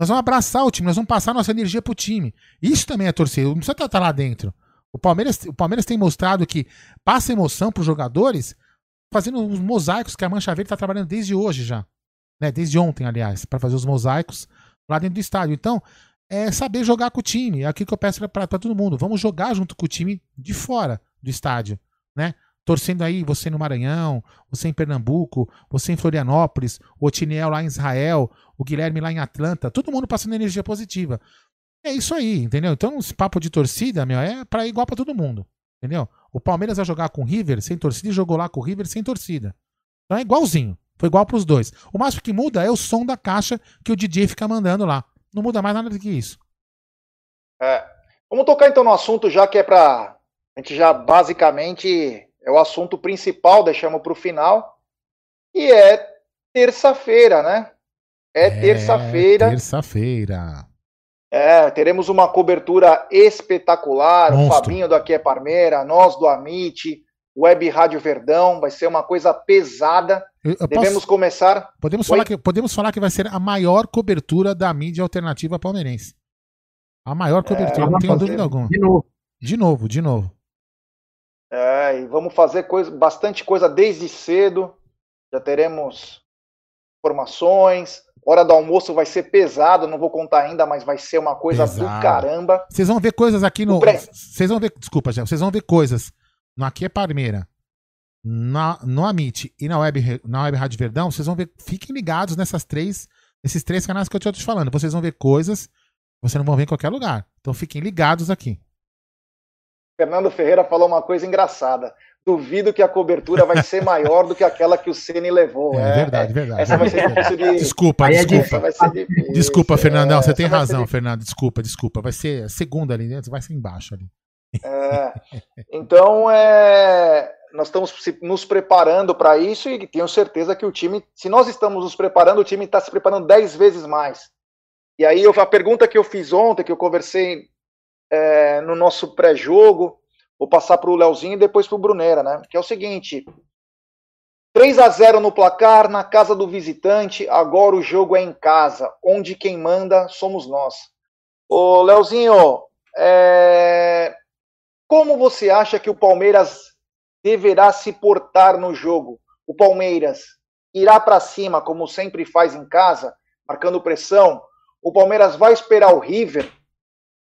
Nós vamos abraçar o time, nós vamos passar nossa energia pro time. Isso também é torcida, não precisa estar lá dentro. O Palmeiras, o Palmeiras tem mostrado que passa emoção pros jogadores, fazendo os mosaicos que a Mancha Verde está trabalhando desde hoje já. Né? Desde ontem, aliás, para fazer os mosaicos lá dentro do estádio. Então, é saber jogar com o time. É aquilo que eu peço para todo mundo. Vamos jogar junto com o time de fora do estádio, né? Torcendo aí, você no Maranhão, você em Pernambuco, você em Florianópolis, o Otiniel lá em Israel, o Guilherme lá em Atlanta, todo mundo passando energia positiva. É isso aí, entendeu? Então, esse papo de torcida, meu, é para igual para todo mundo, entendeu? O Palmeiras vai jogar com o River sem torcida e jogou lá com o River sem torcida. Então é igualzinho. Foi igual pros dois. O máximo que muda é o som da caixa que o DJ fica mandando lá. Não muda mais nada do que isso. É. Vamos tocar então no assunto, já que é para. A gente já basicamente é o assunto principal, deixamos para o final. E é terça-feira, né? É terça-feira. Terça-feira. É, teremos uma cobertura espetacular. O Monstro. Fabinho do Aqui é Parmeira, nós do Amit, Web Rádio Verdão. Vai ser uma coisa pesada. Eu- eu Devemos posso- começar. Podemos Oi? falar, que, podemos falar que vai ser a maior cobertura da mídia alternativa palmeirense. A maior cobertura, não tenho dúvida alguma. De novo. De novo, de novo. É, e vamos fazer coisa, bastante coisa desde cedo. Já teremos informações. Hora do almoço vai ser pesado, não vou contar ainda, mas vai ser uma coisa do Pesado. caramba. Vocês vão ver coisas aqui no. Vocês vão ver. Desculpa, já. Vocês vão ver coisas no Aqui é Parmeira, na, no Amit e na Web, na Web Rádio Verdão. Vocês vão ver. Fiquem ligados nessas três. Nesses três canais que eu estou te falando. Vocês vão ver coisas que vocês não vão ver em qualquer lugar. Então fiquem ligados aqui. Fernando Ferreira falou uma coisa engraçada. Duvido que a cobertura vai ser maior do que aquela que o Ceni levou. É, verdade, verdade. Essa vai ser difícil de. Desculpa, Aí é desculpa. difícil, vai ser difícil. Desculpa, Fernandão, É, você tem razão. Fernando. Desculpa, desculpa. Vai ser a segunda ali dentro, vai ser embaixo ali. É, então, é, nós estamos nos preparando para isso e tenho certeza que o time, se nós estamos nos preparando, o time está se preparando dez vezes mais. E aí, eu, a pergunta que eu fiz ontem, que eu conversei é, no nosso pré-jogo, vou passar para o Leozinho e depois para o Brunera, né? Que é o seguinte: 3 a 0 no placar, na casa do visitante, agora o jogo é em casa, onde quem manda somos nós. Ô, Leozinho, é, como você acha que o Palmeiras deverá se portar no jogo? O Palmeiras irá para cima, como sempre faz em casa, marcando pressão? O Palmeiras vai esperar o River?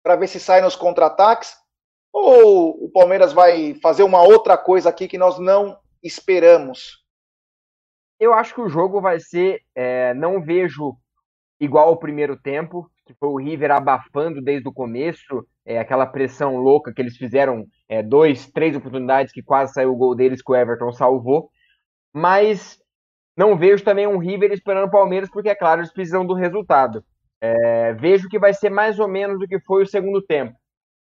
para ver se sai nos contra-ataques? Ou o Palmeiras vai fazer uma outra coisa aqui que nós não esperamos? Eu acho que o jogo vai ser. É, não vejo igual ao primeiro tempo, que foi o River abafando desde o começo, é, aquela pressão louca que eles fizeram, é, dois, três oportunidades que quase saiu o gol deles que o Everton salvou. Mas não vejo também um River esperando o Palmeiras, porque, é claro, eles precisam do resultado. É, vejo que vai ser mais ou menos o que foi o segundo tempo.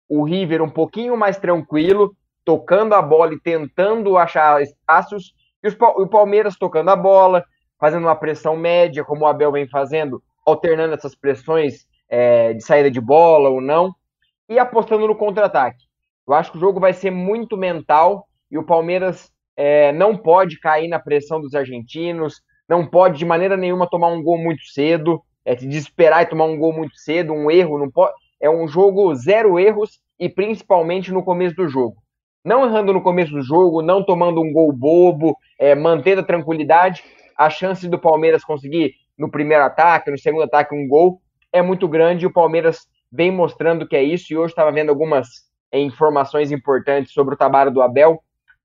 O River um pouquinho mais tranquilo, tocando a bola e tentando achar espaços, e o Palmeiras tocando a bola, fazendo uma pressão média, como o Abel vem fazendo, alternando essas pressões é, de saída de bola ou não, e apostando no contra-ataque. Eu acho que o jogo vai ser muito mental e o Palmeiras é, não pode cair na pressão dos argentinos, não pode de maneira nenhuma tomar um gol muito cedo, é, se desesperar e tomar um gol muito cedo, um erro, não pode. É um jogo zero erros e principalmente no começo do jogo. Não errando no começo do jogo, não tomando um gol bobo, é, mantendo a tranquilidade, a chance do Palmeiras conseguir no primeiro ataque, no segundo ataque, um gol é muito grande. O Palmeiras vem mostrando que é isso. E hoje estava vendo algumas é, informações importantes sobre o trabalho do Abel.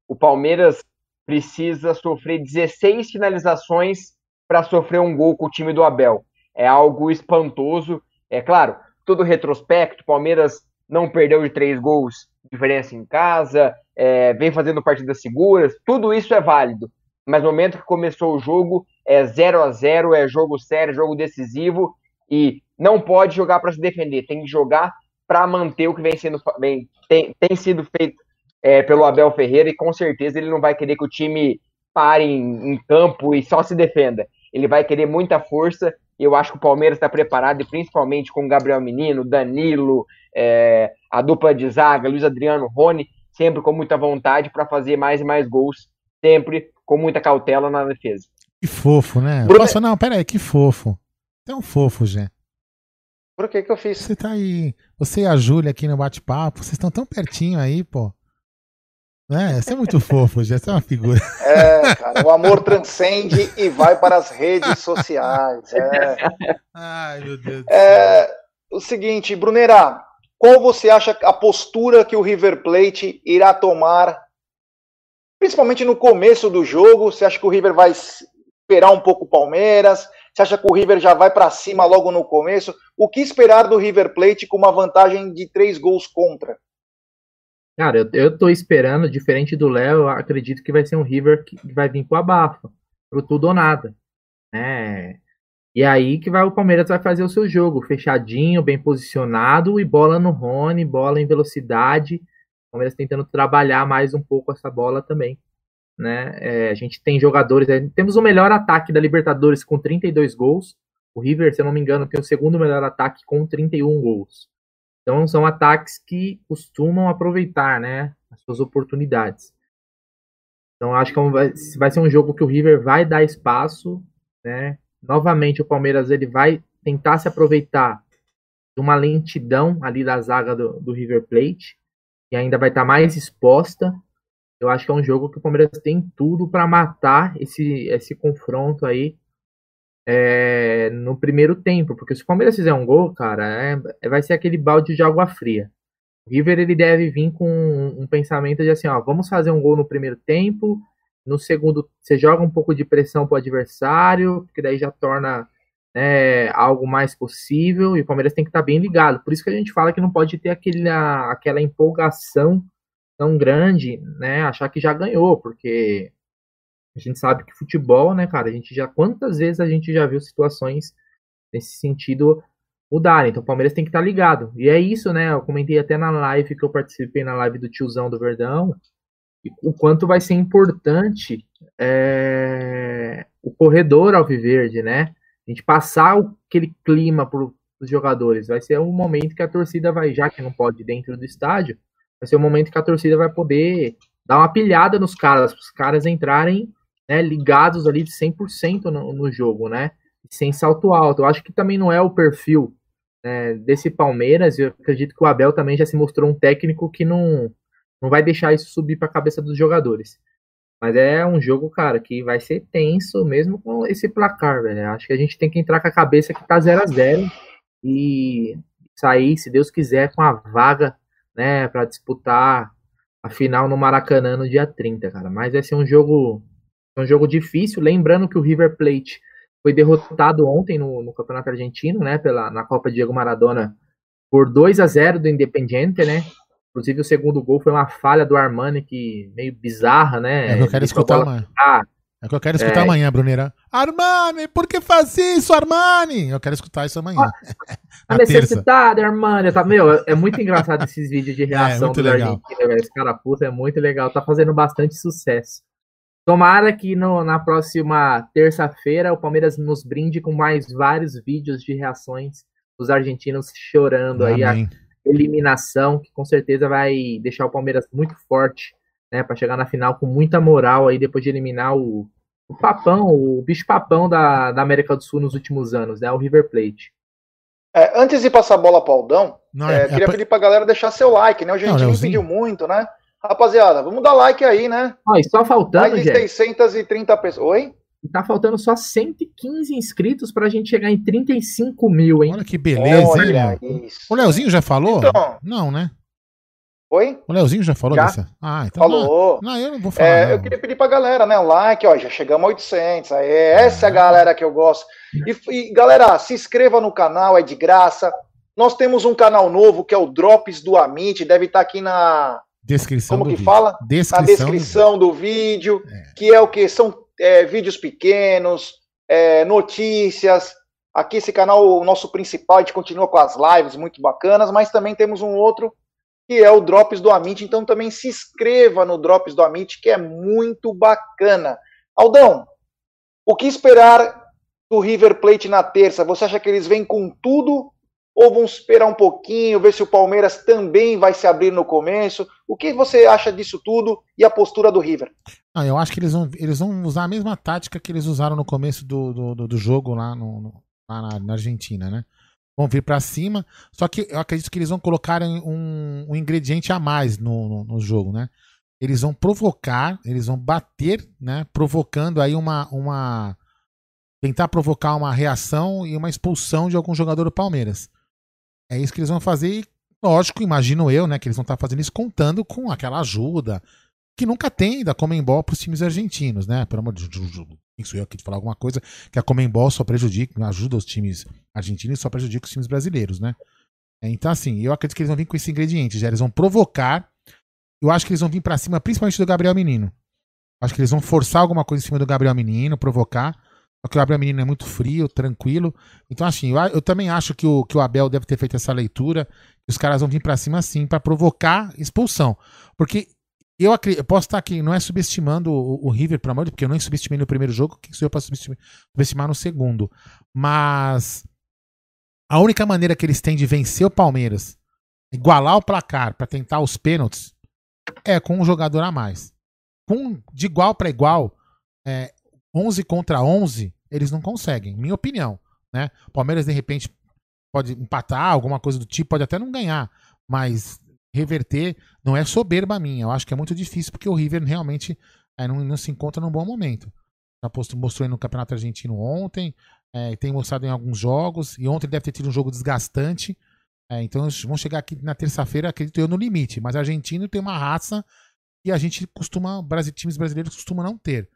O Palmeiras precisa sofrer 16 finalizações para sofrer um gol com o time do Abel. É algo espantoso. É claro, todo retrospecto, o Palmeiras não perdeu de três gols diferença em casa, é, vem fazendo partidas seguras, tudo isso é válido. Mas no momento que começou o jogo, é 0 a 0 é jogo sério, jogo decisivo, e não pode jogar para se defender, tem que jogar para manter o que vem sendo bem, tem, tem sido feito é, pelo Abel Ferreira, e com certeza ele não vai querer que o time pare em, em campo e só se defenda. Ele vai querer muita força, e eu acho que o Palmeiras está preparado, e principalmente com o Gabriel Menino, Danilo, é, a dupla de zaga, Luiz Adriano, Rony, sempre com muita vontade para fazer mais e mais gols, sempre com muita cautela na defesa. Que fofo, né? Bruno... Posso, não, pera aí, que fofo. É um fofo, Jé. Por que que eu fiz? Você tá aí, você e a Júlia aqui no bate-papo, vocês estão tão pertinho aí, pô. É, você é muito fofo, Jé, você é uma figura. É, cara, o amor transcende e vai para as redes sociais. É. Ai, meu Deus do é, céu. O seguinte, Brunera, qual você acha a postura que o River Plate irá tomar, principalmente no começo do jogo? Você acha que o River vai esperar um pouco o Palmeiras? Você acha que o River já vai para cima logo no começo? O que esperar do River Plate com uma vantagem de três gols contra? Cara, eu, eu tô esperando, diferente do Léo, acredito que vai ser um River que vai vir com abafa, pro tudo ou nada. É, e aí que vai o Palmeiras vai fazer o seu jogo, fechadinho, bem posicionado e bola no Rony, bola em velocidade. Palmeiras tentando trabalhar mais um pouco essa bola também. Né? É, a gente tem jogadores, é, temos o melhor ataque da Libertadores com 32 gols. O River, se eu não me engano, tem o segundo melhor ataque com 31 gols. Então são ataques que costumam aproveitar, né, as suas oportunidades. Então acho que é vai ser um jogo que o River vai dar espaço, né, novamente o Palmeiras ele vai tentar se aproveitar de uma lentidão ali da zaga do, do River Plate e ainda vai estar tá mais exposta. Eu acho que é um jogo que o Palmeiras tem tudo para matar esse, esse confronto aí é, no primeiro tempo, porque se o Palmeiras fizer um gol, cara, é, vai ser aquele balde de água fria. O River ele deve vir com um, um pensamento de assim, ó, vamos fazer um gol no primeiro tempo, no segundo, você joga um pouco de pressão para o adversário, porque daí já torna né, algo mais possível. E o Palmeiras tem que estar tá bem ligado. Por isso que a gente fala que não pode ter aquele, aquela empolgação tão grande, né? Achar que já ganhou, porque a gente sabe que futebol, né, cara? A gente já quantas vezes a gente já viu situações nesse sentido mudarem. Então o Palmeiras tem que estar tá ligado. E é isso, né? Eu comentei até na live que eu participei na live do tiozão do Verdão o quanto vai ser importante é, o corredor alviverde, né? A gente passar aquele clima para os jogadores. Vai ser um momento que a torcida vai, já que não pode dentro do estádio, vai ser um momento que a torcida vai poder dar uma pilhada nos caras, para os caras entrarem né, ligados ali de 100% no, no jogo, né? Sem salto alto. Eu acho que também não é o perfil né, desse Palmeiras. Eu acredito que o Abel também já se mostrou um técnico que não não vai deixar isso subir para a cabeça dos jogadores. Mas é um jogo, cara, que vai ser tenso mesmo com esse placar, velho. Acho que a gente tem que entrar com a cabeça que tá 0 a 0 e sair, se Deus quiser, com a vaga, né, para disputar a final no Maracanã no dia 30, cara. Mas vai ser um jogo, um jogo difícil, lembrando que o River Plate foi derrotado ontem no, no Campeonato Argentino, né, pela, na Copa Diego Maradona, por 2 a 0 do Independiente, né? Inclusive o segundo gol foi uma falha do Armani que meio bizarra, né? É que eu quero escutar amanhã. É que eu quero escutar É. amanhã, Bruneira. Armani, por que faz isso, Armani? Eu quero escutar isso amanhã. A Na terça. necessidade, Armani, tá, meu, é muito engraçado esses vídeos de reação muito dos legal. argentinos, velho. Esse cara puta é muito legal, tá fazendo bastante sucesso. Tomara que no- na próxima terça-feira o Palmeiras nos brinde com mais vários vídeos de reações dos argentinos chorando aí a Amém. Eliminação, que com certeza vai deixar o Palmeiras muito forte, né, para chegar na final com muita moral aí depois de eliminar o, o papão, o bicho papão da, da América do Sul nos últimos anos, né, o River Plate. É, antes de passar a bola para Aldão, Não, é, é- é queria pra- pedir pra galera deixar seu like, né? O Gentinho Leozinho. pediu muito, né? Rapaziada, vamos dar like aí, né? E só faltando, Mais de gente. 630 pessoas. Oi? E tá faltando só 115 inscritos pra gente chegar em 35 mil, hein? Olha que beleza, hein, Léo? O Leozinho já falou? Não, né? Oi? O Leozinho já falou Já. dessa? Ah, então Falou. Não, não, eu não vou falar. É, não. eu queria pedir pra galera, né? Like, ó, já chegamos a 800. Aí, essa é a galera que eu gosto. E, e, galera, se inscreva no canal, é de graça. Nós temos um canal novo que é o Drops do Amit, deve estar aqui na. Descrição Como do que vídeo. fala? Descrição na do descrição do vídeo, que é o que? São é, vídeos pequenos, é, notícias. Aqui esse canal, o nosso principal, a gente continua com as lives muito bacanas, mas também temos um outro que é o Drops do Amit. Então também se inscreva no Drops do Amit, que é muito bacana. Aldão, o que esperar do River Plate na terça? Você acha que eles vêm com tudo ou vão esperar um pouquinho, ver se o Palmeiras também vai se abrir no começo? O que você acha disso tudo e a postura do River? Não, eu acho que eles vão, eles vão usar a mesma tática que eles usaram no começo do, do, do- jogo lá, no, no- lá na, na Argentina, né? Vão vir pra cima, só que eu acredito que eles vão colocar um, um ingrediente a mais no, no, no jogo, né? Eles vão provocar, eles vão bater, né? Provocando aí uma, uma. Tentar provocar uma reação e uma expulsão de algum jogador do Palmeiras. É isso que eles vão fazer e, lógico, imagino eu, né? Que eles vão estar fazendo isso contando com aquela ajuda que nunca tem da Comembol para os times argentinos, né? Pelo amor de quem sou eu aqui de falar alguma coisa que a Comembol só prejudica, ajuda os times argentinos e só prejudica os times brasileiros, né? É, Então, assim, eu acredito que eles vão vir com esse ingrediente, já eles vão provocar. Eu acho que eles vão vir para cima, principalmente do Gabriel Menino. Acho que eles vão forçar alguma coisa em cima do Gabriel Menino, provocar. Só que o Gabriel Menino é muito frio, tranquilo. Então, assim, eu, eu também acho que o, que o Abel deve ter feito essa leitura. Que os caras vão vir para cima, sim, para provocar expulsão. Porque eu, eu posso estar aqui, não é subestimando o, o River, pelo amor de Deus, porque eu nem subestimei no primeiro jogo, quem sou eu para subestimar, subestimar no segundo? Mas a única maneira que eles têm de vencer o Palmeiras, igualar o placar para tentar os pênaltis, é com um jogador a mais. Com, de igual para igual, é, 11 contra 11, eles não conseguem, minha opinião. Né? O Palmeiras, de repente, pode empatar, alguma coisa do tipo, pode até não ganhar, mas reverter não é soberba minha. Eu acho que é muito difícil porque o River realmente é, não, não se encontra num bom momento. Já mostrou aí no Campeonato Argentino ontem, é, tem mostrado em alguns jogos, e ontem deve ter tido um jogo desgastante. É, então vão chegar aqui na terça-feira, acredito eu, no limite. Mas argentino tem uma raça que a gente costuma, times brasileiros costumam não ter.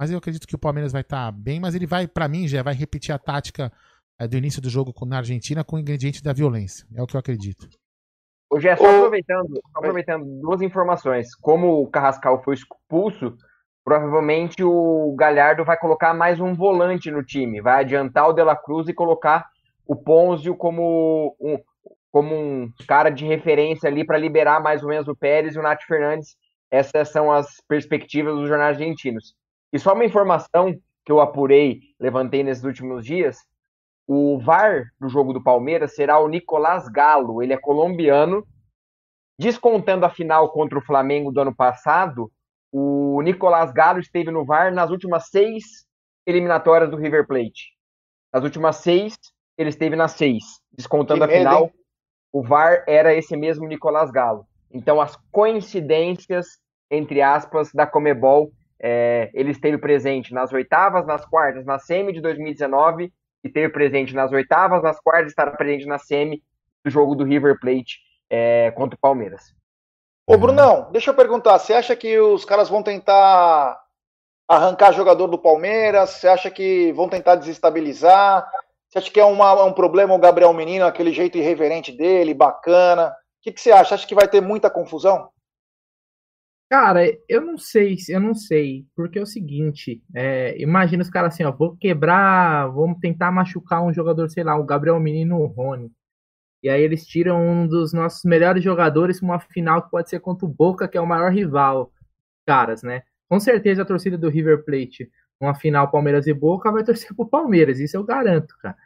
Mas eu acredito que o Palmeiras vai estar bem, mas ele vai, pra mim, já vai repetir a tática é, do início do jogo com- na Argentina com o ingrediente da violência. É o que eu acredito. Hoje é só aproveitando, só aproveitando duas informações. Como o Carrascal foi expulso, provavelmente o Galhardo vai colocar mais um volante no time. Vai adiantar o De La Cruz e colocar o Ponzio como um, como um cara de referência ali para liberar mais ou menos o Pérez e o Nath Fernandes. Essas são as perspectivas dos jornais argentinos. E só uma informação que eu apurei, levantei nesses últimos dias, o VAR do jogo do Palmeiras será o Nicolás Galo. Ele é colombiano. Descontando a final contra o Flamengo do ano passado, o Nicolás Galo esteve no VAR nas últimas seis eliminatórias do River Plate. Nas últimas seis, ele esteve nas seis. Descontando Que a final, o VAR era esse mesmo Nicolás Galo. Então, as coincidências, entre aspas, da Comebol, é, ele esteve presente nas oitavas, nas quartas, na semi de 2019, e esteve presente nas oitavas, nas quartas, estará presente na semi do jogo do River Plate é, contra o Palmeiras. Ô, Brunão, deixa eu perguntar, você acha que os caras vão tentar arrancar jogador do Palmeiras? Você acha que vão tentar desestabilizar? Você acha que é uma- um problema o Gabriel Menino, aquele jeito irreverente dele, bacana? O que, que você acha? Acha que vai ter muita confusão? Cara, eu não sei, eu não sei, porque é o seguinte, é, imagina os caras assim, ó, vou quebrar, vamos tentar machucar um jogador, sei lá, o Gabriel Menino o Rony. E aí eles tiram um dos nossos melhores jogadores para uma final que pode ser contra o Boca, que é o maior rival, caras, né? Com certeza a torcida do River Plate, uma final Palmeiras e Boca, vai torcer pro Palmeiras, isso eu garanto, cara.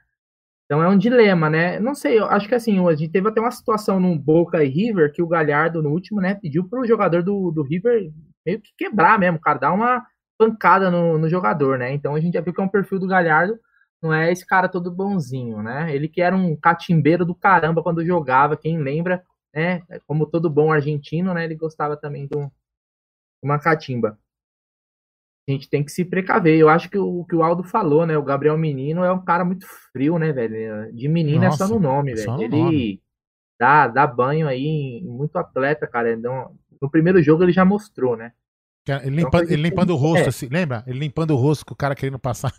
Então é um dilema, né? Não sei, eu acho que assim, a gente teve até uma situação no Boca e River que o Galhardo, no último, né, pediu pro jogador do, do River meio que quebrar mesmo, cara, dar uma pancada no, no jogador, né? Então a gente já viu que é um perfil do Galhardo, não é esse cara todo bonzinho, né? Ele que era um catimbeiro do caramba quando jogava, quem lembra, né? Como todo bom argentino, né? Ele gostava também de um- uma catimba a gente tem que se precaver. Eu acho que o que o Aldo falou, né? O Gabriel Menino é um cara muito frio, né, velho? De menino é Nossa, só no nome, velho. no Ele nome. dá, dá banho aí em muito atleta, cara. Então, no primeiro jogo ele já mostrou, né? Que Ele Então, limpando, ele limpando o rosto, é. assim, lembra? Ele limpando o rosto com o cara querendo passar.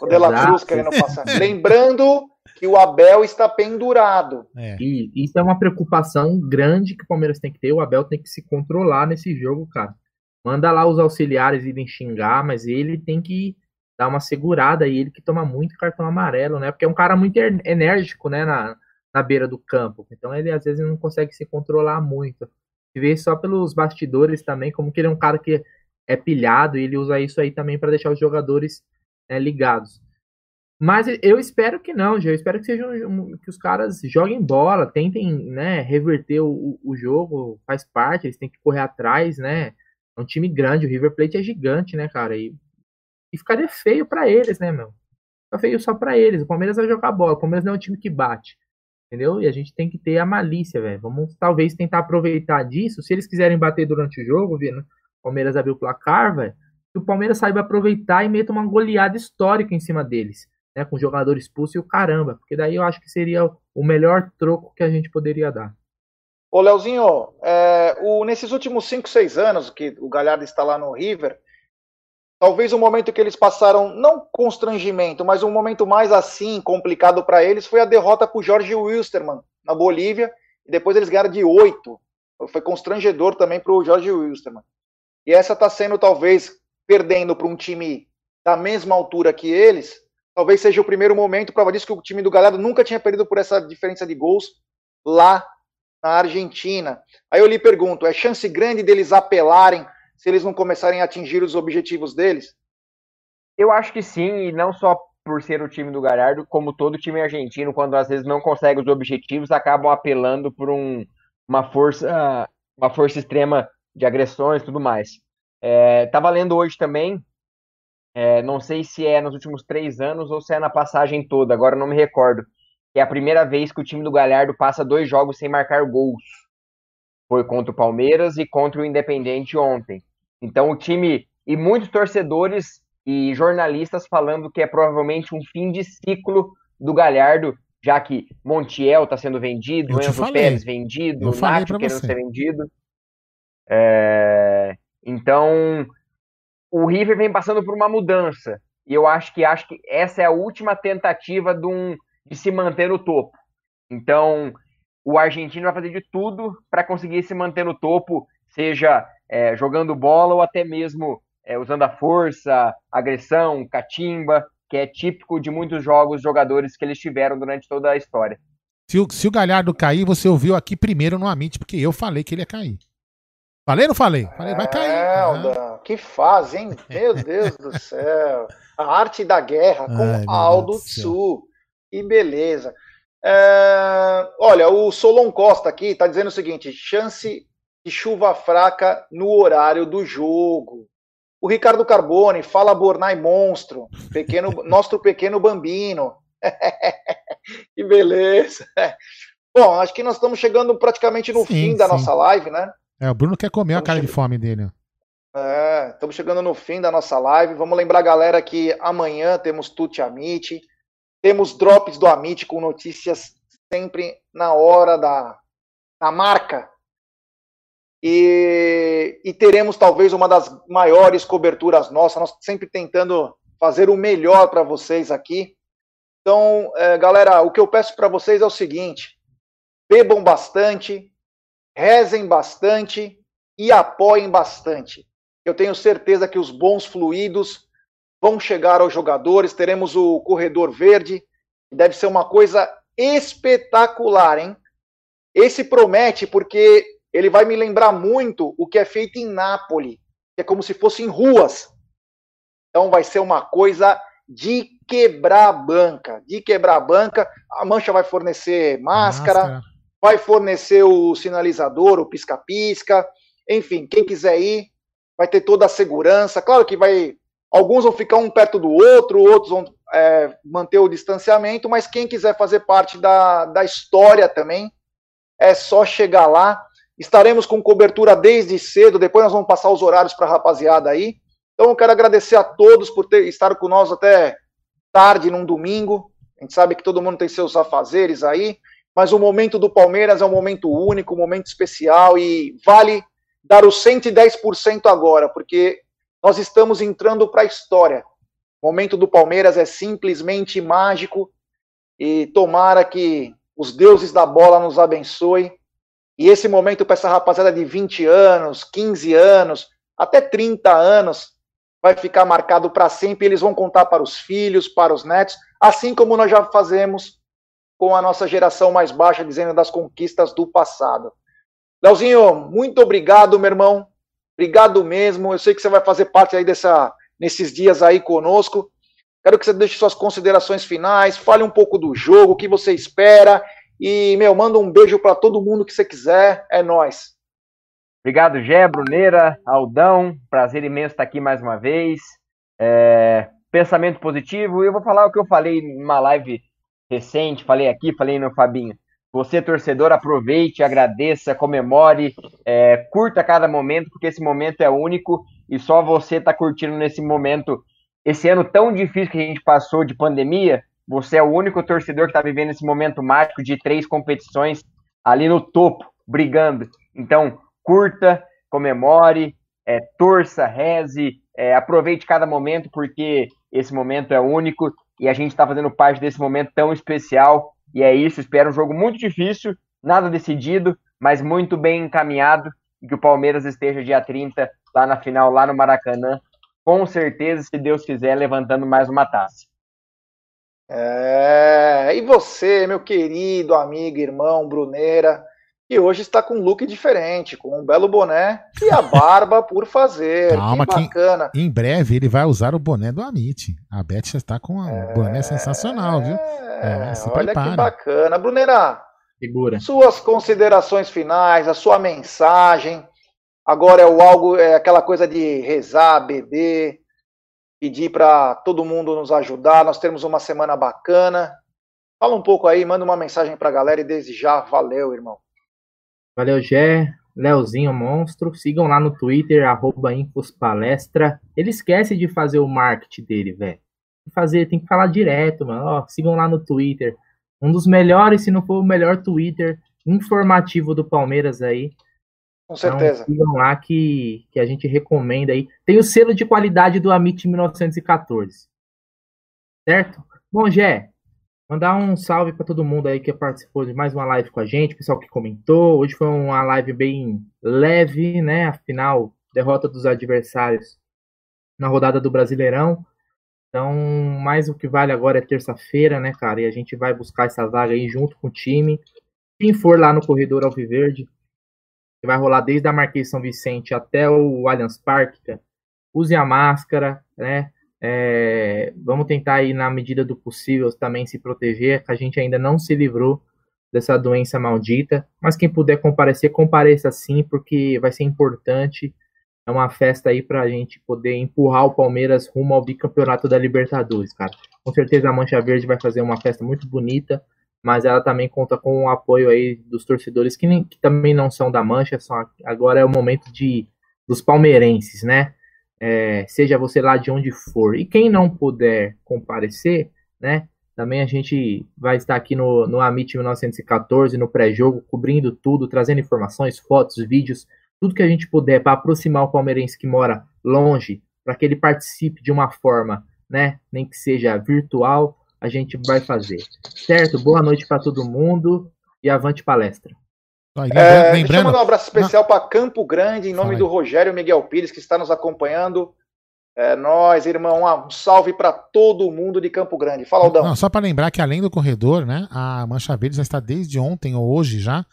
O De La Exato. Cruz querendo passar. Lembrando que o Abel está pendurado. E isso é uma preocupação grande que o Palmeiras tem que ter. O Abel tem que se controlar nesse jogo, cara. Manda lá os auxiliares irem xingar, mas ele tem que dar uma segurada e ele que toma muito cartão amarelo, né? Porque é um cara muito enérgico, né, na, na beira do campo. Então ele às vezes não consegue se controlar muito. Se vê só pelos bastidores também, como que ele é um cara que é pilhado e ele usa isso aí também para deixar os jogadores né, ligados. Mas eu espero que não. Eu espero que sejam que os caras joguem bola, tentem, né, reverter o- o jogo, faz parte, eles têm que correr atrás, né? É um time grande, o River Plate é gigante, né, cara? E, e ficaria feio pra eles, né, meu? Fica feio só pra eles. O Palmeiras vai jogar bola, o Palmeiras não é um time que bate. Entendeu? E a gente tem que ter a malícia, velho. Vamos talvez tentar aproveitar disso. Se eles quiserem bater durante o jogo, vendo o Palmeiras abrir o placar, velho, que o Palmeiras saiba aproveitar e meta uma goleada histórica em cima deles, né? Com jogador expulso e o caramba. Porque daí eu acho que seria o melhor troco que a gente poderia dar. Ô, Leozinho, é, o- nesses últimos 5, 6 anos que o Galhardo está lá no River, talvez o momento que eles passaram, não constrangimento, mas um momento mais assim, complicado para eles, foi a derrota para o Jorge Wilstermann na Bolívia, e depois eles ganharam de 8. Foi constrangedor também para o Jorge Wilstermann. E essa está sendo, talvez, perdendo para um time da mesma altura que eles, talvez seja o primeiro momento, prova disso que o time do Galhardo nunca tinha perdido por essa diferença de gols lá na Argentina. Aí eu lhe pergunto, é chance grande deles apelarem se eles não começarem a atingir os objetivos deles? Eu acho que sim, e não só por ser o time do Galhardo, como todo time argentino, quando às vezes não consegue os objetivos, acabam apelando por um, uma força uma força extrema de agressões e tudo mais. É, tava lendo hoje também, é, não sei se é nos últimos três anos ou se é na passagem toda, agora não me recordo, é a primeira vez que o time do Galhardo passa dois jogos sem marcar gols. Foi contra o Palmeiras e contra o Independente ontem. Então o time e muitos torcedores e jornalistas falando que é provavelmente um fim de ciclo do Galhardo, já que Montiel está sendo vendido, Eu Enzo falei. Pérez vendido, Eu Nacho querendo você. ser vendido. É, Então o River vem passando por uma mudança e eu acho que acho que essa é a última tentativa de, um, de se manter no topo. Então o argentino vai fazer de tudo para conseguir se manter no topo, seja é, jogando bola ou até mesmo é, usando a força, agressão, catimba, que é típico de muitos jogos, jogadores que eles tiveram durante toda a história. Se o, se o Galhardo cair, você ouviu aqui primeiro no Amit, porque eu falei que ele ia cair. Falei ou não falei? Falei, vai cair. É, que fase, hein? Meu Deus do céu. A arte da guerra com Ai, Aldo. Tsu. Que beleza. É, olha, o Solon Costa aqui está dizendo o seguinte: chance de chuva fraca no horário do jogo. O Ricardo Carbone fala Bornai monstro, pequeno, nosso pequeno bambino. que beleza. Bom, acho que nós estamos chegando praticamente no Sim, fim da sim. nossa live, né? É, o Bruno quer comer a cara de fome dele. É, estamos chegando no fim da nossa live. Vamos lembrar, galera, que amanhã temos Tuti Amit, temos drops do Amit com notícias sempre na hora da, da marca. E, e teremos talvez uma das maiores coberturas nossas, nós sempre tentando fazer o melhor para vocês aqui. Então, é, galera, o que eu peço para vocês é o seguinte: bebam bastante, rezem bastante e apoiem bastante. Eu tenho certeza que os bons fluidos vão chegar aos jogadores. Teremos o corredor verde, deve ser uma coisa espetacular, hein? Esse promete porque ele vai me lembrar muito o que é feito em Nápoles, que é como se fossem ruas. Então vai ser uma coisa de quebrar a banca, de quebrar a banca. A Mancha vai fornecer máscara, máscara. vai fornecer o sinalizador, o pisca-pisca. Enfim, quem quiser ir, vai ter toda a segurança. Claro que vai. Alguns vão ficar um perto do outro, outros vão é, manter o distanciamento, mas quem quiser fazer parte da, da história também, é só chegar lá. Estaremos com cobertura desde cedo, depois nós vamos passar os horários para a rapaziada aí. Então eu quero agradecer a todos por ter, estar com nós até tarde num domingo. A gente sabe que todo mundo tem seus afazeres aí, mas o momento do Palmeiras é um momento único, um momento especial e vale dar o 110% agora, porque nós estamos entrando para a história. O momento do Palmeiras é simplesmente mágico e tomara que os deuses da bola nos abençoe. E esse momento para essa rapaziada de 20 anos, 15 anos, até 30 anos, vai ficar marcado para sempre. Eles vão contar para os filhos, para os netos, assim como nós já fazemos com a nossa geração mais baixa, dizendo das conquistas do passado. Leozinho, muito obrigado, meu irmão. Obrigado mesmo. Eu sei que você vai fazer parte aí dessa, nesses dias aí conosco. Quero que você deixe suas considerações finais, fale um pouco do jogo, o que você espera. E, meu, manda um beijo para todo mundo que você quiser. É nós. Obrigado, Gé, Bruneira, Aldão. Prazer imenso estar aqui mais uma vez. É, pensamento positivo. Eu vou falar o que eu falei numa live recente, falei aqui, falei no Fabinho. Você, torcedor, aproveite, agradeça, comemore, é, curta cada momento, porque esse momento é único e só você está curtindo nesse momento. Esse ano tão difícil que a gente passou de pandemia, você é o único torcedor que está vivendo esse momento mágico de três competições ali no topo, brigando. Então, curta, comemore, é, torça, reze, é, aproveite cada momento, porque esse momento é único e a gente está fazendo parte desse momento tão especial e é isso, espero um jogo muito difícil, nada decidido, mas muito bem encaminhado e que o Palmeiras esteja dia 30 lá na final, lá no Maracanã, com certeza, se Deus quiser, levantando mais uma taça. É, e você, meu querido amigo, irmão Bruneira, que hoje está com um look diferente, com um belo boné e a barba por fazer. Calma, que bacana. Que em breve ele vai usar o boné do Amit. A Beth já está com um é... boné sensacional, viu? É, olha prepara. que bacana. Bruneira, Segura. suas considerações finais, a sua mensagem. Agora é o algo, é aquela coisa de rezar, beber, pedir para todo mundo nos ajudar. Nós temos uma semana bacana. Fala um pouco aí, manda uma mensagem para a galera e desde já, valeu, irmão. Valeu, Gé. Leozinho Monstro. Sigam lá no Twitter, arroba Infospalestra. Ele esquece de fazer o marketing dele, velho. Fazer, tem que falar direto, mano. Ó, sigam lá no Twitter. Um dos melhores, se não for o melhor Twitter informativo do Palmeiras aí. Com certeza. Então, sigam lá que, que a gente recomenda aí. Tem o selo de qualidade do Amit 1914. Certo? Bom, Gé, Mandar um salve para todo mundo aí que participou de mais uma live com a gente, pessoal que comentou. Hoje foi uma live bem leve, né? Afinal, derrota dos adversários na rodada do Brasileirão. Então, mais o que vale agora é terça-feira, né, cara? E a gente vai buscar essa vaga aí junto com o time. Quem for lá no corredor Alviverde, que vai rolar desde a Marquês São Vicente até o Allianz Parque, use a máscara, né? É, vamos tentar aí, na medida do possível, também se proteger, que a gente ainda não se livrou dessa doença maldita. Mas quem puder comparecer, compareça sim, porque vai ser importante. É uma festa aí para a gente poder empurrar o Palmeiras rumo ao bicampeonato da Libertadores, cara. Com certeza a Mancha Verde vai fazer uma festa muito bonita, mas ela também conta com o apoio aí dos torcedores que, nem, que também não são da Mancha, são, agora é o momento de dos palmeirenses, né? É, seja você lá de onde for. E quem não puder comparecer, né, Também a gente vai estar aqui no, no Amit 1914, no pré-jogo, cobrindo tudo, trazendo informações, fotos, vídeos, tudo que a gente puder para aproximar o palmeirense que mora longe, para que ele participe de uma forma, né, nem que seja virtual, a gente vai fazer. Certo? Boa noite para todo mundo e avante palestra. É, lembrando, deixa eu mandar um abraço especial para Campo Grande, em nome do Rogério Miguel Pires, que está nos acompanhando. É nós, irmão, um salve para todo mundo de Campo Grande. Fala, Aldão. Não, só para lembrar que além do corredor, né, a Mancha Verde já está desde ontem ou hoje já.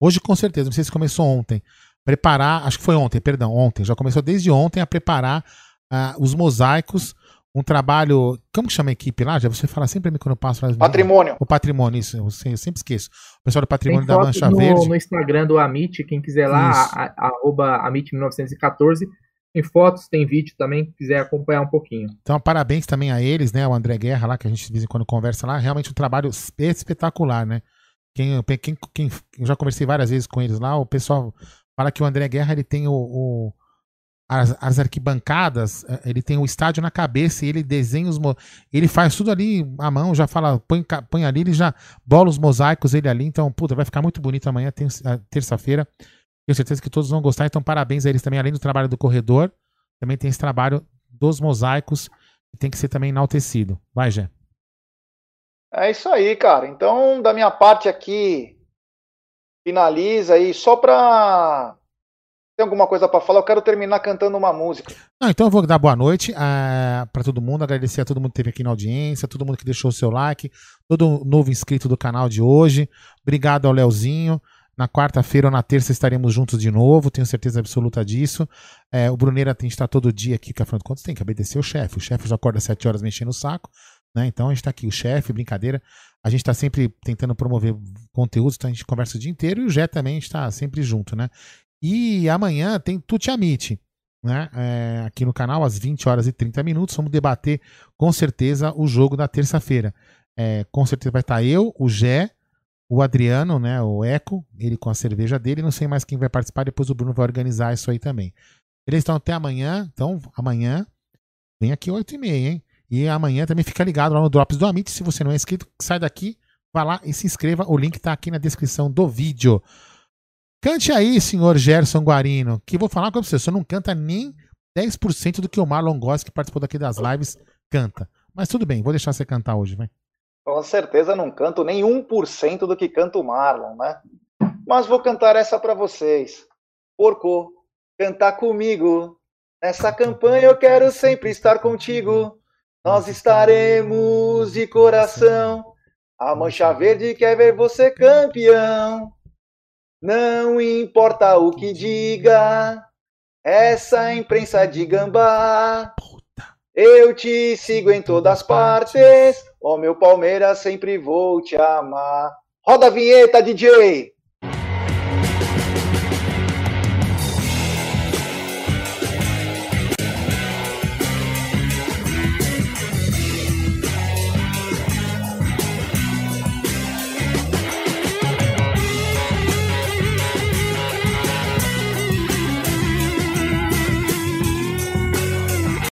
Hoje com certeza, não sei se começou ontem. Preparar, acho que foi ontem, perdão, ontem. Já começou desde ontem a preparar uh, os mosaicos um trabalho. Como que chama a equipe lá? Já você fala sempre quando eu passo. Patrimônio. O patrimônio, isso. Eu, eu sempre esqueço. O pessoal do patrimônio da Mancha no, Verde. No Instagram do Amit, quem quiser lá, arroba Amit1914. Tem fotos, tem vídeo também, se quiser acompanhar um pouquinho. Então, parabéns também a eles, né? O André Guerra lá, que a gente de vez em quando conversa lá. Realmente um trabalho espetacular, né? Quem, quem, quem, eu já conversei várias vezes com eles lá, o pessoal fala que o André Guerra ele tem o, o as, as, arquibancadas, é, ele tem o estádio na cabeça e ele desenha os. Ele faz tudo ali à mão, já fala, põe, põe ali, ele já bola os mosaicos ele ali. Então, puta, vai ficar muito bonito amanhã, terça-feira. Tenho certeza que todos vão gostar. Então, parabéns a eles também, além do trabalho do corredor, também tem esse trabalho dos mosaicos que tem que ser também enaltecido. Vai, Gé. É isso aí, cara. Então, da minha parte aqui, finaliza aí, só para tem alguma coisa para falar? Eu quero terminar cantando uma música. Então eu vou dar boa noite eh, para todo mundo, agradecer a todo mundo que esteve aqui na audiência, todo mundo que deixou o seu like, todo novo inscrito do canal de hoje. Obrigado ao Leozinho. Na quarta-feira ou na terça estaremos juntos de novo, tenho certeza absoluta disso. É, o Bruneira tem que estar todo dia aqui, que afinal de contas tem que obedecer o chefe. O chefe já acorda às 7 horas mexendo o saco, né? Então a gente está aqui, o chefe, brincadeira. A gente está sempre tentando promover conteúdos, então a gente conversa o dia inteiro e o Jé também está sempre junto, né? E amanhã tem Tuti Amit, né? É, aqui no canal, às 20 horas e 30 minutos. Vamos debater com certeza o jogo da terça-feira. É, com certeza vai estar eu, o Gé, o Adriano, né? O Eco, ele com a cerveja dele. Não sei mais quem vai participar, depois o Bruno vai organizar isso aí também. Eles estão até amanhã, então amanhã vem aqui 8 e meia, hein? E amanhã também fica ligado lá no Drops do Amit. Se você não é inscrito, sai daqui, vá lá e se inscreva. O link está aqui na descrição do vídeo. Cante aí, senhor Gerson Guarino, que vou falar com você, você não canta nem 10% do que o Marlon Goss, que participou daqui das lives, canta. Mas tudo bem, vou deixar você cantar hoje, vai. Com certeza não canto nem 1% do que canta o Marlon, né? Mas vou cantar essa para vocês. Porco, cantar comigo. Nessa campanha eu quero sempre estar contigo. Nós estaremos de coração. A Mancha Verde quer ver você campeão. Não importa o que diga essa imprensa de gambá. Eu te sigo em todas partes. Ó oh, meu Palmeiras, sempre vou te amar. Roda a vinheta, DJ!